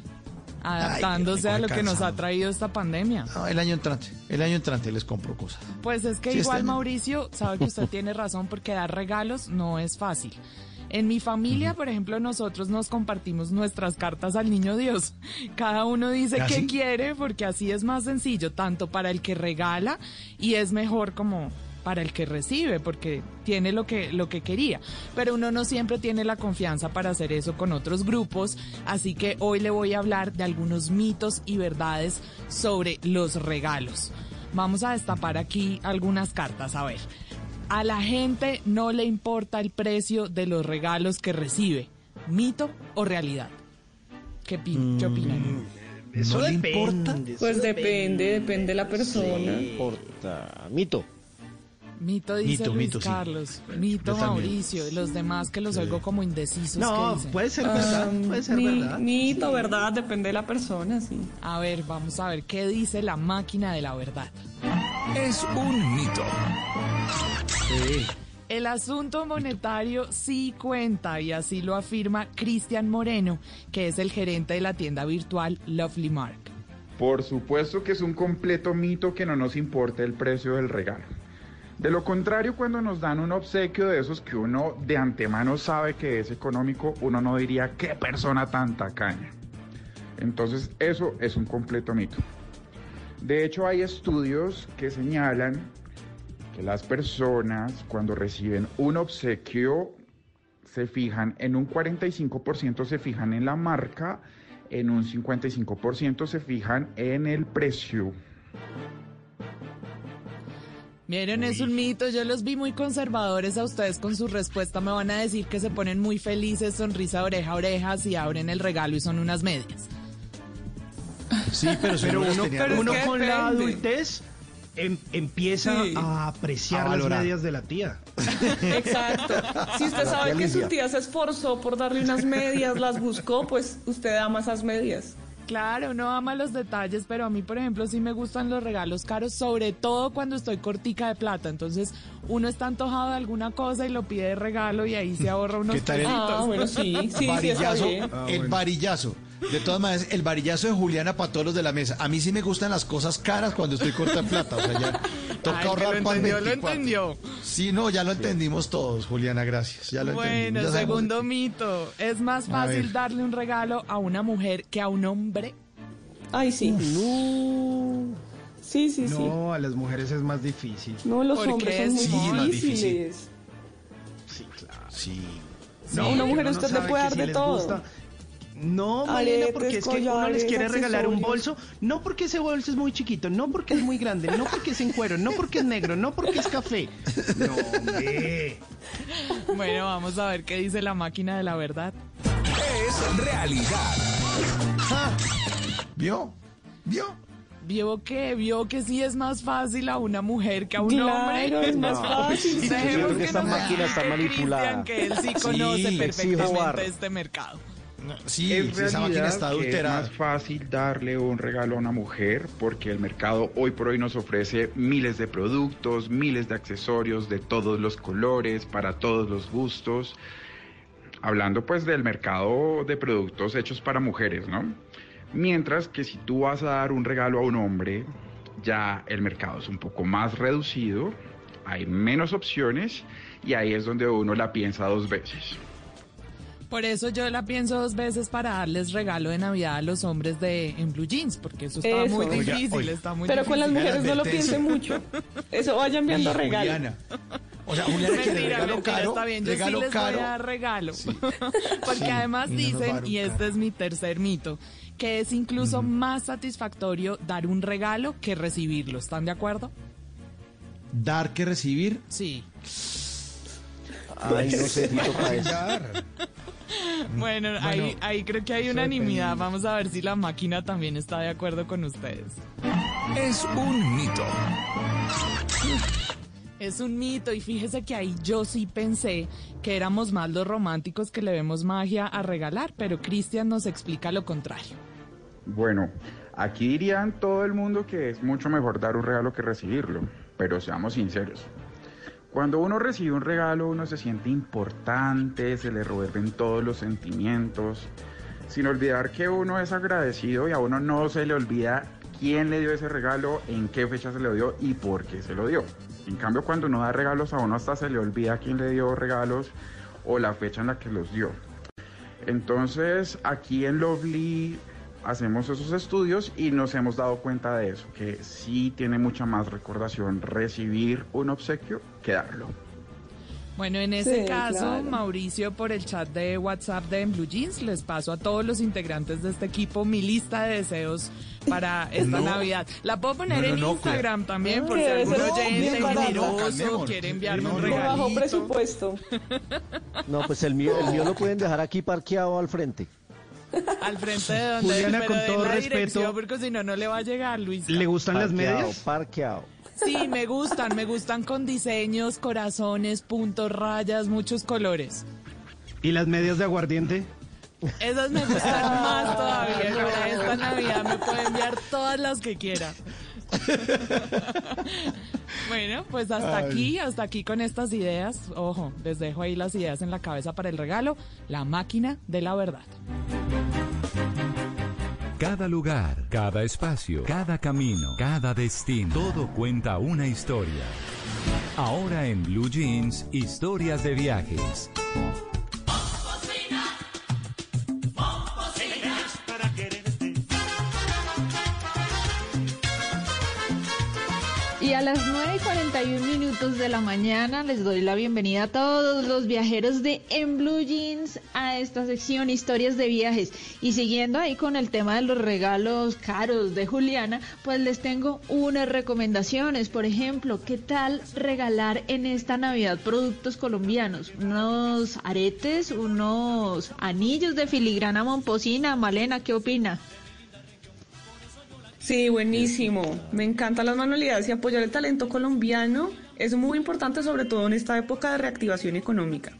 adaptándose Ay, a lo que nos ha traído esta pandemia. No, el año entrante, el año entrante les compro cosas. Pues es que Sí, igual, este. Mauricio, sabe que usted [laughs] tiene razón porque dar regalos no es fácil. En mi familia, por ejemplo, nosotros nos compartimos nuestras cartas al niño Dios. Cada uno dice ¿Ah, qué quiere porque así es más sencillo, tanto para el que regala y es mejor como para el que recibe porque tiene lo que lo que quería. Pero uno no siempre tiene la confianza para hacer eso con otros grupos, así que hoy le voy a hablar de algunos mitos y verdades sobre los regalos. Vamos a destapar aquí algunas cartas, a ver. A la gente no le importa el precio de los regalos que recibe. ¿Mito o realidad? ¿Qué, pi- qué opinan? Eso ¿No le depende, importa? Pues depende, depende de la persona. importa. Mito. Mito dice Mito, Luis mito, sí. Carlos. Mito. Mauricio. Y los demás que los oigo como indecisos. No, puede ser verdad, Ah, puede ser mi- verdad. Mito, ¿verdad? Depende de la persona, sí. A ver, vamos a ver qué dice la máquina de la verdad. Es un mito. El asunto monetario sí cuenta y así lo afirma Cristian Moreno, que es el gerente de la tienda virtual Lovely Mark. Por supuesto que es un completo mito que no nos importe el precio del regalo. De lo contrario, cuando nos dan un obsequio de esos que uno de antemano sabe que es económico, uno no diría qué persona tan tacaña. Entonces, eso es un completo mito. De hecho, hay estudios que señalan que las personas cuando reciben un obsequio se fijan en un 45% se fijan en la marca, en un 55% se fijan en el precio. Vieron, es un mito, yo los vi muy conservadores a ustedes con su respuesta, me van a decir que se ponen muy felices, sonrisa oreja a oreja, si abren el regalo y son unas medias. Sí, pero, si Pero uno, con la adultez em- empieza Sí. a apreciar A las medias de la tía. Exacto. Si usted La sabe que su tía se esforzó por darle unas medias, las buscó, pues usted ama esas medias. Claro, uno ama los detalles, pero a mí, por ejemplo, sí me gustan los regalos caros, sobre todo cuando estoy cortica de plata. Entonces, uno está antojado de alguna cosa y lo pide de regalo y ahí se ahorra unos ¿Qué tal el-. Ah, bueno, sí, sí, sí, está varillazo, bien. Ah, el bueno. varillazo. De todas maneras, el varillazo de Juliana para todos los de la mesa. A mí sí me gustan las cosas caras cuando estoy corta plata. O sea, ya [laughs] toca Ay, ahorrar lo para el entendió, lo 24. entendió. Sí, no, ya lo entendimos todos, Juliana, gracias. Ya lo Bueno, sabemos- segundo mito. ¿Es más fácil darle un regalo a una mujer que a un hombre? Ay, sí. Sí, sí, sí. No, a las mujeres es más difícil. No, los ¿Por hombres qué? son Sí, muy más difíciles. Sí, claro. Sí. a una mujer usted le puede dar si de todo. gusta- No, Malena, porque es que uno les quiere regalar un bolso, no porque ese bolso es muy chiquito, no porque es muy grande, no porque es en cuero, no porque es negro, no porque es café. No, hombre. Bueno, vamos a ver qué dice la máquina de la verdad. Es realidad. ¿Vio? ¿Vio? Vio que, vio que sí es más fácil a una mujer que a un Claro, hombre. es más fácil. Dejemos que que esta nos máquina está manipulada. Cristian, que él sí conoce perfectamente este mercado. Sí, En sí, esa máquina realidad está adulterada. Es más fácil darle un regalo a una mujer porque el mercado hoy por hoy nos ofrece miles de productos, miles de accesorios de todos los colores, para todos los gustos. Hablando pues del mercado de productos hechos para mujeres, ¿no? Mientras que si tú vas a dar un regalo a un hombre, ya el mercado es un poco más reducido, hay menos opciones y ahí es donde uno la piensa dos veces. Por eso yo la pienso dos veces para darles regalo de Navidad a los hombres de en blue jeans, porque eso está Eso. muy Oiga, difícil, oiga. está muy Pero con las mujeres no lo piensen mucho. Eso vaya enviando Uy, regalo. Juliana. O sea, Juliana quiere Mentira, regalo mentira, caro, está bien, yo regalo sí les caro. voy a dar regalo. Porque Sí, además y dicen, y este es mi tercer mito, que es incluso más satisfactorio dar un regalo que recibirlo. ¿Están de acuerdo? Dar que recibir. Sí. Ay, no sé, Tito, para [laughs] eso. [laughs] Bueno, ahí, ahí creo que hay unanimidad. Vamos a ver si la máquina también está de acuerdo con ustedes. Es un mito. Es un mito y fíjese que ahí yo sí pensé que éramos más los románticos que le vemos magia a regalar, pero Cristian nos explica lo contrario. Bueno, aquí dirían todo el mundo que es mucho mejor dar un regalo que recibirlo, pero seamos sinceros. Cuando uno recibe un regalo, uno se siente importante, se le revuelven todos los sentimientos, sin olvidar que uno es agradecido y a uno no se le olvida quién le dio ese regalo, en qué fecha se lo dio y por qué se lo dio. En cambio, cuando uno da regalos, a uno hasta se le olvida quién le dio regalos o la fecha en la que los dio. Entonces, aquí en Lovely hacemos esos estudios y nos hemos dado cuenta de eso, que sí tiene mucha más recordación recibir un obsequio que darlo. Bueno, en ese Sí, caso, claro. Mauricio, por el chat de WhatsApp de En Blue Jeans, les paso a todos los integrantes de este equipo mi lista de deseos para [laughs] esta No. Navidad. La puedo poner No, no, en no, Instagram también, por si algún oyente generoso quiere enviarme No, un no. Por bajo regalito. presupuesto. No, pues el mío, el mío lo pueden dejar aquí parqueado al frente. Al frente de donde Juliana, pero con todo la respeto, dirección, porque si no, no le va a llegar, Luis. ¿Le gustan las medias? parqueado. Sí, me gustan, me gustan con diseños, corazones, puntos, rayas, muchos colores. ¿Y las medias de aguardiente? Esas me gustan más [laughs] todavía. Para esta Navidad me puede enviar todas las que quiera. [laughs] Bueno, pues hasta Ay. aquí, hasta aquí con estas ideas. Ojo, les dejo ahí las ideas en la cabeza para el regalo, la máquina de la verdad. Cada lugar, cada espacio, cada camino, cada destino, todo cuenta una historia. Ahora en Blue Jeans, historias de viajes. 41 minutos de la mañana les doy la bienvenida a todos los viajeros de En Blue Jeans a esta sección Historias de Viajes. Y siguiendo ahí con el tema de los regalos caros de Juliana, pues les tengo unas recomendaciones. Por ejemplo, ¿qué tal regalar en esta Navidad productos colombianos? Unos aretes, unos anillos de filigrana momposina. Malena, ¿qué opina? Sí, buenísimo. Me encantan las manualidades y apoyar el talento colombiano es muy importante, sobre todo en esta época de reactivación económica.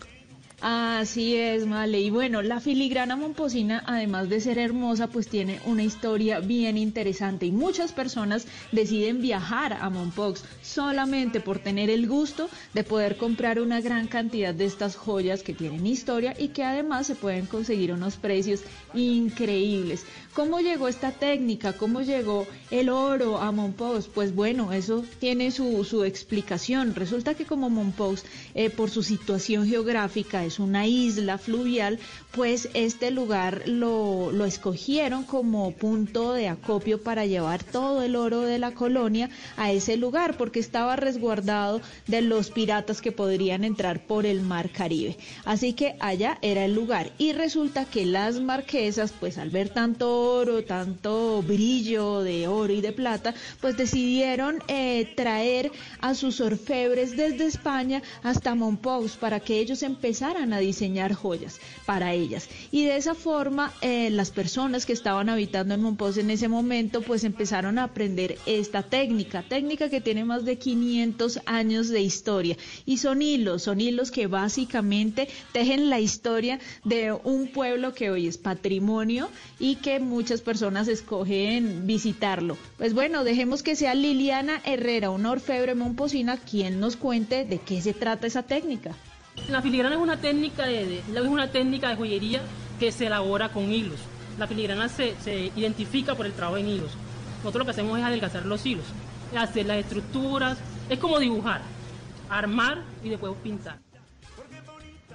Así es, Male. Y bueno, la filigrana momposina, además de ser hermosa, pues tiene una historia bien interesante y muchas personas deciden viajar a Mompox solamente por tener el gusto de poder comprar una gran cantidad de estas joyas que tienen historia y que además se pueden conseguir unos precios increíbles. ¿Cómo llegó esta técnica? ¿Cómo llegó el oro a Mompox? Pues bueno, eso tiene su, su explicación. Resulta que como Mompox, eh, por su situación geográfica, una isla fluvial, pues este lugar lo, lo escogieron como punto de acopio para llevar todo el oro de la colonia a ese lugar, porque estaba resguardado de los piratas que podrían entrar por el mar Caribe. Así que allá era el lugar. Y resulta que las marquesas, pues al ver tanto oro, tanto brillo de oro y de plata, pues decidieron eh, traer a sus orfebres desde España hasta Mompox para que ellos empezaran a diseñar joyas para ellas. Y de esa forma, eh, las personas que estaban habitando en Mompox en ese momento, pues empezaron a aprender esta técnica, técnica que tiene más de 500 años de historia. Y son hilos, son hilos que básicamente tejen la historia de un pueblo que hoy es patrimonio y que muchas personas escogen visitarlo. Pues bueno, dejemos que sea Liliana Herrera, una orfebre momposina, quien nos cuente de qué se trata esa técnica. La filigrana es una técnica de, es una técnica de joyería que se elabora con hilos. La filigrana se, se identifica por el trabajo en hilos. Nosotros lo que hacemos es adelgazar los hilos, hacer las estructuras, es como dibujar, armar y después pintar.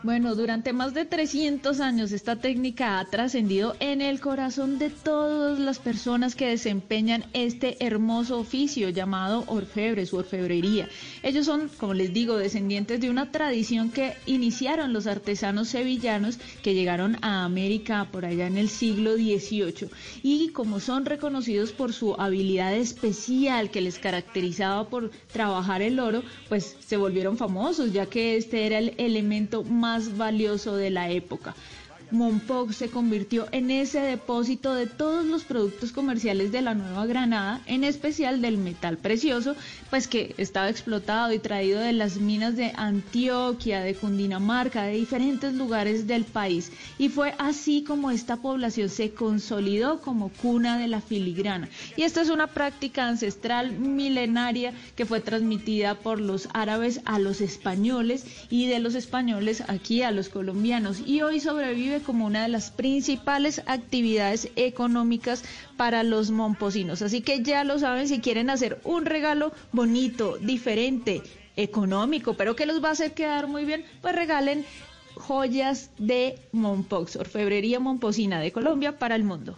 Bueno, durante más de 300 años esta técnica ha trascendido en el corazón de todas las personas que desempeñan este hermoso oficio llamado orfebre, su orfebrería. Ellos son, como les digo, descendientes de una tradición que iniciaron los artesanos sevillanos que llegaron a América por allá en el siglo XVIII y como son reconocidos por su habilidad especial que les caracterizaba por trabajar el oro, pues se volvieron famosos ya que este era el elemento más valioso de la época. Monpós se convirtió en ese depósito de todos los productos comerciales de la Nueva Granada, en especial del metal precioso, pues que estaba explotado y traído de las minas de Antioquia, de Cundinamarca, de diferentes lugares del país. Y fue así como esta población se consolidó como cuna de la filigrana. Y esta es una práctica ancestral milenaria que fue transmitida por los árabes a los españoles y de los españoles aquí a los colombianos. Y hoy sobrevive como una de las principales actividades económicas para los momposinos. Así que ya lo saben, si quieren hacer un regalo bonito, diferente, económico, pero que los va a hacer quedar muy bien, pues regalen joyas de Mompox, orfebrería momposina de Colombia para el mundo.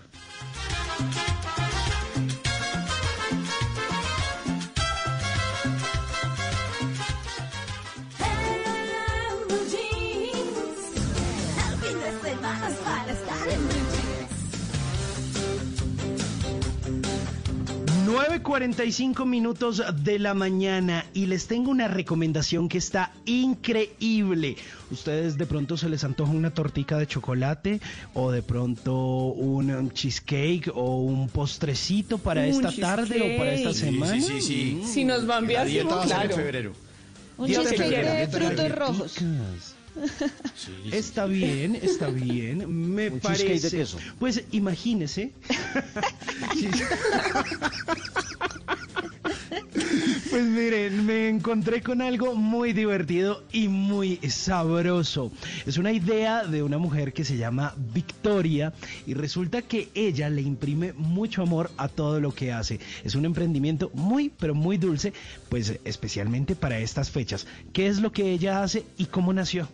9.45 minutos de la mañana y les tengo una recomendación que está increíble. Ustedes de pronto se les antoja una tortica de chocolate o de pronto un um, cheesecake o un postrecito para Un esta tarde o para esta semana. Sí, sí, sí. Si nos van bien, en claro. febrero. Un cheesecake de frutos Está bien, está bien. Me Un parece. de queso. Pues imagínese. Pues miren, me encontré con algo muy divertido y muy sabroso. Es una idea de una mujer que se llama Victoria y resulta que ella le imprime mucho amor a todo lo que hace. Es un emprendimiento muy, pero muy dulce, pues especialmente para estas fechas. ¿Qué es lo que ella hace y cómo nació?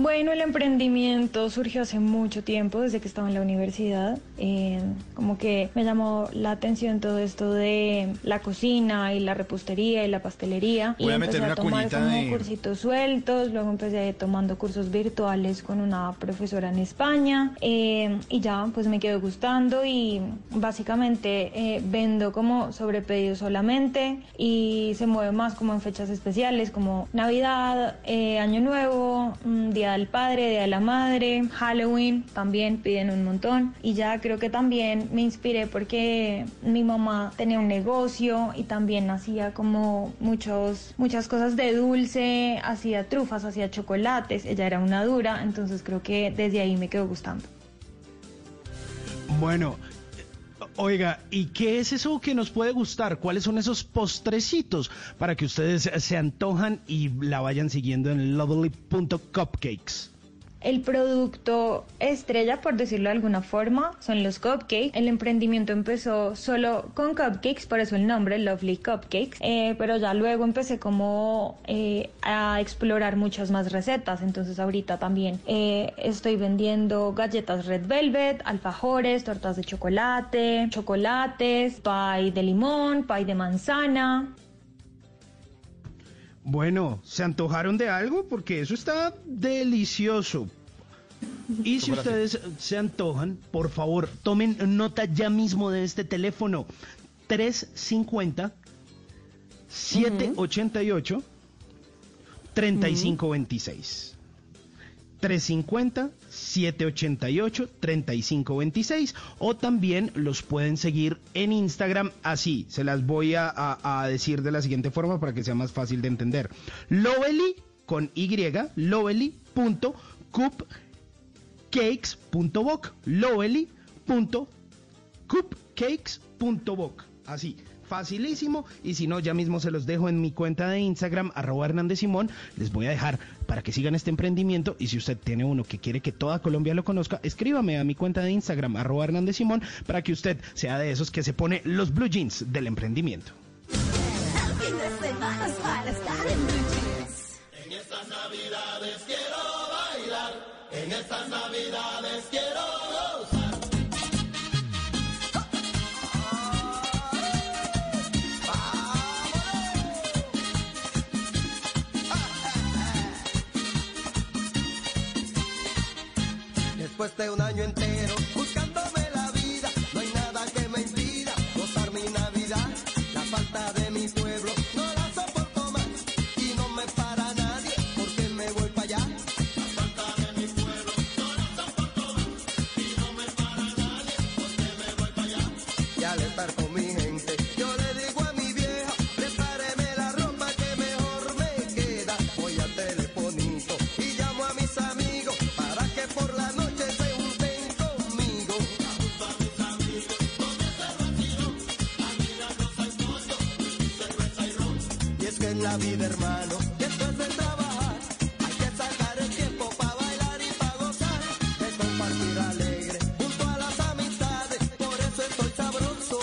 Bueno, el emprendimiento surgió hace mucho tiempo, desde que estaba en la universidad. Eh, como que me llamó la atención todo esto de la cocina y la repostería y la pastelería. Voy y a empecé meter a tomar como de- cursitos sueltos, luego empecé tomando cursos virtuales con una profesora en España eh, y ya pues me quedó gustando y básicamente eh, vendo como sobre pedido solamente y se mueve más como en fechas especiales como Navidad, eh, Año Nuevo, mm, Del Padre, Día de la Madre, Halloween, también piden un montón y ya creo que también me inspiré porque mi mamá tenía un negocio y también hacía como muchos, muchas cosas de dulce, hacía trufas, hacía chocolates, ella era una dura, entonces creo que desde ahí me quedó gustando. Bueno, oiga, ¿y qué es eso que nos puede gustar? ¿Cuáles son esos postrecitos para que ustedes se antojan y la vayan siguiendo en lovely.cupcakes? El producto estrella, por decirlo de alguna forma, son los cupcakes. El emprendimiento empezó solo con cupcakes, por eso el nombre, Lovely Cupcakes. Eh, pero ya luego empecé como eh, a explorar muchas más recetas. Entonces ahorita también eh, estoy vendiendo galletas Red Velvet, alfajores, tortas de chocolate, chocolates, pie de limón, pie de manzana. Bueno, ¿se antojaron de algo? Porque eso está delicioso. Y si ustedes se antojan, por favor, tomen nota ya mismo de este teléfono 350 788 3526. 350 788 3526 o también los pueden seguir en Instagram así, se las voy a, a- a decir de la siguiente forma para que sea más fácil de entender. Lovely con Y, lovely.cupcakes.boc, lovely.cupcakes.boc, así, facilísimo. Y si no, ya mismo se los dejo en mi cuenta de Instagram, arroba Hernández Simón. Les voy a dejar para que sigan este emprendimiento. Y si usted tiene uno que quiere que toda Colombia lo conozca, escríbame a mi cuenta de Instagram, arroba Hernández Simón, para que usted sea de esos que se pone los blue jeans del emprendimiento. En estas navidades quiero bailar, en estas navidades quiero Después de un año entero la vida, hermano, después de trabajar, hay que sacar el tiempo para bailar y para gozar, de compartir alegre junto a las amistades. Por eso estoy sabroso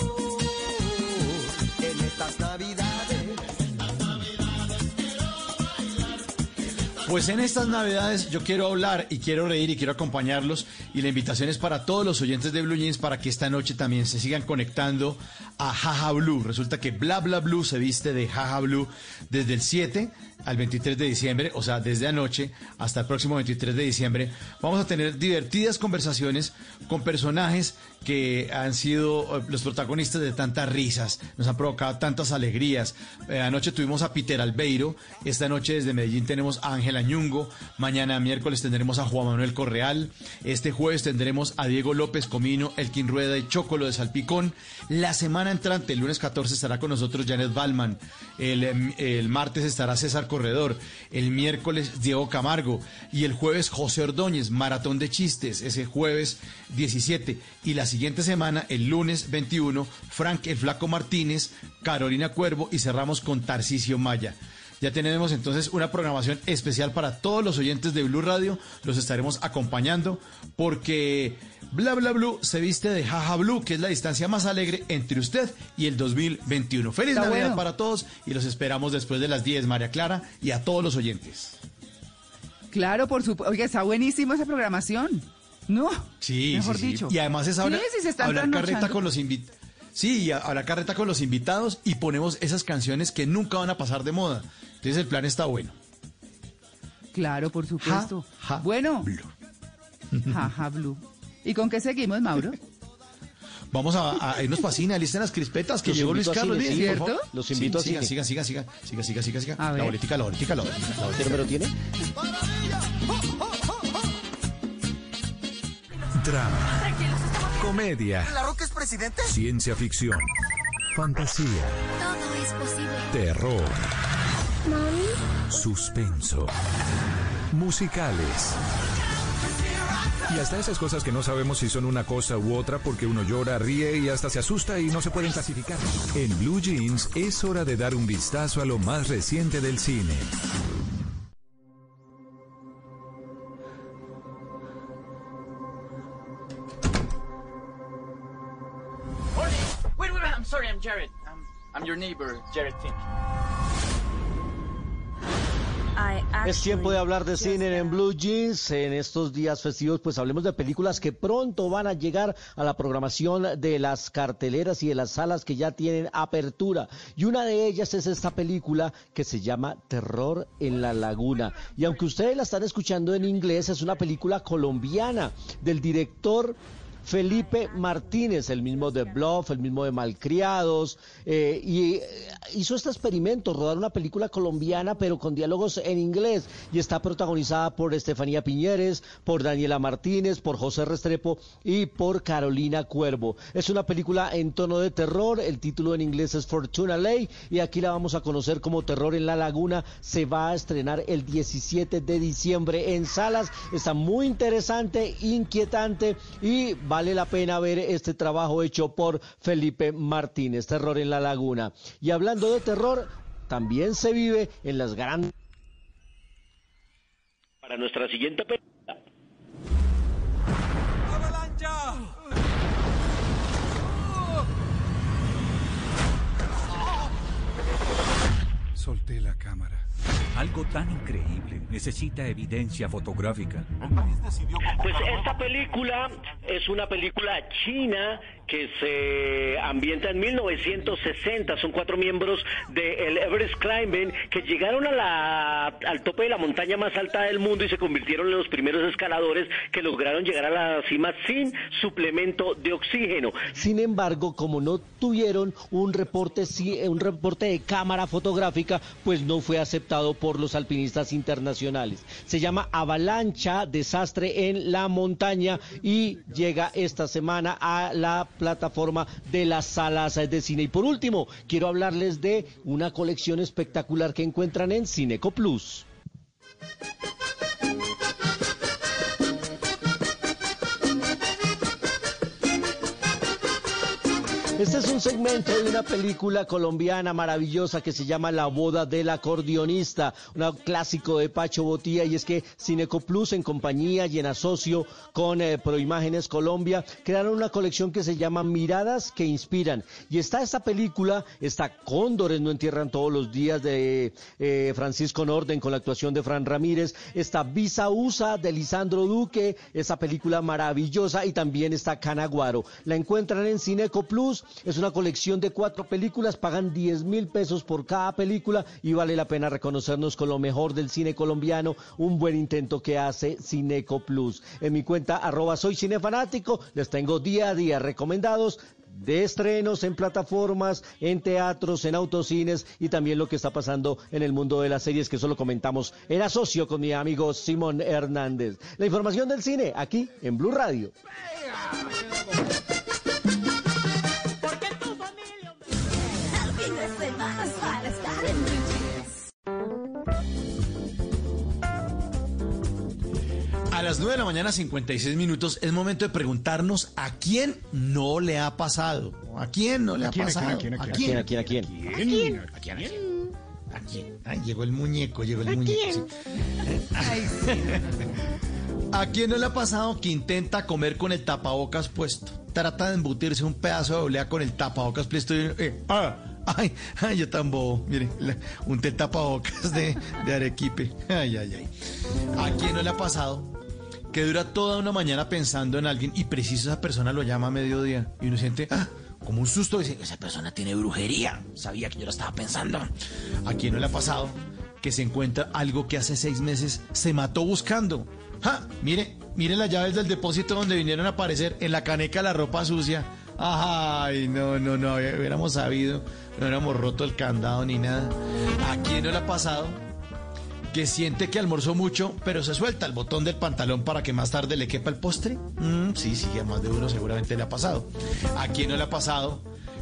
en estas navidades. Pues en estas navidades yo quiero hablar y quiero reír y quiero acompañarlos y la invitación es para todos los oyentes de Blue Jeans para que esta noche también se sigan conectando a Jaja Blue. Resulta que Bla Bla Blue se viste de Jaja Blue desde el 7 al 23 de diciembre, o sea, desde anoche hasta el próximo 23 de diciembre. Vamos a tener divertidas conversaciones con personajes que han sido eh, los protagonistas de tantas risas, nos han provocado tantas alegrías. Eh, anoche tuvimos a Peter Albeiro, esta noche desde Medellín tenemos a Ángela Ñungo, mañana miércoles tendremos a Juan Manuel Correal, este jueves tendremos a Diego López Comino, Elkin Rueda y Chocolo de Salpicón. La semana entrante, el lunes 14, estará con nosotros Janet Balman, el, em, el martes estará César Corredor, el miércoles Diego Camargo. Y el jueves José Ordóñez, Maratón de Chistes, ese jueves 17 y la siguiente semana, el lunes 21, Frank el Flaco Martínez, Carolina Cuervo y cerramos con Tarcisio Maya. Ya tenemos entonces una programación especial para todos los oyentes de Blue Radio. Los estaremos acompañando porque Bla Bla Blue se viste de Jaja Blue, que es la distancia más alegre entre usted y el 2021. Feliz Está Navidad bueno. para todos y los esperamos después de las 10, María Clara, y a todos los oyentes. Claro, por supuesto. Oiga, está buenísima esa programación. No. Sí, Mejor sí, sí. dicho. Y además es hablar, sí, se están hablar carreta con los invitados. Sí, y a- hablar carreta con los invitados y ponemos esas canciones que nunca van a pasar de moda. Entonces el plan está bueno. Claro, por supuesto. bueno. Jaja, [laughs] Blue. ¿Y con qué seguimos, Mauro? [laughs] Vamos a, a irnos para cine, alisten las crispetas que Los llegó Luis a Carlos. cine, miren, ¿sí? por favor. ¿Cierto? Los Sí, invito a sigan, cine. sigan, sigan, sigan, sigan, sigan, sigan, A La boletica, la boletica, la boletica. la boletica. ¿Qué número tiene? Drama, comedia, ¿La Roca es presidente? ciencia ficción, fantasía, Todo es posible. terror, suspenso, musicales. Y hasta esas cosas que no sabemos si son una cosa u otra porque uno llora, ríe y hasta se asusta y no se pueden clasificar. En Blue Jeans es hora de dar un vistazo a lo más reciente del cine. I'm Jared. I'm, I'm your neighbor, Jared Fink. Es tiempo de hablar de cine en Blue Jeans. En estos días festivos, pues hablemos de películas que pronto van a llegar a la programación de las carteleras y de las salas que ya tienen apertura. Y una de ellas es esta película que se llama Terror en la Laguna. Y aunque ustedes la están escuchando en inglés, es una película colombiana del director Felipe Martínez, el mismo de Bluff, el mismo de Malcriados, eh, y eh, hizo este experimento, rodar una película colombiana pero con diálogos en inglés y está protagonizada por Estefanía Piñeres, por Daniela Martínez, por José Restrepo y por Carolina Cuervo. Es una película en tono de terror, el título en inglés es Fortuna Ley y aquí la vamos a conocer como Terror en la Laguna. Se va a estrenar el 17 de diciembre en salas. Está muy interesante, inquietante y vale la pena ver este trabajo hecho por Felipe Martínez, Terror en la Laguna. Y hablando de terror, también se vive en las grandes... Para nuestra siguiente película. Solté la cámara. Algo tan increíble necesita evidencia fotográfica. Pues esta película es una película china que se ambienta en 1960. Son cuatro miembros del Everest Climbing que llegaron a la, al tope de la montaña más alta del mundo y se convirtieron en los primeros escaladores que lograron llegar a la cima sin suplemento de oxígeno. Sin embargo, como no tuvieron un reporte, un reporte de cámara fotográfica, pues no fue aceptado por los alpinistas internacionales. Se llama Avalancha, desastre en la montaña y llega esta semana a la plataforma de las salas de cine. Y por último, quiero hablarles de una colección espectacular que encuentran en Cineco Plus. Este es un segmento de una película colombiana maravillosa que se llama La boda del acordeonista, un clásico de Pacho Botía y es que Cineco Plus en compañía y en asocio con eh, Proimágenes Colombia crearon una colección que se llama Miradas que inspiran y está esta película, está Cóndores no entierran todos los días de eh, Francisco Norden con la actuación de Fran Ramírez, está Visa USA de Lisandro Duque, esa película maravillosa y también está Canaguaro. La encuentran en Cineco Plus es una colección de cuatro películas, pagan 10 mil pesos por cada película y vale la pena reconocernos con lo mejor del cine colombiano, un buen intento que hace Cineco Plus. En mi cuenta arroba soy cinefanático, les tengo día a día recomendados de estrenos en plataformas, en teatros, en autocines y también lo que está pasando en el mundo de las series que eso lo comentamos en asocio con mi amigo Simón Hernández. La información del cine aquí en Blue Radio. Las 9 de la mañana, 56 minutos, es momento de preguntarnos a quién no le ha pasado. ¿A quién no le ha pasado? a quién, a quién? ¿A quién? ¿A quién? ¿A quién? ¿A quién? ¿A quién? ¿A quién? Ay, llegó el muñeco, llegó el muñeco. sí. [laughs] ¿A quién no le ha pasado que intenta comer con el tapabocas puesto? Trata de embutirse un pedazo de olea con el tapabocas puesto y... eh, ah, ay, ay, yo tan bobo. Mire, la- un té tapabocas de, de arequipe. Ay, ay, ay. ¿A quién no le ha pasado que dura toda una mañana pensando en alguien y preciso esa persona lo llama a mediodía y uno siente ah, como un susto dice esa persona tiene brujería sabía que yo la estaba pensando. A quién no le ha pasado que se encuentra algo que hace seis meses se mató buscando ¡Ja! mire mire las llaves del depósito donde vinieron a aparecer en la caneca la ropa sucia. Ay no no no hubiéramos sabido. No hubiéramos roto el candado ni nada. A quién no le ha pasado que siente que almorzó mucho, pero se suelta el botón del pantalón para que más tarde le quepa el postre. Mm, sí, sí, a más de uno seguramente le ha pasado. ¿A quién no le ha pasado?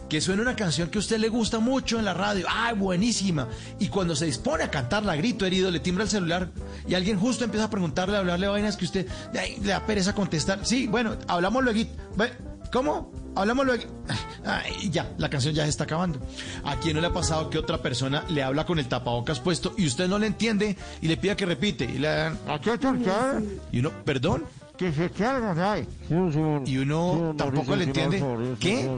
Que suena una canción que a usted le gusta mucho en la radio. ¡Ay, buenísima! Y cuando se dispone a cantarla, grito herido, le timbra el celular y alguien justo empieza a preguntarle, a hablarle vainas que usted le da pereza contestar. Sí, bueno, hablamos luego. Ve, ¿Cómo? Hablamos luego. Ay, ya, la canción ya se está acabando. ¿A quién no le ha pasado que otra persona le habla con el tapabocas puesto y usted no le entiende y le pida que repite? Y le dan. Y uno, ¿perdón? Y uno tampoco le entiende. ¿Qué?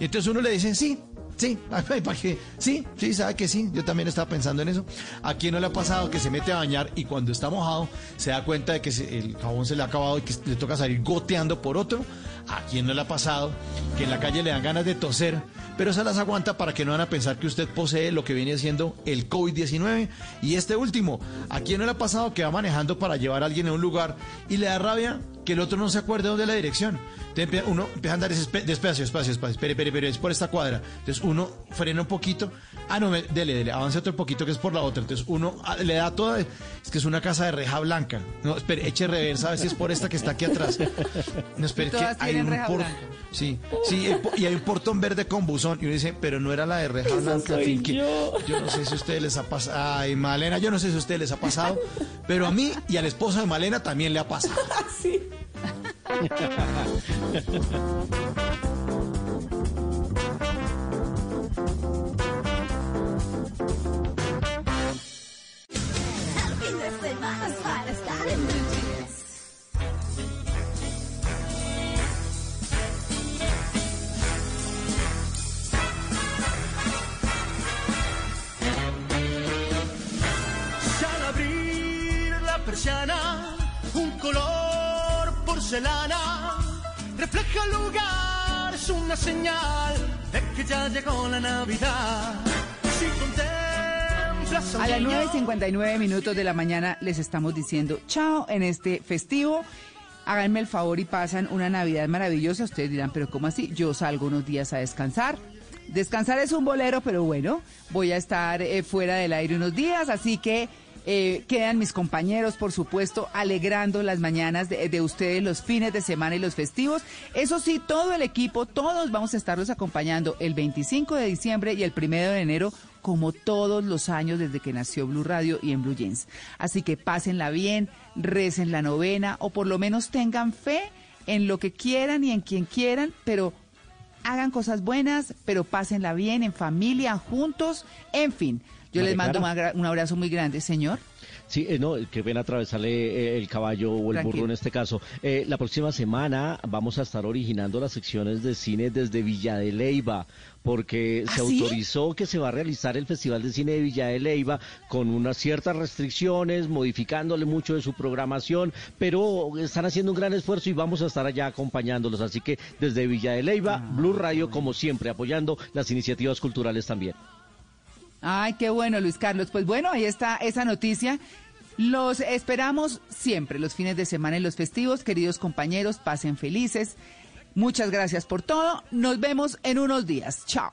Y entonces uno le dice, sí, sí, ¿para qué? Sí, sí, sabe que sí, yo también estaba pensando en eso. ¿A quién no le ha pasado que se mete a bañar y cuando está mojado se da cuenta de que el jabón se le ha acabado y que le toca salir goteando por otro? ¿A quién no le ha pasado que en la calle le dan ganas de toser, pero se las aguanta para que no van a pensar que usted posee lo que viene siendo el COVID-19? Y este último, ¿a quién no le ha pasado que va manejando para llevar a alguien a un lugar y le da rabia que el otro no se acuerde dónde es la dirección? Entonces uno empieza a andar despacio, despacio, despacio, espere, espere, espere, es por esta cuadra. Entonces uno frena un poquito, ah, no, dele, dele, avance otro poquito que es por la otra. Entonces uno ah, le da toda, es que es una casa de reja blanca. No, espere, eche reversa a ver si es por esta que está aquí atrás. No, espere, [laughs] que hay tienen un reja por- blanca. Sí, sí, y hay un portón verde con buzón. Y uno dice, pero no era la de reja blanca. yo no sé si a ustedes les ha pasado. Ay, Malena, yo no sé si a ustedes les ha pasado, pero a mí y a la esposa de Malena también le ha pasado. [laughs] fin persiana, un color porcelana refleja el lugar, es una señal de que ya llegó la Navidad. Si contemplas A las niño- 9 y 59 minutos de la mañana les estamos diciendo chao en este festivo. Háganme el favor y pasan una Navidad maravillosa. Ustedes dirán, pero ¿cómo así? Yo salgo unos días a descansar. Descansar es un bolero, pero bueno, voy a estar eh, fuera del aire unos días, así que eh, quedan mis compañeros, por supuesto, alegrando las mañanas de, de ustedes, los fines de semana y los festivos. Eso sí, todo el equipo, todos vamos a estarlos acompañando el 25 de diciembre y el 1 de enero, como todos los años desde que nació Blue Radio y en Blue Jeans. Así que pásenla bien, recen la novena o por lo menos tengan fe en lo que quieran y en quien quieran, pero hagan cosas buenas, pero pásenla bien en familia, juntos, en fin. Yo les mando un abrazo muy grande, señor. Sí, eh, no, que ven a atravesarle eh, el caballo o el burro en este caso. Eh, la próxima semana vamos a estar originando las secciones de cine desde Villa de Leyva, porque se ¿Ah, sí? autorizó que se va a realizar el Festival de Cine de Villa de Leyva con unas ciertas restricciones, modificándole mucho de su programación, pero están haciendo un gran esfuerzo y vamos a estar allá acompañándolos. Así que desde Villa de Leyva, Ah, Blue Radio, como siempre, apoyando las iniciativas culturales también. Ay, qué bueno, Luis Carlos. Pues bueno, ahí está esa noticia. Los esperamos siempre, los fines de semana y los festivos. Queridos compañeros, pasen felices. Muchas gracias por todo. Nos vemos en unos días. Chao.